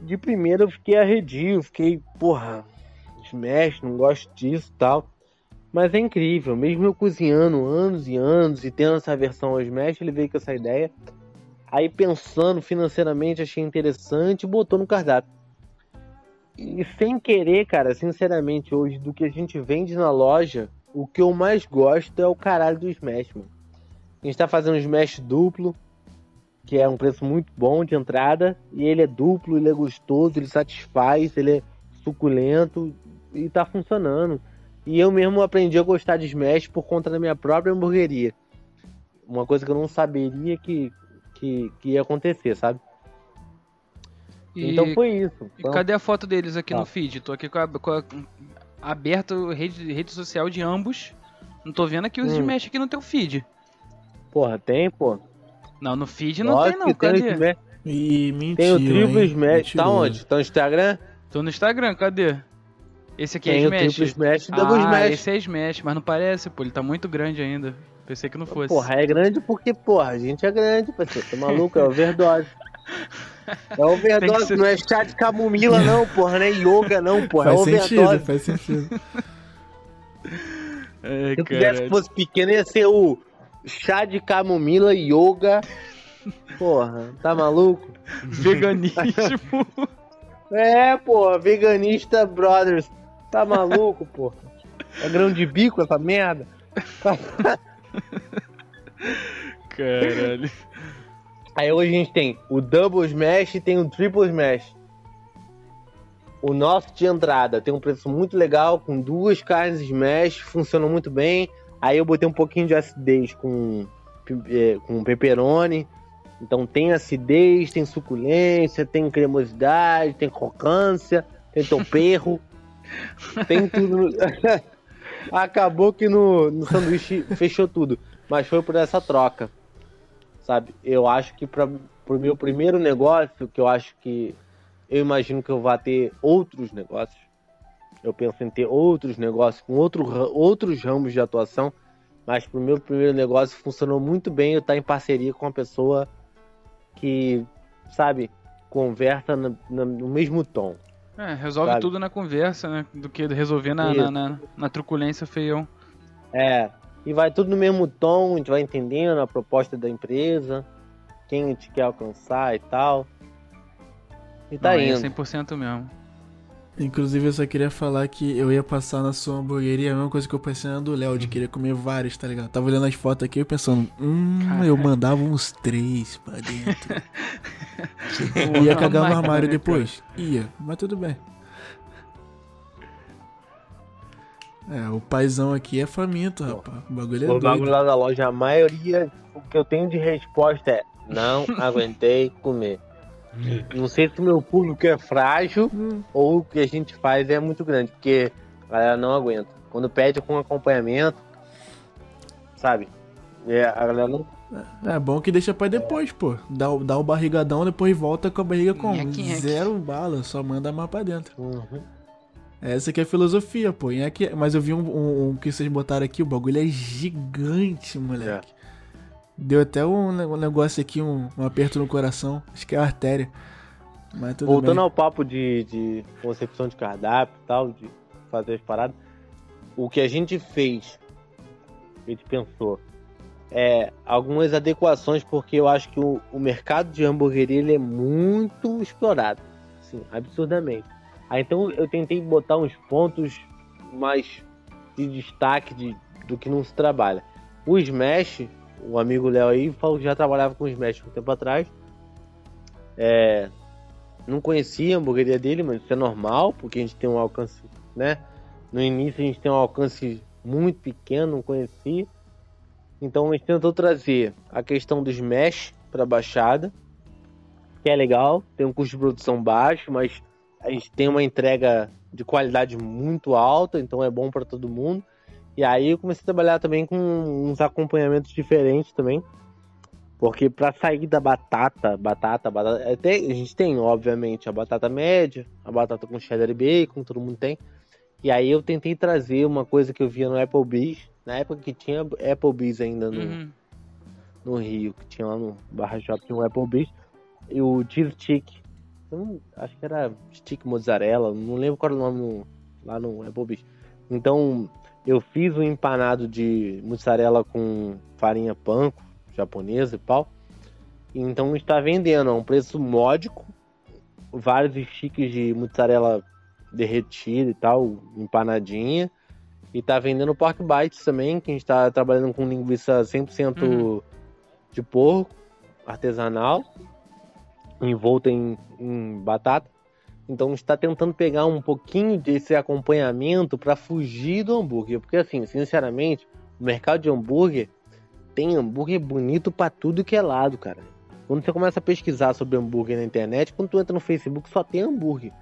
De primeira eu fiquei arredio, fiquei, porra, smash, não gosto disso tal. Mas é incrível, mesmo eu cozinhando anos e anos e tendo essa versão ao smash, ele veio com essa ideia. Aí pensando financeiramente, achei interessante e botou no cardápio. E sem querer, cara, sinceramente, hoje, do que a gente vende na loja, o que eu mais gosto é o caralho do Smash, mano. A gente tá fazendo Smash duplo, que é um preço muito bom de entrada, e ele é duplo, ele é gostoso, ele satisfaz, ele é suculento, e tá funcionando. E eu mesmo aprendi a gostar de Smash por conta da minha própria hamburgueria. Uma coisa que eu não saberia que, que, que ia acontecer, sabe? E, Então foi isso. Foi cadê a foto deles aqui Tá. no feed? Tô aqui com a, com a aberto rede, rede social de ambos. Não tô vendo aqui os Hum. Smash aqui no teu feed. Porra, tem, pô. Não, no feed não tem não, tem cadê? Smash. E mentira. Tem o triplo hein? Smash. Tá Mentiroso. onde? Tá no Instagram? Tô no Instagram, cadê? Esse aqui é o triplo Smash. Smash e ah, Smash. esse é Smash, mas não parece, pô, ele tá muito grande ainda. Pensei que não fosse. Porra, é grande porque, porra, a gente é grande, parceiro. Tá maluco? É overdose. É overdose, ser- não é chá de camomila, não, porra. Não é yoga, não, porra. Faz é sentido, overdose. faz sentido. Ai, Se eu quisesse que fosse pequeno, ia ser o chá de camomila yoga. Porra, tá maluco? Veganismo. É, porra, veganista brothers. Tá maluco, porra? É grão de bico essa merda? Caralho. Aí hoje a gente tem o Double Smash e tem o Triple Smash. O nosso de entrada tem um preço muito legal, com duas carnes Smash, funciona muito bem. Aí eu botei um pouquinho de acidez com, eh, com pepperoni. Então tem acidez, tem suculência, tem cremosidade, tem crocância, tem toperro, tem tudo. Acabou que no, no sanduíche fechou tudo. Mas foi por essa troca sabe? Eu acho que para o meu primeiro negócio, que eu acho que eu imagino que eu vá ter outros negócios. Eu penso em ter outros negócios com outro, outros ramos de atuação, mas para o meu primeiro negócio funcionou muito bem eu estar em parceria com uma pessoa que, sabe, conversa na- no mesmo tom. É, resolve Sabe? tudo na conversa, né? Do que resolver na, na, na, na truculência feião. É, e vai tudo no mesmo tom, a gente vai entendendo a proposta da empresa, quem a gente quer alcançar e tal. E tá Não, aí indo. É 100% mesmo. Inclusive, eu só queria falar que eu ia passar na sua hamburgueria, a mesma coisa que eu pensei na do Léo, de querer comer vários, tá ligado? Tava olhando as fotos aqui e pensando, hum, eu mandava uns três pra dentro. ia cagar no armário depois? Ia, mas tudo bem. É, o paizão aqui é faminto, rapaz. O bagulho é O bagulho lá da loja, a maioria, o que eu tenho de resposta é: não aguentei comer. Não sei se o meu público é frágil Hum, ou o que a gente faz é muito grande, porque a galera não aguenta. Quando pede com acompanhamento, sabe? É, a galera não. É bom que deixa pra depois, pô. Dá, o- dá o barrigadão, depois volta com a barriga com Nheque, nheque. zero bala, só manda mais pra dentro. Uhum. Essa aqui é a filosofia, pô. E aqui, mas eu vi um, um- um que vocês botaram aqui, o bagulho é gigante, moleque. Deu até um, ne- um negócio aqui, um, um aperto no coração. Acho que é a artéria. Mas tudo Voltando bem. ao papo de, de concepção de cardápio e tal, de fazer as paradas, o que a gente fez, a gente pensou, é algumas adequações, porque eu acho que o, o mercado de hamburgueria ele é muito explorado, assim, absurdamente. Aí então eu tentei botar uns pontos mais de destaque de, do que não se trabalha. O Smash, o amigo Léo aí falou que já trabalhava com Smash um tempo atrás. É, não conhecia a hamburgueria dele, mas isso é normal, porque a gente tem um alcance, né? No início a gente tem um alcance muito pequeno, não conhecia. Então a gente tentou trazer a questão dos mesh para baixada, que é legal, tem um custo de produção baixo, mas a gente tem uma entrega de qualidade muito alta, então é bom para todo mundo. E aí eu comecei a trabalhar também com uns acompanhamentos diferentes também. Porque para sair da batata, batata, batata, até a gente tem, obviamente, a batata média, a batata com cheddar e bacon, todo mundo tem. E aí eu tentei trazer uma coisa que eu via no Applebee's, na época que tinha Applebee's ainda no, Uhum. no Rio, que tinha lá no Barra Shop, tinha um Applebee's, e o cheese stick. Não- acho que era stick mozzarella, não lembro qual era o nome no- lá no Applebee's. Então, eu fiz um empanado de mussarela com farinha panko, japonesa e pau. Então está vendendo a um preço módico, vários sticks de mussarela derretida e tal, empanadinha. E tá vendendo pork bites também, que a gente tá trabalhando com linguiça 100% Uhum. de porco, artesanal, envolta em, em batata. Então está tentando pegar um pouquinho desse acompanhamento para fugir do hambúrguer, porque assim, sinceramente, o mercado de hambúrguer tem hambúrguer bonito para tudo que é lado, cara. Quando você começa a pesquisar sobre hambúrguer na internet, quando tu entra no Facebook só tem hambúrguer.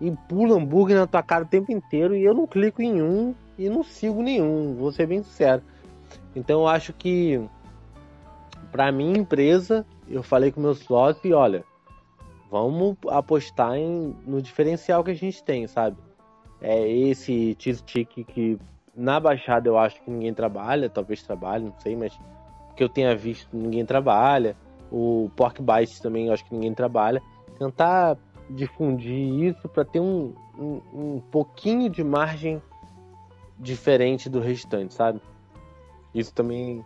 E pula hambúrguer na tua cara o tempo inteiro e eu não clico em um e não sigo nenhum, vou ser bem sincero. Então eu acho que para minha empresa, eu falei com meu sócio e olha, vamos apostar em, no diferencial que a gente tem, sabe? É esse cheese stick que na Baixada eu acho que ninguém trabalha, talvez trabalhe, não sei, mas que eu tenha visto ninguém trabalha. O pork bites também eu acho que ninguém trabalha. Tentar difundir isso para ter um, um, um pouquinho de margem diferente do restante, sabe? Isso também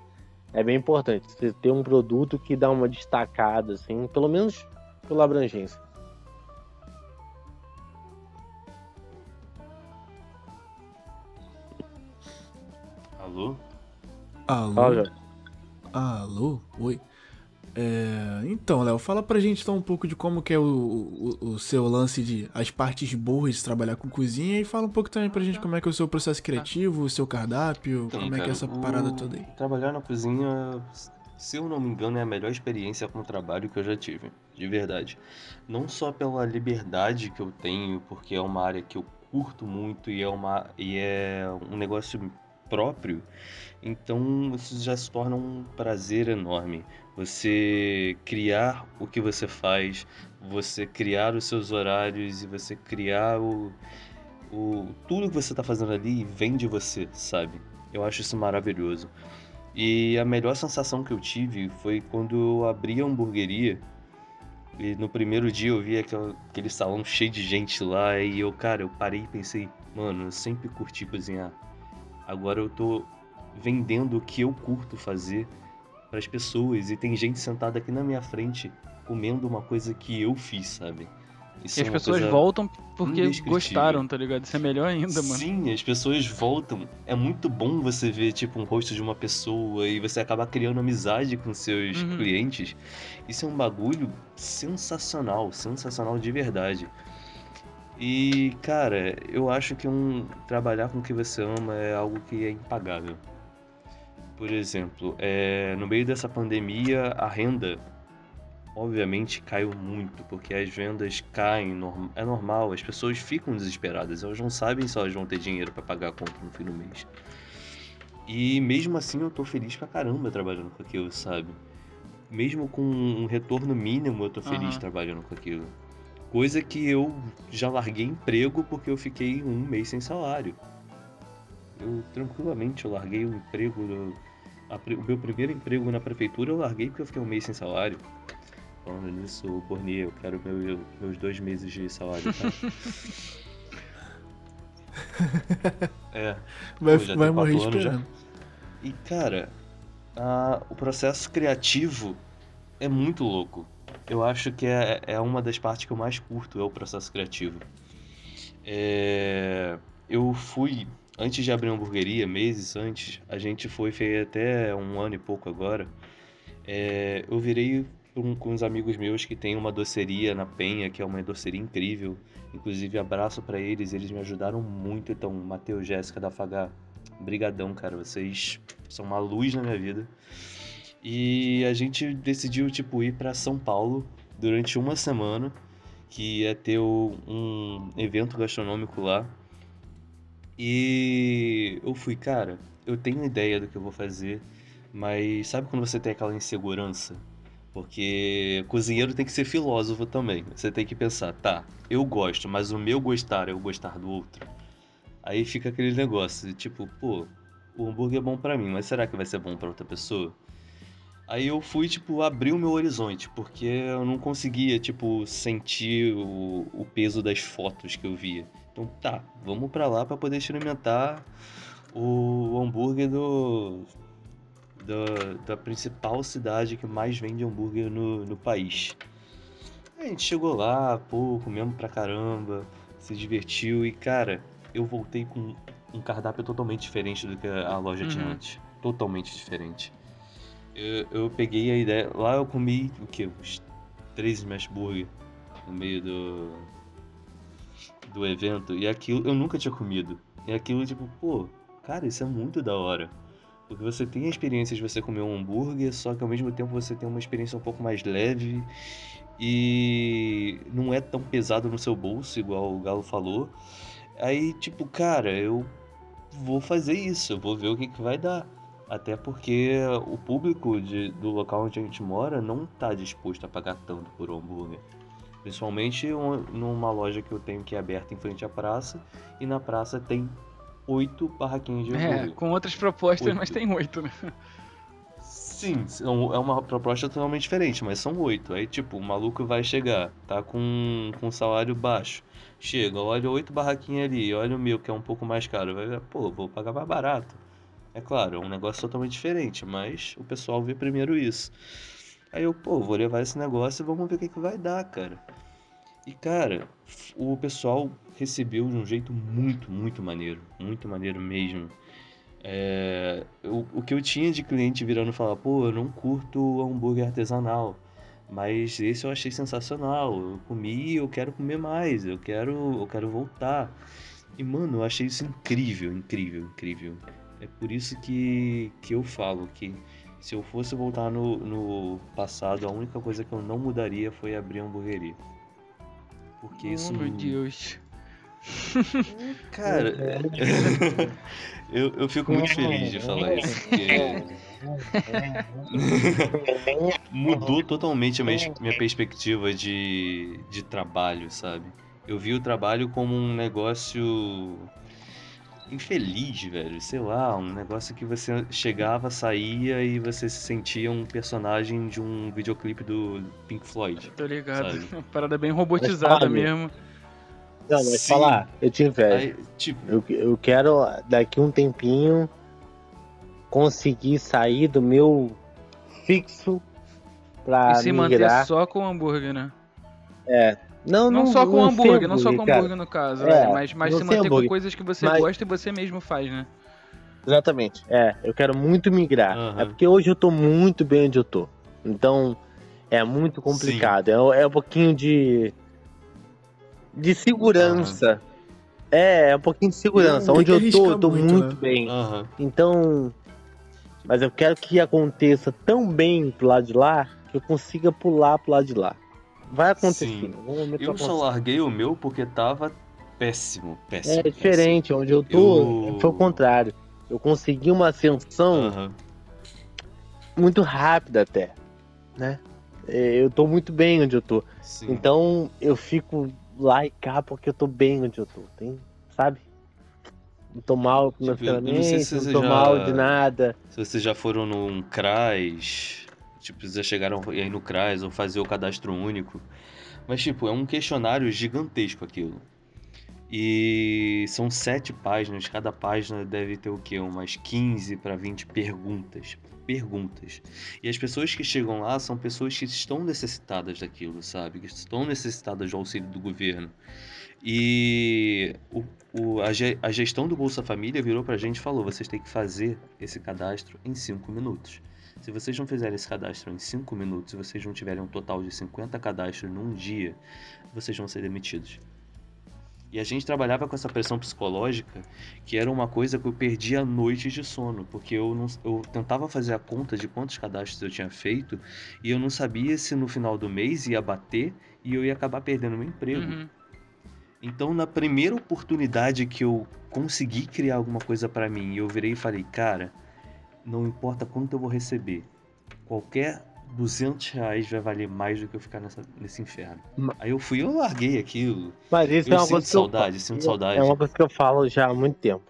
é bem importante. Você ter um produto que dá uma destacada, assim, pelo menos pela abrangência. Alô? Alô? Fala, Alô? Oi. É, então, Léo, fala pra gente então um pouco de como que é o, o, o, seu lance de as partes boas de trabalhar com cozinha e fala um pouco também pra gente como é que é o seu processo criativo, o seu cardápio, Então, como é que é cara, essa parada o- toda aí. Trabalhar na cozinha, se eu não me engano, é a melhor experiência com trabalho que eu já tive, de verdade. Não só pela liberdade que eu tenho, porque é uma área que eu curto muito e é uma e é um negócio próprio, então isso já se torna um prazer enorme. Você criar o que você faz, você criar os seus horários e você criar o, o tudo que você está fazendo ali vem de você, sabe? Eu acho isso maravilhoso. E a melhor sensação que eu tive foi quando eu abri a hamburgueria e no primeiro dia eu vi aquele salão cheio de gente lá e eu, cara, eu parei e pensei, mano, eu sempre curti cozinhar. Agora eu tô vendendo o que eu curto fazer para as pessoas e tem gente sentada aqui na minha frente comendo uma coisa que eu fiz, sabe? Isso E é as uma pessoas voltam porque gostaram, tá ligado? Isso é melhor ainda, mano. Sim, as pessoas voltam. É muito bom você ver, tipo, um rosto de uma pessoa e você acaba criando amizade com seus Uhum. clientes. Isso é um bagulho sensacional, sensacional de verdade. E, cara, eu acho que um trabalhar com o que você ama é algo que é impagável. Por exemplo, é, no meio dessa pandemia, a renda obviamente caiu muito, porque as vendas caem, é normal, as pessoas ficam desesperadas, elas não sabem se elas vão ter dinheiro para pagar a conta no fim do mês. E mesmo assim eu tô feliz pra caramba trabalhando com aquilo, sabe? Mesmo com um retorno mínimo, eu tô feliz Aham. trabalhando com aquilo. Coisa que eu já larguei emprego porque eu fiquei um mês sem salário. Eu tranquilamente eu larguei o emprego, do- a o meu primeiro emprego na prefeitura eu larguei porque eu fiquei um mês sem salário. Falando nisso, Bornier, eu quero meu- meus dois meses de salário, tá? é. Vai, vai morrer esperando. E cara, a- o processo criativo é muito louco. Eu acho que é, é uma das partes que eu mais curto, é o processo criativo. É, eu fui, antes de abrir a hamburgueria, meses antes, a gente foi, fez até um ano e pouco agora. é, eu virei com, com uns amigos meus que tem uma doceria na Penha, que é uma doceria incrível. Inclusive, abraço pra eles, eles me ajudaram muito. Então, Matheus Jéssica da Fagá, brigadão, cara. Vocês são uma luz na minha vida. E a gente decidiu, tipo, ir pra São Paulo durante uma semana, que ia ter o- um evento gastronômico lá. E eu fui, cara, eu tenho ideia do que eu vou fazer, mas sabe quando você tem aquela insegurança? Porque cozinheiro tem que ser filósofo também. Você tem que pensar, tá, eu gosto, mas o meu gostar é o gostar do outro. Aí fica aquele negócio, tipo, pô, o hambúrguer é bom pra mim, mas será que vai ser bom pra outra pessoa? Aí eu fui, tipo, abrir o meu horizonte, porque eu não conseguia, tipo, sentir o, o peso das fotos que eu via. Então, tá, vamos pra lá pra poder experimentar o hambúrguer do, da, da principal cidade que mais vende hambúrguer no, no país. Aí a gente chegou lá, pô, comemos pra caramba, se divertiu e, cara, eu voltei com um cardápio totalmente diferente do que a loja tinha Uhum. antes. Totalmente diferente. Eu, eu peguei a ideia. Lá eu comi o quê? Uns três smash burger no meio do. do evento e aquilo eu nunca tinha comido. E aquilo, tipo, pô, cara, isso é muito da hora. Porque você tem a experiência de você comer um hambúrguer, só que ao mesmo tempo você tem uma experiência um pouco mais leve e não é tão pesado no seu bolso, igual o Galo falou. Aí, tipo, cara, eu vou fazer isso, eu vou ver o que, que vai dar. Até porque o público de, do local onde a gente mora não está disposto a pagar tanto por um hambúrguer. Principalmente numa loja que eu tenho que é aberta em frente à praça, e na praça tem oito barraquinhas de hambúrguer. É, com outras propostas, Oito. mas tem oito, né? Sim, é uma proposta totalmente diferente, mas são oito. Aí, tipo, o maluco vai chegar, tá com, com salário baixo. Chega, olha oito barraquinhas ali, olha o meu, que é um pouco mais caro. Vai pô, vou pagar mais barato. É claro, é um negócio totalmente diferente, mas o pessoal vê primeiro isso. Aí eu, pô, vou levar esse negócio e vamos ver o que, que vai dar, cara. E, cara, o pessoal recebeu de um jeito muito, muito maneiro. Muito maneiro mesmo. É, o, o que eu tinha de cliente virando e falar, pô, eu não curto hambúrguer artesanal, mas esse eu achei sensacional. Eu comi e eu quero comer mais, eu quero, eu quero voltar. E, mano, eu achei isso incrível, incrível, incrível. É por isso que, que eu falo que se eu fosse voltar no, no passado, a única coisa que eu não mudaria foi abrir a hamburgueria. Porque isso oh, meu não- Deus. Cara, eu, eu fico muito feliz de falar isso, porque mudou totalmente a minha, perspectiva de, de trabalho, sabe? Eu vi o trabalho como um negócio infeliz, velho. Sei lá, um negócio que você chegava, saía e você se sentia um personagem de um videoclipe do Pink Floyd. Tô ligado. Sabe? Uma parada bem robotizada sabe, mesmo. Não, mas Sim. falar, eu te invejo. Aí, tipo, Eu, eu quero, daqui um tempinho, conseguir sair do meu fixo pra e se manter migrar. só com hambúrguer, né? Não, Não, não, só com não hambúrguer, não só com cara. hambúrguer no caso, É, né? Mas, mas não se manter com hambúrguer. coisas que você Mas- gosta e você mesmo faz, né? Exatamente. É, eu quero muito migrar. Aham. É porque hoje eu tô muito bem onde eu tô. Então, é muito complicado. É, é um pouquinho de. De segurança. É, é um pouquinho de segurança. Onde eu tô, eu tô muito, muito, né? bem. aham. Então. Mas eu quero que aconteça tão bem pro lado de lá que eu consiga pular pro lado de lá. Vai acontecer. Eu só larguei o meu porque tava péssimo, péssimo. É diferente, onde eu tô Eu- foi o contrário. Eu consegui uma ascensão Aham. muito rápida até, né? É, Eu tô muito bem onde eu tô. Sim. Então eu fico lá e cá porque eu tô bem onde eu tô, tem, sabe? Não tô mal Tipo, não financeiramente, se não você tô já- mal de nada. Se vocês já foram num CRAS, tipo, vocês já chegaram aí no CRAS ou fazer o cadastro único. Mas, tipo, é um questionário gigantesco aquilo. E são sete páginas, cada página deve ter o quê? Umas 15 para 20 perguntas. Perguntas. E as pessoas que chegam lá são pessoas que estão necessitadas daquilo, sabe? Que estão necessitadas do auxílio do governo. E o, o- a, a gestão do Bolsa Família virou pra gente e falou: vocês têm que fazer esse cadastro em 5 minutos. Se vocês não fizerem esse cadastro em 5 minutos, se vocês não tiverem um total de 50 cadastros num dia, vocês vão ser demitidos. E a gente trabalhava com essa pressão psicológica, que era uma coisa que eu perdia noites de sono, porque eu, não, eu tentava fazer a conta de quantos cadastros eu tinha feito e eu não sabia se no final do mês ia bater e eu ia acabar perdendo meu emprego. Uhum. Então, na primeira oportunidade que eu consegui criar alguma coisa pra mim, eu virei e falei, cara, não importa quanto eu vou receber, qualquer 200 reais vai valer mais do que eu ficar nessa, nesse inferno. Aí eu fui, eu larguei aquilo. Mas isso Eu é uma sinto coisa que eu saudade, sinto saudade. É uma coisa que eu falo já há muito tempo.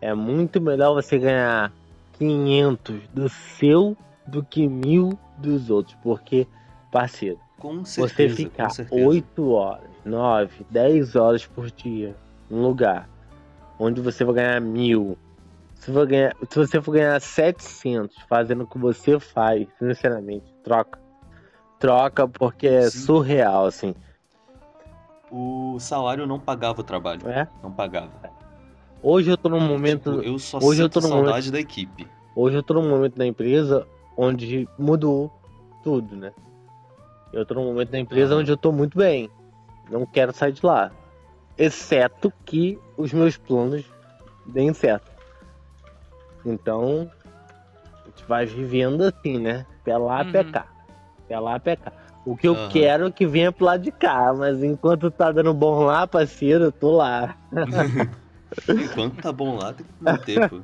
É muito melhor você ganhar 500 do seu do que mil dos outros. Porque, parceiro, Com você certeza, ficar com certeza. 8 horas, 9, 10 horas por dia num lugar onde você vai ganhar mil. Se, for ganhar, se você for ganhar 700 fazendo o que você faz, sinceramente, troca. Troca porque é Sim. surreal, assim. O salário não pagava o trabalho, É? não pagava. Hoje eu tô num momento. Tipo, eu só hoje eu tô num saudade da equipe. Hoje eu tô num momento da empresa onde mudou tudo, né? Eu tô num momento da empresa Aham. onde eu tô muito bem. Não quero sair de lá. exceto que os meus planos deem certo. Então, a gente vai vivendo assim, né? Pé lá, Uhum. pé cá. Pé lá, pé cá. O que eu Aham. quero é que venha pro lado de cá, mas enquanto tá dando bom lá, parceiro, eu tô lá. Enquanto tá bom lá, tem que manter, pô.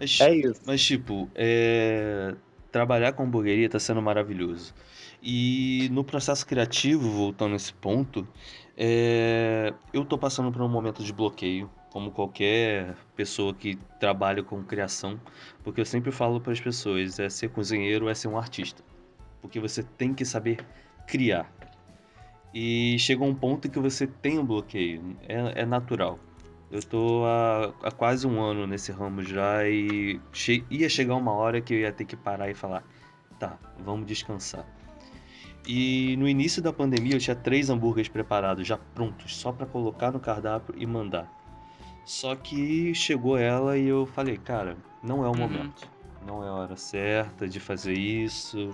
Mas, É isso. mas, tipo, é... trabalhar com hamburgueria tá sendo maravilhoso. E no processo criativo, voltando nesse ponto, é... eu tô passando por um momento de bloqueio, como qualquer pessoa que trabalha com criação, porque eu sempre falo para as pessoas, é ser cozinheiro é ser um artista, porque você tem que saber criar. E chega um ponto que você tem um bloqueio, é, é natural. Eu tô há, há quase um ano nesse ramo já e che- ia chegar uma hora que eu ia ter que parar e falar: tá, vamos descansar. E no início da pandemia eu tinha três hambúrgueres preparados, já prontos, só para colocar no cardápio e mandar. Só que chegou ela e eu falei: cara, não é o Uhum. momento. Não é a hora certa de fazer isso.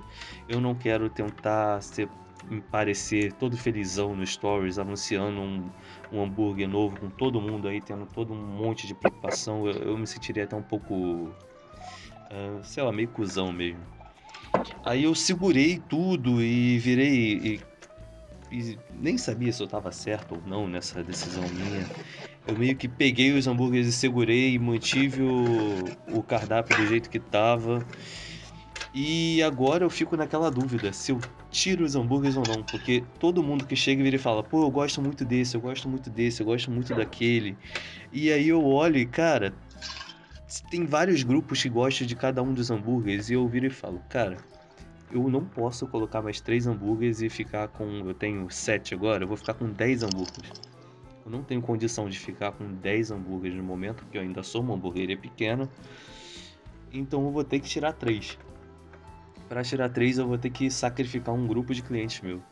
Eu não quero tentar ser, me parecer todo felizão no Stories, anunciando um, um hambúrguer novo com todo mundo aí, tendo todo um monte de preocupação. Eu, eu me sentiria até um pouco, ah, sei lá, meio cuzão mesmo. Aí eu segurei tudo e virei. E, e nem sabia se eu tava certo ou não nessa decisão minha. Eu meio que peguei os hambúrgueres e segurei mantive o, o cardápio do jeito que tava. E agora eu fico naquela dúvida se eu tiro os hambúrgueres ou não, porque todo mundo que chega vira e fala, pô, eu gosto muito desse, eu gosto muito desse, eu gosto muito daquele. E aí eu olho e, cara, tem vários grupos que gostam de cada um dos hambúrgueres e eu viro e falo, cara, eu não posso colocar mais três hambúrgueres e ficar com, eu tenho sete agora, eu vou ficar com 10 hambúrgueres. Eu não tenho condição de ficar com 10 hambúrgueres no momento, porque eu ainda sou uma hamburgueria pequena. Então eu vou ter que tirar três. Para tirar três, eu vou ter que sacrificar um grupo de clientes meu.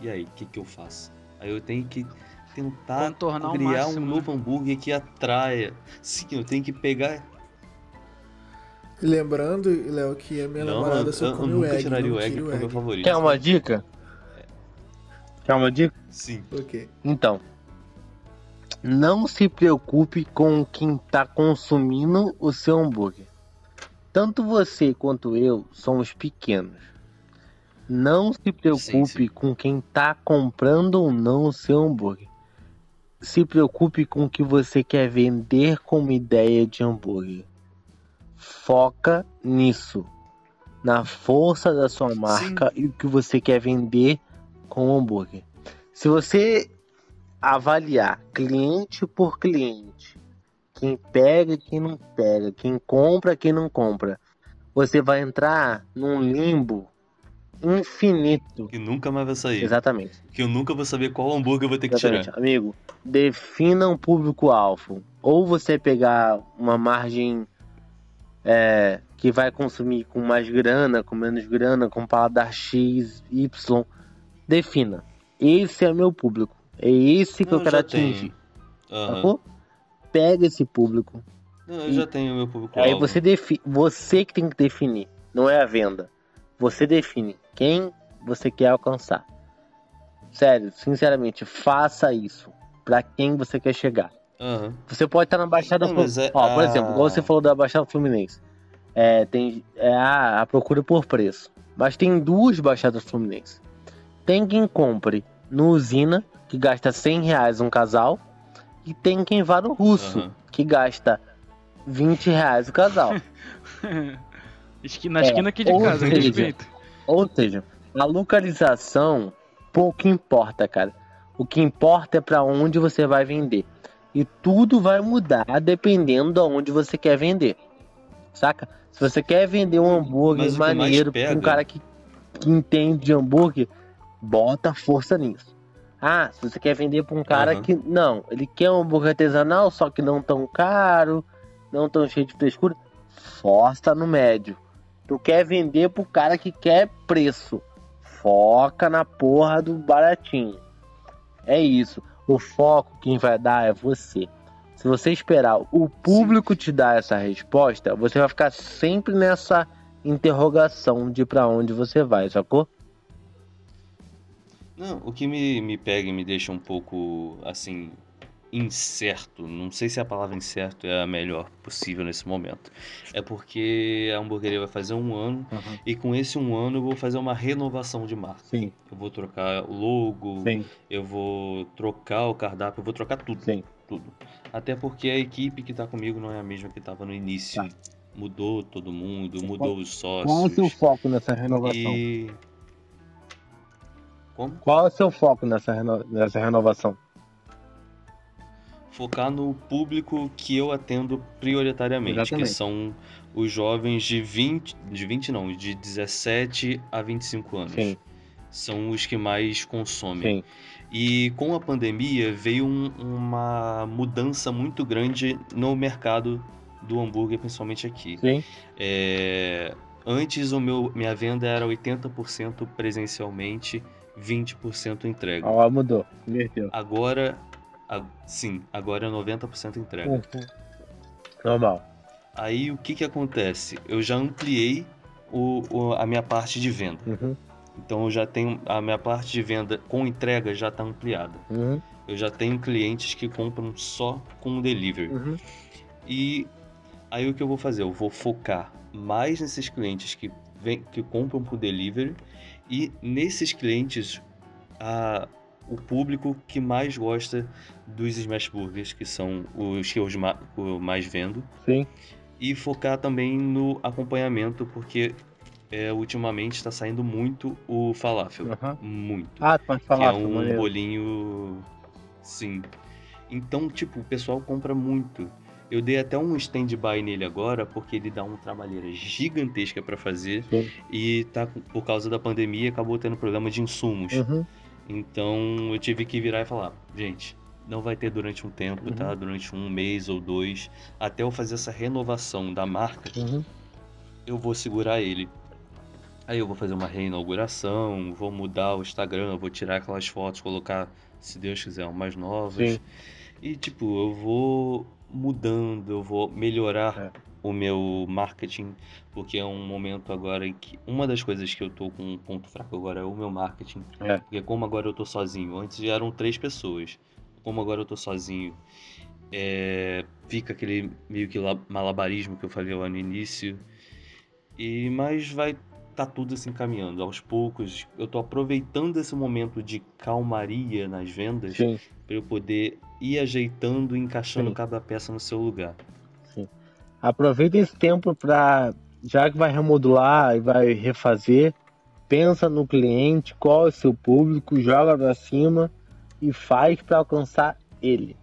E aí, o que, que eu faço? Aí eu tenho que tentar criar máximo, um né? novo hambúrguer que atraia. Sim, eu tenho que pegar. Lembrando, Léo, que a minha não, namorada eu, só come o nunca egg, tiraria o egg o é o meu favorito. Quer uma dica? Quer uma dica? Sim. Ok. Então, não se preocupe com quem está consumindo o seu hambúrguer. Tanto você quanto eu somos pequenos. Não se preocupe Sim, sim. com quem está comprando ou não o seu hambúrguer. Se preocupe com o que você quer vender como ideia de hambúrguer. Foca nisso, na força da sua marca e o que você quer vender com o hambúrguer. Se você avaliar cliente por cliente, quem pega quem não pega, quem compra quem não compra, você vai entrar num limbo infinito. Que nunca mais vai sair. Exatamente. Que eu nunca vou saber qual hambúrguer eu vou ter que tirar. Exatamente. Amigo, defina um público-alvo. Ou você pegar uma margem é, que vai consumir com mais grana, com menos grana, com paladar X, Y. Defina. Esse é meu público. É esse que Não, eu quero atingir. Sacou? Pega esse público. Não, eu já tenho o meu público Aí você defi você que tem que definir, não é a venda. Você define quem você quer alcançar. Sério, sinceramente, faça isso. Pra quem você quer chegar. Aham. Você pode estar na Baixada Fluminense. é- Ó, por exemplo, igual você falou da Baixada Fluminense. É, tem é a, a procura por preço. Mas tem duas Baixadas Fluminenses. Tem quem compre no Usina, que gasta 100 reais um casal. E tem quem vá no Russo, Aham. que gasta 20 reais o casal. Na É, esquina aqui de ou casa, seja, respeito. Ou seja, a localização pouco importa, cara. O que importa é para onde você vai vender. E tudo vai mudar dependendo de onde você quer vender. Saca? Se você quer vender um hambúrguer maneiro pra um cara que, que entende de hambúrguer, bota força nisso. Ah, se você quer vender pra um cara Aham. que. Não, ele quer um hambúrguer artesanal, só que não tão caro, não tão cheio de frescura, força no médio. Tu quer vender pro cara que quer preço. Foca na porra do baratinho. É isso. O foco quem vai dar é você. Se você esperar o público te dar essa resposta, você vai ficar sempre nessa interrogação de pra onde você vai, sacou? Não, o que me, me pega e me deixa um pouco, assim, incerto. Não sei se a palavra incerto é a melhor possível nesse momento. É porque a hamburgueria vai fazer um ano Uhum. e com esse um ano eu vou fazer uma renovação de marca. Sim, Eu vou trocar o logo, sim, eu vou trocar o cardápio, eu vou trocar tudo, sim. tudo. Até porque a equipe que tá comigo não é a mesma que tava no início. Tá. Mudou todo mundo, mudou os sócios. Qual é o seu foco nessa renovação? E como? Qual é o seu foco nessa, reno... nessa renovação? Focar no público que eu atendo prioritariamente, que Exatamente. são os jovens de 20, de 20 não, de 17 a 25 anos. Sim, São os que mais consomem. sim. E com a pandemia veio um- uma mudança muito grande no mercado do hambúrguer, principalmente aqui. Sim, É, Antes o meu, minha venda era 80% presencialmente, 20% entrega. ó, mudou, inverteu. Agora, a- sim, agora é 90% entrega. Uhum. Normal. Aí o que que acontece? Eu já ampliei o- o- a minha parte de venda. Uhum. Então eu já tenho a minha parte de venda com entrega já está ampliada. Uhum. Eu já tenho clientes que compram só com delivery. Uhum. E aí o que eu vou fazer? Eu vou focar mais nesses clientes que, vem, que compram por delivery e nesses clientes a, o público que mais gosta dos smash burgers, que são os que eu ma- eu mais vendo. Sim, E focar também no acompanhamento, porque é, ultimamente está saindo muito o falafel. Muito Ah, tu pode que é um maneiro. bolinho. Sim. Então, tipo, o pessoal compra muito. Eu dei até um stand-by nele agora, porque ele dá uma trabalheira gigantesca pra fazer. Sim. E tá, por causa da pandemia, acabou tendo problema de insumos. Uhum. Então, eu tive que virar e falar: gente, não vai ter durante um tempo, Uhum. tá? Durante um mês ou dois. Até eu fazer essa renovação da marca, Uhum. eu vou segurar ele. Aí eu vou fazer uma reinauguração, vou mudar o Instagram, vou tirar aquelas fotos, colocar, se Deus quiser, umas novas. Sim. E tipo, eu vou mudando, eu vou melhorar É. o meu marketing, porque é um momento agora em que uma das coisas que eu tô com um ponto fraco agora é o meu marketing. É. Porque como agora eu tô sozinho, antes já eram três pessoas. Como agora eu tô sozinho, é, fica aquele meio que la- malabarismo que eu falei lá no início. E mas vai tá tudo assim caminhando aos poucos. Eu tô aproveitando esse momento de calmaria nas vendas para eu poder ir ajeitando e encaixando Sim. cada peça no seu lugar. aproveita esse tempo para, já que vai remodular e vai refazer, pensa no cliente, qual é o seu público, joga pra cima e faz para alcançar ele.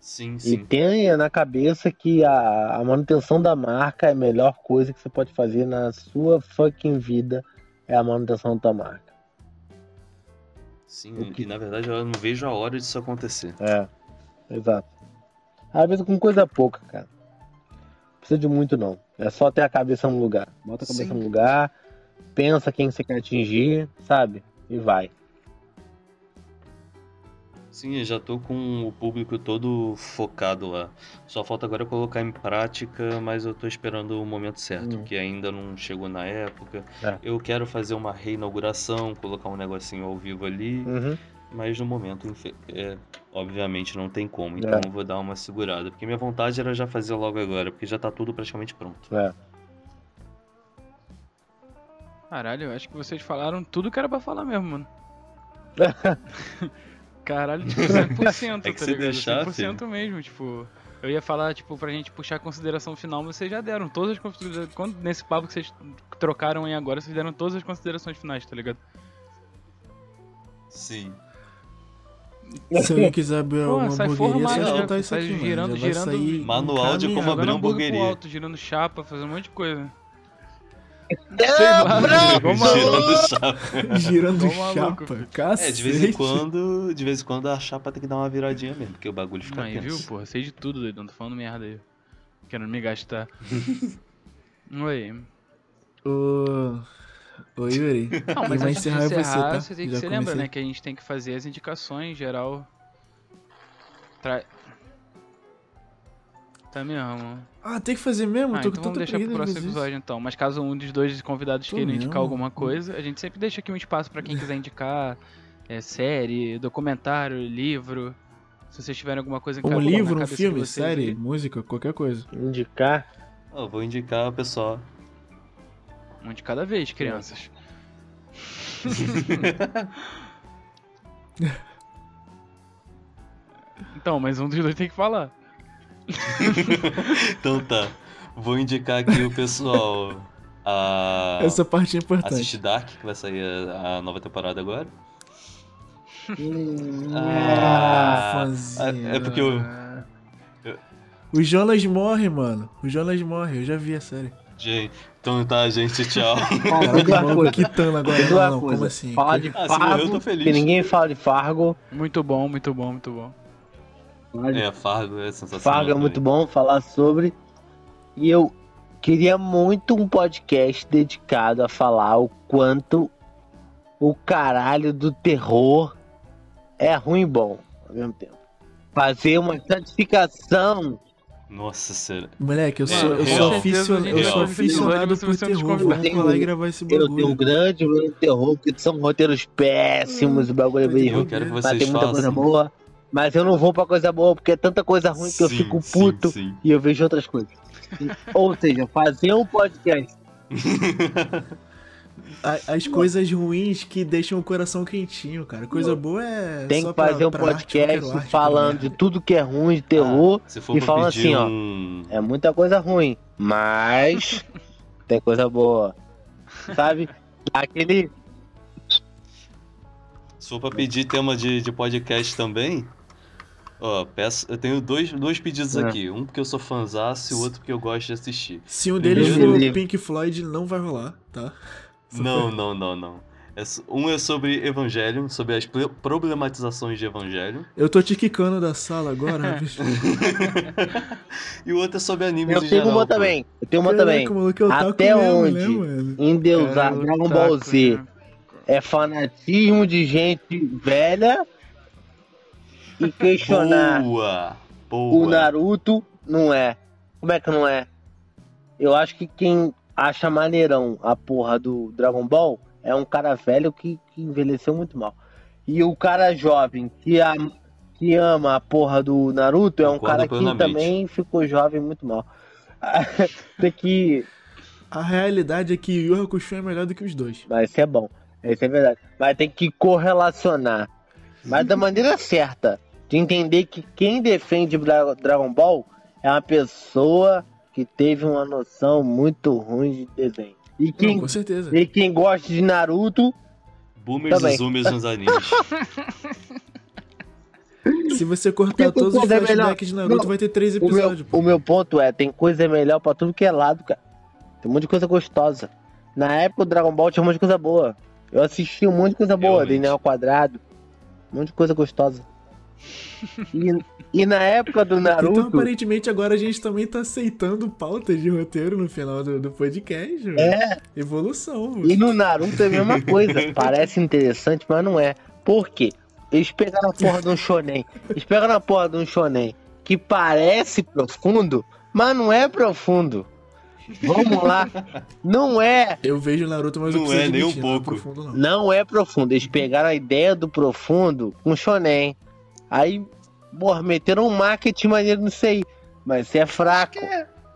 Sim, E sim. tenha na cabeça que a, a manutenção da marca é a melhor coisa que você pode fazer na sua fucking vida é a manutenção da tua marca. Sim, O que- e na verdade eu não vejo a hora disso acontecer. É, exato. Às vezes com coisa pouca, cara. Não precisa de muito não. É só ter a cabeça no lugar. Bota a cabeça Sim. no lugar, pensa quem você quer atingir, sabe? E vai. Sim, eu já tô com o público todo focado lá. Só falta agora colocar em prática, mas eu tô esperando o momento certo, Hum. que ainda não chegou na época. É. Eu quero fazer uma reinauguração, colocar um negocinho ao vivo ali, Uhum. mas no momento, é, obviamente, não tem como. Então É. eu vou dar uma segurada. Porque minha vontade era já fazer logo agora, porque já tá tudo praticamente pronto. É. Caralho, eu acho que vocês falaram tudo que era pra falar mesmo, mano. Caralho, tipo, 100%, É que tá se ligado? deixar, 100% mesmo, tipo... Eu ia falar, tipo, pra gente puxar a consideração final, mas vocês já deram todas as considerações... Nesse papo que vocês trocaram aí agora, vocês deram todas as considerações finais, tá ligado? Sim. Se alguém quiser abrir Pô, uma hamburgueria, é formado só já, botar isso aqui, mano. girando, vai girando Manual de como abrir hamburgueria. alto, girando chapa, fazendo um monte de coisa. Maluco. Girando chapa. Girando chapa. Cacete. É, de vez em quando, de vez em quando a chapa tem que dar uma viradinha mesmo, porque o bagulho fica Aí, viu, porra? Sei de tudo, doido. Não tô falando merda aí. Querendo me gastar. Oi. Ô, ô Yuri. Não, mas vai antes de encerrar você, encerrar, tá? você tem que Já se lembra, né? Que a gente tem que fazer as indicações geral. Tra... Tá mesmo. Ah, tem que fazer mesmo? Ah, Tô então com vamos deixar pro próximo episódio então. Mas caso um dos dois convidados Tô queira indicar alguma coisa, a gente sempre deixa aqui um espaço pra quem quiser indicar é, série, documentário, livro. Se vocês tiverem alguma coisa Um encaixada na livro, um filme, vocês série, aí. música, qualquer coisa. Indicar. Eu vou indicar o pessoal. Um de cada vez, crianças. então, mas um dos dois tem que falar. Então tá. Vou indicar aqui o pessoal a Essa parte é importante. assistir Dark, que vai sair a, a nova temporada agora. Ah, Ah, fãzinho. é porque eu. O Jonas morre, mano. O Jonas morre, eu já vi a série. Gente, então tá, gente, tchau. Caraca, quitando agora. Não, como assim? Fala de Ah, se morreu, eu Fargo, tô feliz. que ninguém fala de Fargo. Muito bom, muito bom, muito bom. De É, Fargo é sensacional. Fargo é também. muito bom falar sobre. E eu queria muito um podcast dedicado a falar o quanto o caralho do terror é ruim e bom ao mesmo tempo. Fazer uma certificação. Nossa senhora. Moleque, eu Mano, sou, eu real. sou, Com aficio- certeza, eu sou aficionado por terror. Vamos lá e gravar esse Eu tenho um bagulho. grande problema de terror, porque são roteiros péssimos, o bagulho é ter Eu ruim. quero que Mas vocês tem muita coisa façam. boa. Mas eu não vou pra coisa boa, porque é tanta coisa ruim que eu Sim, fico sim, puto sim. e eu vejo outras coisas. Ou seja, fazer um podcast A- As coisas ruins que deixam o coração quentinho, cara. Coisa boa é. Tem só que fazer pra, um pra podcast arte, falando qualquer de tudo que é ruim de terror. Ah, se for e pra fala pedir assim, ó, um... É muita coisa ruim, mas tem coisa boa. Sabe? Aquele. Se for pra pedir tema de, de podcast também, ó, peço, eu tenho dois, dois pedidos É. aqui. Um porque eu sou fãzaço e o outro porque eu gosto de assistir. Se um deles for Pink Floyd, não vai rolar, tá? Só Não, não, não, não. É um é sobre Evangelho, sobre as problematizações de Evangelho. Eu tô te quicando da sala agora, bicho. e o outro é sobre animes Eu em tenho geral. uma pô. também. Eu tenho uma Caraca, também. maluco, Até mesmo, onde? né, mano? Endeusar Dragon Ball Z né? é fanatismo de gente velha e questionar Boa! o Boa! Naruto não é. Como é que não é? Eu acho que quem acha maneirão a porra do Dragon Ball é um cara velho que, que envelheceu muito mal. E o cara jovem que, a, que ama a porra do Naruto é um Concordo cara que também ficou jovem muito mal. Tem que. A realidade é que Yu Hakusho é melhor do que os dois. Mas isso é bom. Isso é verdade. Mas tem que correlacionar. Mas da maneira certa. De entender que quem defende Dra- Dragon Ball é uma pessoa que teve uma noção muito ruim de desenho. E Não, quem, com certeza. e quem gosta de Naruto, Boomers Também. e zoomers nos animes. Se você cortar Tem todos os coisa melhor. flashbacks de Naruto, Não, vai ter três o meu, episódios. pô. o meu ponto é, tem coisa melhor pra tudo que é lado, cara. Tem um monte de coisa gostosa. Na época o Dragon Ball tinha um monte de coisa boa. Eu assisti um monte de coisa boa, Realmente. Daniel Quadrado. Um monte de coisa gostosa. E, e na época do Naruto. Então, aparentemente, agora a gente também tá aceitando pautas de roteiro no final do, do podcast. mano. É, Evolução, mano. e no Naruto é a mesma coisa. Parece interessante, mas não é. Por quê? Eles pegaram a porra de um shonen. Eles pegaram a porra de um shonen que parece profundo, mas não é profundo. Vamos lá. Não é. Eu vejo Naruto, mas eu Não preciso é nem um admitir, não pouco. profundo, não. Não é profundo. Eles pegaram a ideia do profundo com shonen. Aí, porra, meteram um marketing maneiro nisso aí. Mas isso é fraco.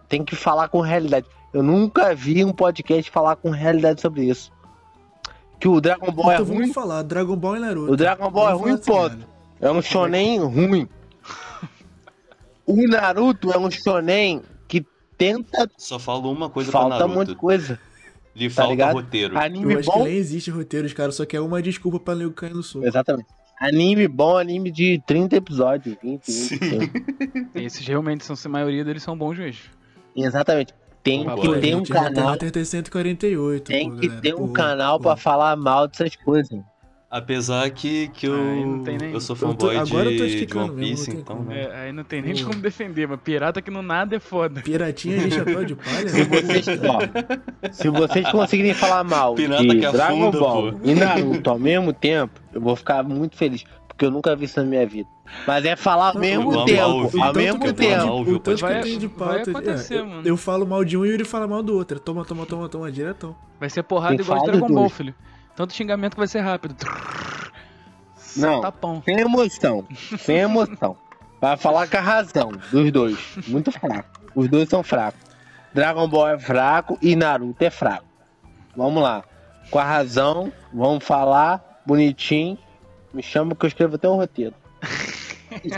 Tem que falar com realidade. Eu nunca vi um podcast falar com realidade sobre isso. Que o Dragon Ball é ruim. vamos falar, Dragon Ball e Naruto. O Dragon Ball é ruim, dessa ponto. É um shonen ruim. O Naruto é um shonen que tenta. Só falo uma coisa pra Falta um Naruto. monte de coisa. Lhe tá falta ligado? roteiro. Anime Eu acho que bom. nem existe roteiros, cara, só que é uma desculpa pra nego cair no soco. Exatamente. Anime bom, anime de 30 episódios. 20, 25. Esses realmente são, a maioria deles são bons mesmo. Exatamente. Tem que ter um canal. Tem 148. Tem pô, que galera. ter um Pô, canal pô. pra falar mal dessas coisas. Apesar que, que eu, nem- eu sou Eu tô- fanboy agora eu tô de, de esticando One mesmo, Piece, tem então, né? É, aí não tem nem Pô. como defender, mas pirata que no nada é foda. Piratinha de chapéu de palha? Se vocês, ó, se vocês conseguirem falar mal Pirata de que Dragon afunda, Ball pô. e Naruto ao mesmo tempo, eu vou ficar muito feliz. Porque eu nunca vi isso na minha vida. Mas é falar ao Não, mesmo o tempo. Ao tanto mesmo que eu tempo. O tanto que Vai- eu tenho de vai pauta. acontecer, é, eu, mano. eu falo mal de um e Yuri fala mal do outro. Toma, toma, toma, toma, diretão. Vai ser porrada Tem igual de Dragon Ball, filho. Tanto xingamento que vai ser rápido. Não. Tapão. Sem emoção. Sem emoção. Vai falar com a razão dos dois. Muito fraco. Os dois são fracos. Dragon Ball é fraco e Naruto é fraco. Vamos lá. Com a razão, vamos falar bonitinho. Me chama que eu escrevo até o roteiro.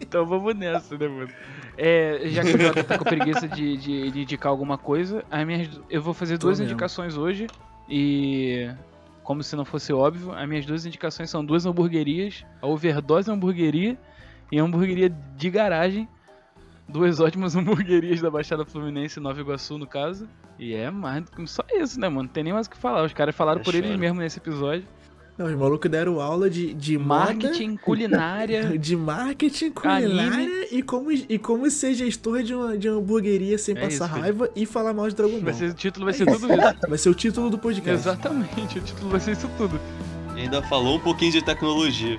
Então vamos nessa, né, mano? É, já que o Jota tá com preguiça de, de- de indicar alguma coisa, as minhas- eu vou fazer Tô duas mesmo. indicações hoje. E. Como se não fosse óbvio, as minhas duas indicações são duas hamburguerias: a Overdose Hamburgueria e a Hamburgueria de Garagem. Duas ótimas hamburguerias da Baixada Fluminense, Nova Iguaçu, no caso. E é mais só isso, né, mano? Não tem nem mais o que falar. Os caras falaram É por eles choro. mesmos nesse episódio. Não, os malucos deram aula de, de moda, Marketing, culinária. de marketing, Anime. culinária e como, e como ser gestor de uma, de uma hamburgueria sem É passar isso, filho. raiva e falar mal de Dragon Ball. Vai ser, o título vai ser tudo isso. Vai ser o título do podcast. Exatamente, o título vai ser isso tudo. E ainda falou um pouquinho de tecnologia.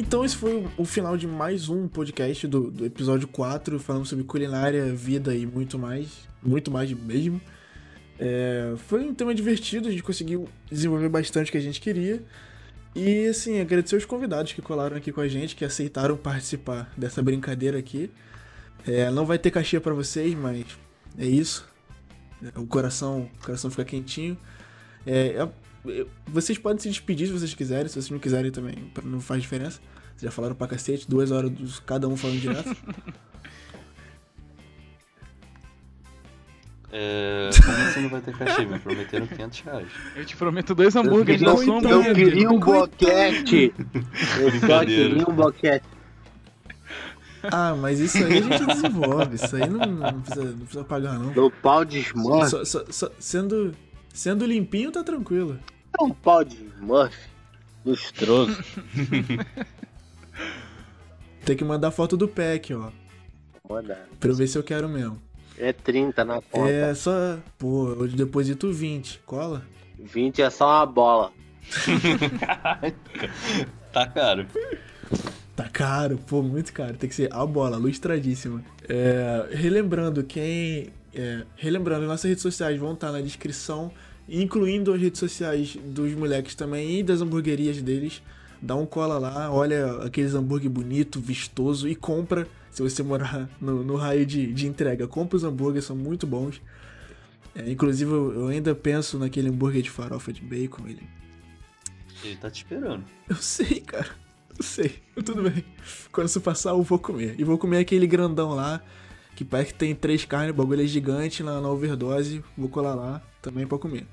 Então esse foi o- final de mais um podcast do, do episódio 4, falando sobre culinária, vida e muito mais. Muito mais mesmo. É, foi um tema divertido, a gente conseguiu desenvolver bastante o que a gente queria. E assim, agradecer os convidados que colaram aqui com a gente, que aceitaram participar dessa brincadeira aqui. É, não vai ter cachê pra vocês, mas é isso. O coração, o coração fica quentinho. É, é- vocês podem se despedir se vocês quiserem, se vocês não quiserem também, não faz diferença. Vocês já falaram pra cacete, duas horas dos, cada um falando direto. É, como assim não vai ter cachê? Me prometeram 500 reais. Eu te prometo dois hambúrgueres sua então, Eu queria um boquete. Eu só queria um boquete. ah, mas isso aí a gente desenvolve, isso aí não, não precisa, não precisa pagar não. No pau de só- sendo, sendo limpinho, tá tranquilo. É um pau de Smurf. Lustroso. Tem que mandar foto do pack, ó, Manda. pra eu ver se eu quero mesmo. É 30 na conta. É só, pô, eu deposito 20, cola? 20 é só uma bola. Tá caro. Tá caro, pô, muito caro. Tem que ser a bola, lustradíssima. É, relembrando, quem. é, relembrando, nossas redes sociais vão estar na descrição, incluindo as redes sociais dos moleques também e das hamburguerias deles. Dá um cola lá, olha aqueles hambúrguer bonito, vistoso e compra. Se você morar no, no raio de, de entrega, compra os hambúrgueres, são muito bons. É, inclusive, eu ainda penso naquele hambúrguer de farofa de bacon. Ele... Ele tá te esperando. Eu sei, cara. Eu sei. Tudo bem. Quando isso passar, eu vou comer. E vou comer aquele grandão lá, que parece que tem três carnes, o bagulho é gigante na, na overdose. Vou colar lá também pra comer.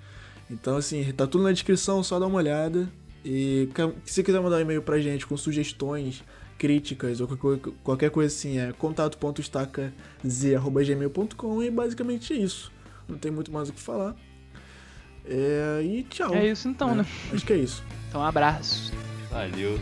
Então, assim, tá tudo na descrição, só dá uma olhada. E se quiser mandar um e-mail pra gente com sugestões, críticas ou qualquer, qualquer coisa assim, é contato.estacaz.gmail.com e basicamente é isso. Não tem muito mais o que falar. É, e tchau. É isso então, É, né? Acho que é isso. Então, um abraço. Valeu.